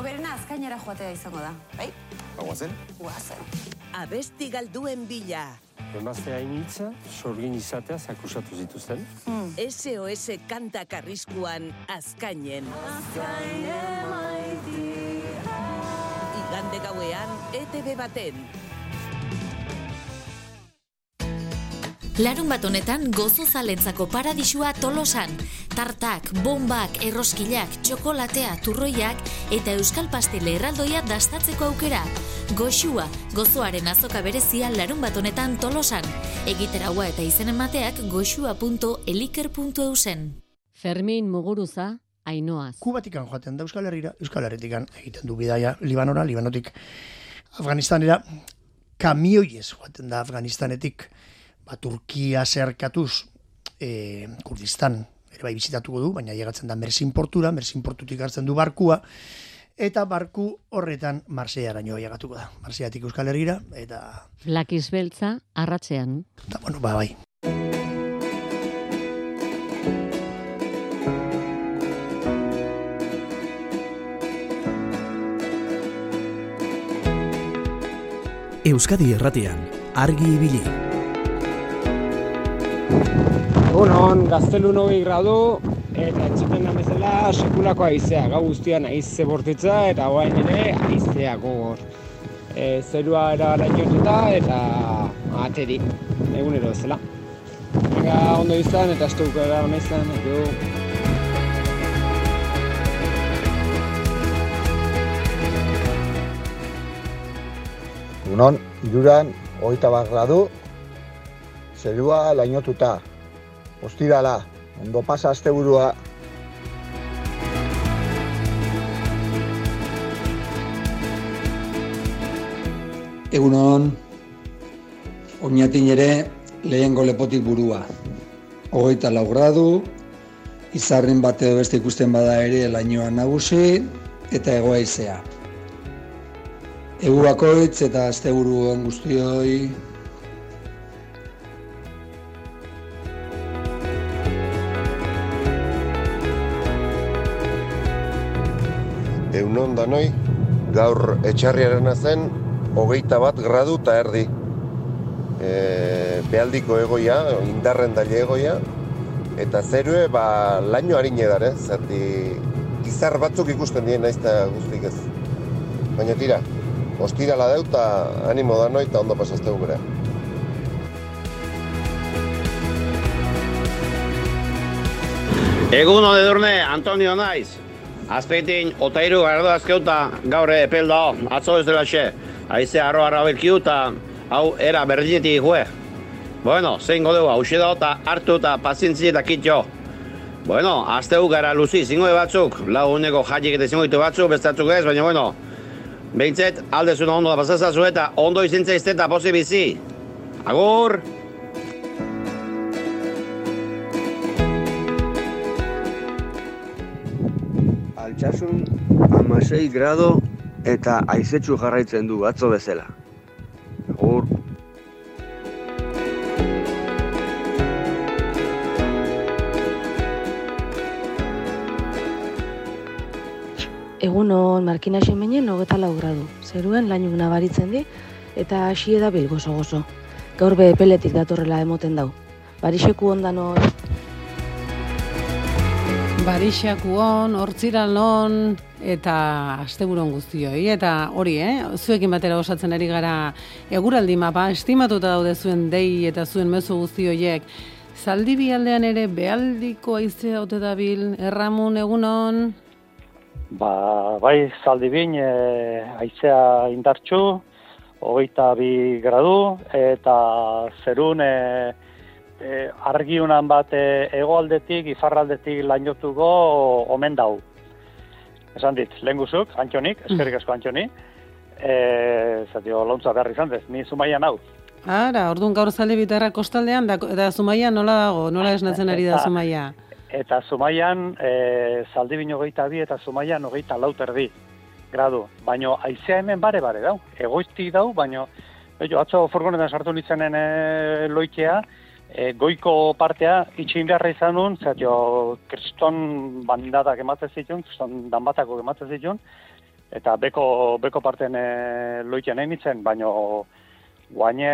Oberena azkainera joatea izango da, bai? Guazen? Guazen. Abesti galduen bila. Emaztea initza, sorgin izatea zakusatu zituzten. Mm. SOS kanta karriskuan azkainen. Azkainen maiti. Igande gauean, ETV baten. Larun bat honetan gozo zalentzako paradisua tolosan. Tartak, bombak, erroskilak, txokolatea, turroiak eta euskal pastele erraldoia dastatzeko aukera. Goxua, gozoaren azoka berezia larun bat honetan tolosan. Egiteraua eta izen emateak goxua.eliker.eusen. Fermin Muguruza, Ainoaz. Kubatikan joaten da Euskal Herrira, Euskal Herritikan egiten du bidaia Libanora, Libanotik Afganistanera, kamioiez joaten da Afganistanetik, ba, Turkia zerkatuz, e, Kurdistan, ere bai bizitatuko du, baina llegatzen da Mersin portura, Mersin portutik hartzen du barkua, eta barku horretan Marseillaraino llegatuko da. Marsellatik Euskal Herrira, eta... Blakiz beltza, arratzean. Eta, bueno, ba, bai. Euskadi Erratian, argi ibili. Egunon, gaztelun hogei gradu, eta entzuten da bezala sekulako aizea, gau guztian aize bortitza, eta guain ere aizea gogor. E, zerua era lainotuta eta ateri, egunero bezala. Venga, ondo izan eta estukara hona izan, edo. Egunon, iruran, hogeita bat gradu, zerua lainotuta. Ostirala, ondo pasa asteburua. Egunon, oinatin ere lehen lepotik burua. Hogeita lau gradu, izarrin bate beste ikusten bada ere lainoan nagusi eta egoaizea. Egu bakoitz eta asteburu on guztioi. Egunon danoi, gaur etxarriaren zen, hogeita bat gradu eta erdi. E, behaldiko egoia, indarren daile egoia, eta zerue, ba, laino harin edar, eh? zerti izar batzuk ikusten dien naizta guztik ez. Baina tira, ostirala deuta animo da noi eta ondo pasazte gure. Egun hon edurne, Antonio naiz. Azpeitin, otairu gardo azkeuta gaur epel dao, atzo ez dela xe. Aize arro arra belkiu eta hau era berdinetik jue. Bueno, zein godeu, hau xe eta hartu eta pazientzi eta kitxo. Bueno, azteu gara luzi, zingo batzuk, lau uneko jaiek eta zingo batzuk, bestatzuk ez, baina bueno, Behintzet, alde zuen ondo da pasazazu eta ondo izintza izteta posi bizi. Agur! Altsasun amasei grado eta aizetsu jarraitzen du atzo bezala. Agur! Egunon, Markina Xemenen hogeta lau gradu. Zeruen lainuk nabaritzen di, eta hasi da bil gozo-gozo. Gaur be peletik datorrela emoten dau. Barixeku ondan hor... Barixaku on, hortziran on, eta asteburon guztioi. Eta hori, eh? zuekin batera osatzen ari gara eguraldi mapa, estimatuta daude zuen dei eta zuen mezu guztioiek. Zaldibi aldean ere behaldiko aizea ote dabil, erramun egunon... Ba, bai, zaldi bin, e, aizea indartxu, hogeita bi gradu, eta zerun e, e, argiunan bat e, egoaldetik, ifarraldetik lainotuko omen dau. Esan dit, lehen guzuk, antxonik, eskerrik asko antxoni, e, zatio, launtza behar izan dez, ni zumaian hau. Ara, orduan gaur zaldi bitarra kostaldean, da, da zumaia nola dago, nola esnatzen ari da zumaia? Eta Zumaian, e, zaldi bino geita bi eta Zumaian ogeita lauterdi gradu. Baina aizea hemen bare-bare dau. Egoizti dau, baina jo, atzo furgonetan sartu nintzenen e, loikea, e, goiko partea itxin beharra izan nun, jo, kriston bandatak ematen zituen, kriston danbatako ematen zituen, eta beko, beko parten e, loikea nahi nintzen, baina guaine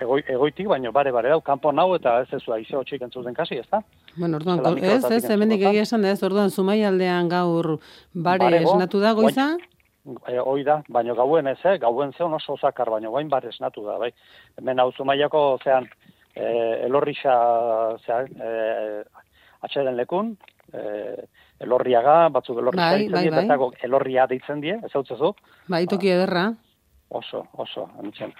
egoi, egoitik, baino bare bare dau, kanpo nau eta ez ez aize hotxik entzuten kasi, ez da? Bueno, orduan, ez, ez, hemendik egia esan ez, orduan, zumai aldean gaur bare Barego, esnatu da, goiza? E, hoi da, baino gauen ez, eh? gauen zeon oso zakar, baino guain bare esnatu da, bai. Hemen hau zumaiako, zean, e, elorrixa, zean, e, atxeden lekun, e, elorriaga, batzuk elorrixa bai, ditzen bai, die, bai. elorria deitzen die, ez hau? Bai, toki ederra. Oso, oso, emitzen.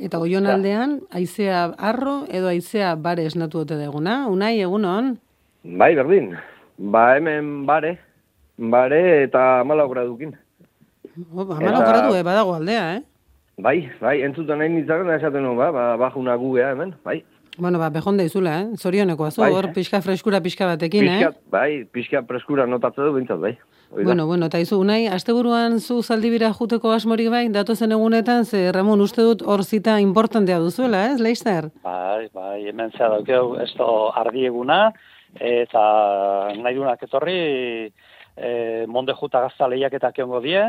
Eta oion aldean, aizea arro edo aizea bare esnatu ote deguna. Unai, egunon? Bai, berdin. Ba, hemen bare, bare eta amalau gradukin. Oh, Amala gradu, eh, badago aldea, eh? Bai, bai, entzuten nahi nintzen, esaten nuen, ba, ba, bajuna gugea hemen, bai. Bueno, ba, bejonda izula, eh? Zorioneko azu, Bai. hor pixka freskura pixka batekin, Pixka, eh? bai, pixka preskura notatzen du, bintzat, bai. Hori da. Bueno, bueno, eta izu, unai, asteburuan zu zaldibira juteko asmorik bai, datozen egunetan, ze Ramon uste dut hor zita importantea duzuela, ez, Leister? Bai, bai, hemen zea daukeu, ez do ardieguna, eta nahi dunak etorri, e, monde juta gazta lehiaketak egongo die,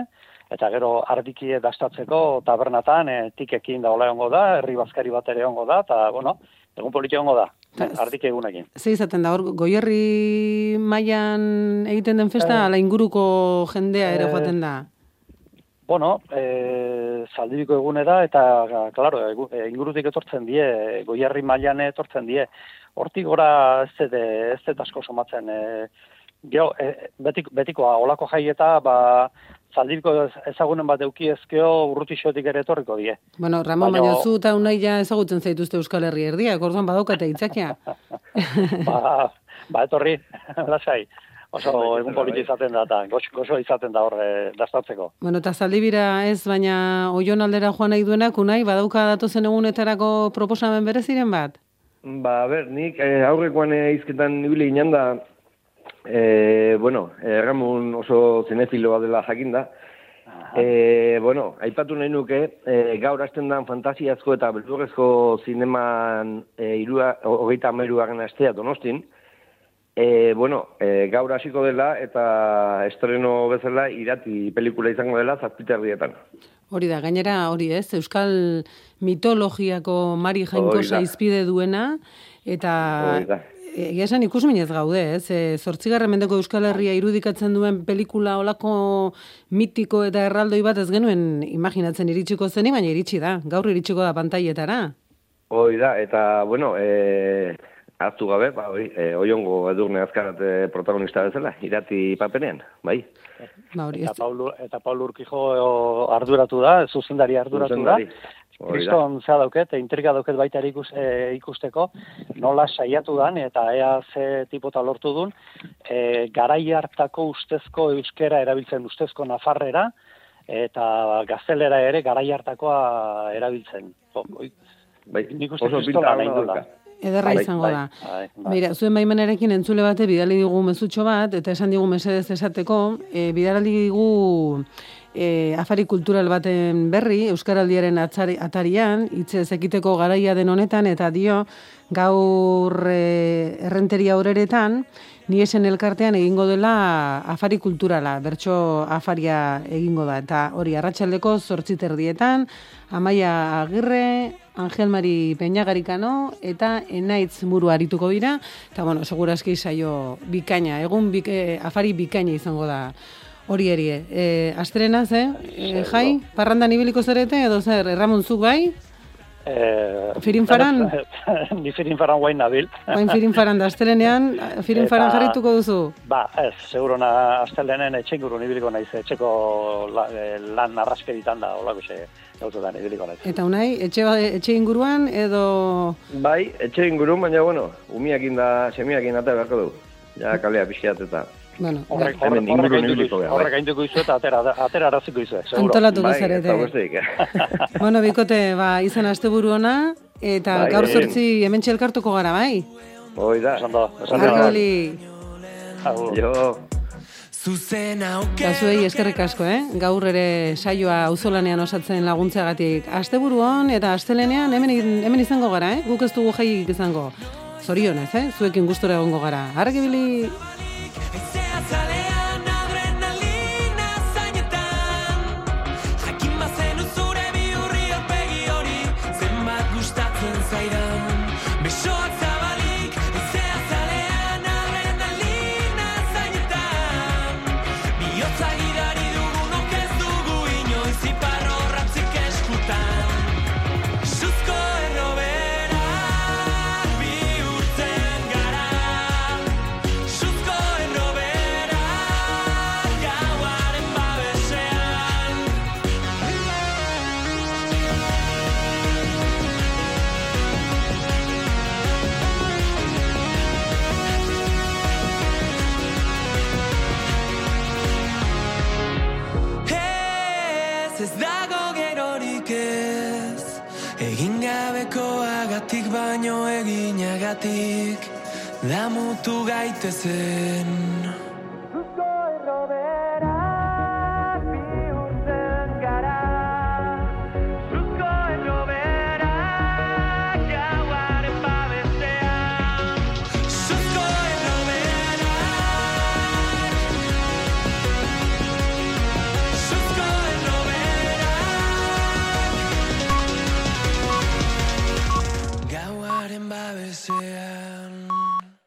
eta gero ardikie dastatzeko tabernatan, e, tikekin da hola egongo da, herri bazkari bat ere egongo da, eta, bueno, egun politi egongo da, ardike egunekin. Ze izaten da, hor goierri mailan egiten den festa, Eh. ala inguruko jendea ere Eh, joaten da. Bueno, e, zaldibiko egunera eta, claro, egu- e, ingurutik etortzen die, goierri mailan etortzen die. Hortik gora ez dut, ez dut asko somatzen. E, geho, e, betik, betikoa, olako jaieta, ba, zaldibiko ez- ezagunen bat euki ezkeo urrutixotik ere etorriko die. Bueno, Ramon, Baina- baina zu eta unai ja ezagutzen zaituzte Euskal Herri erdiak, orduan badaukate itzakia. ba, ba, etorri, lasai. Oso egun politi izaten da, eta gozo izaten da horre dastatzeko. Bueno, eta zaldibira ez, baina oion aldera joan nahi duenak, unai, badauka datozen egunetarako proposamen bereziren bat? Ba, ber, nik eh, aurrekoan eh, izketan ibili ginen da, eh, bueno, Ramon oso zinefiloa dela jakinda. Eh, bueno, aipatu nahi nuke, eh, gaur hasten dan fantasiazko eta beldurrezko zineman eh, irua, hogeita ameruaren astea donostin. Eh, bueno, eh, gaur hasiko dela eta estreno bezala irati pelikula izango dela zazpiterdietan. Hori da, gainera hori ez, Euskal mitologiako Mari Jainkosa izpide duena, eta Hori da. Egia esan ikusminez gaude, ez? E, zortzigarren mendeko Euskal Herria irudikatzen duen pelikula olako mitiko eta erraldoi bat ez genuen imaginatzen iritsiko zeni, baina iritsi da, gaur iritsiko da pantailetara. Hoi da, eta, bueno, e, hartu gabe, ba, hoi, e, oiongo edurne azkarat e, protagonista bezala, irati papenean, bai. Ba, hori, Eta Paul, eta Paul Urkijo e, arduratu da, zuzendari arduratu Zuzendari. da. Kriston zea dauket, intriga dauket baita ere ikus, e, ikusteko, nola saiatu dan, eta ea ze tipota lortu dun, e, garai hartako ustezko euskera erabiltzen, ustezko nafarrera, eta gaztelera ere garai hartakoa erabiltzen. Jo, Bai, nik uste kristola nahi dula. Ederra Bai, izango bai, da. bai, bai. Beira, zuen baimenarekin entzule bate bidali digu mezutxo bat, eta esan digu mesedez esateko, e, bidali digu e, afari kultural baten berri, Euskaraldiaren atzari, atarian, hitze ekiteko garaia den honetan, eta dio, gaur e, errenteria horeretan, ni esen elkartean egingo dela afari kulturala, bertso afaria egingo da, eta hori arratsaldeko zortziterdietan, Amaia Agirre, Angel Mari Peñagarikano eta Enaitz Muru arituko dira, eta bueno, segurazki saio bikaina, egun bik, eh, afari bikaina izango da hori erie. E, astrenaz, eh? E, jai, parrandan ibiliko zarete, edo zer, Ramon zuk bai? Eh, Firinfaran? Ni firinfaran guain nabil. Bain firinfaran da astelenean, firinfaran Eta- jarrituko duzu? Ba, ez, segurona astelenen etxe inguru ibiliko naiz, etxeko la, lan arraskeritan da, holako xe, gauzetan ibiliko naiz. Eta unai, etxe, ba- etxe inguruan edo... Bai, etxe ingurun, baina, bueno, umiakin da, semiakin ata beharko du. Ja, kalea pixiat eta... Bueno, Horrek, Hemen horrek, gainduko izu, horrek bai. gainduko izu eta atera, atera araziko izu, seguro. Antolatuko Bai, zarete. besterik. Bueno, bikote, ba, izan asteburu ona, eta Bai, gaur bai. zortzi hemen txelkartuko gara, bai? Hoi da. Esan da, esan da. Jo. eta zuei eskerrik asko, eh? Gaur ere saioa auzolanean osatzen laguntzeagatik asteburu on eta astelenean hemen, hemen izango gara, eh? Guk ez dugu jaiik izango. Zorionez, eh? Zuekin gustora egongo gara. Argibili! Jakin batik baino eginagatik damutu gaitezen. Zuzko errobea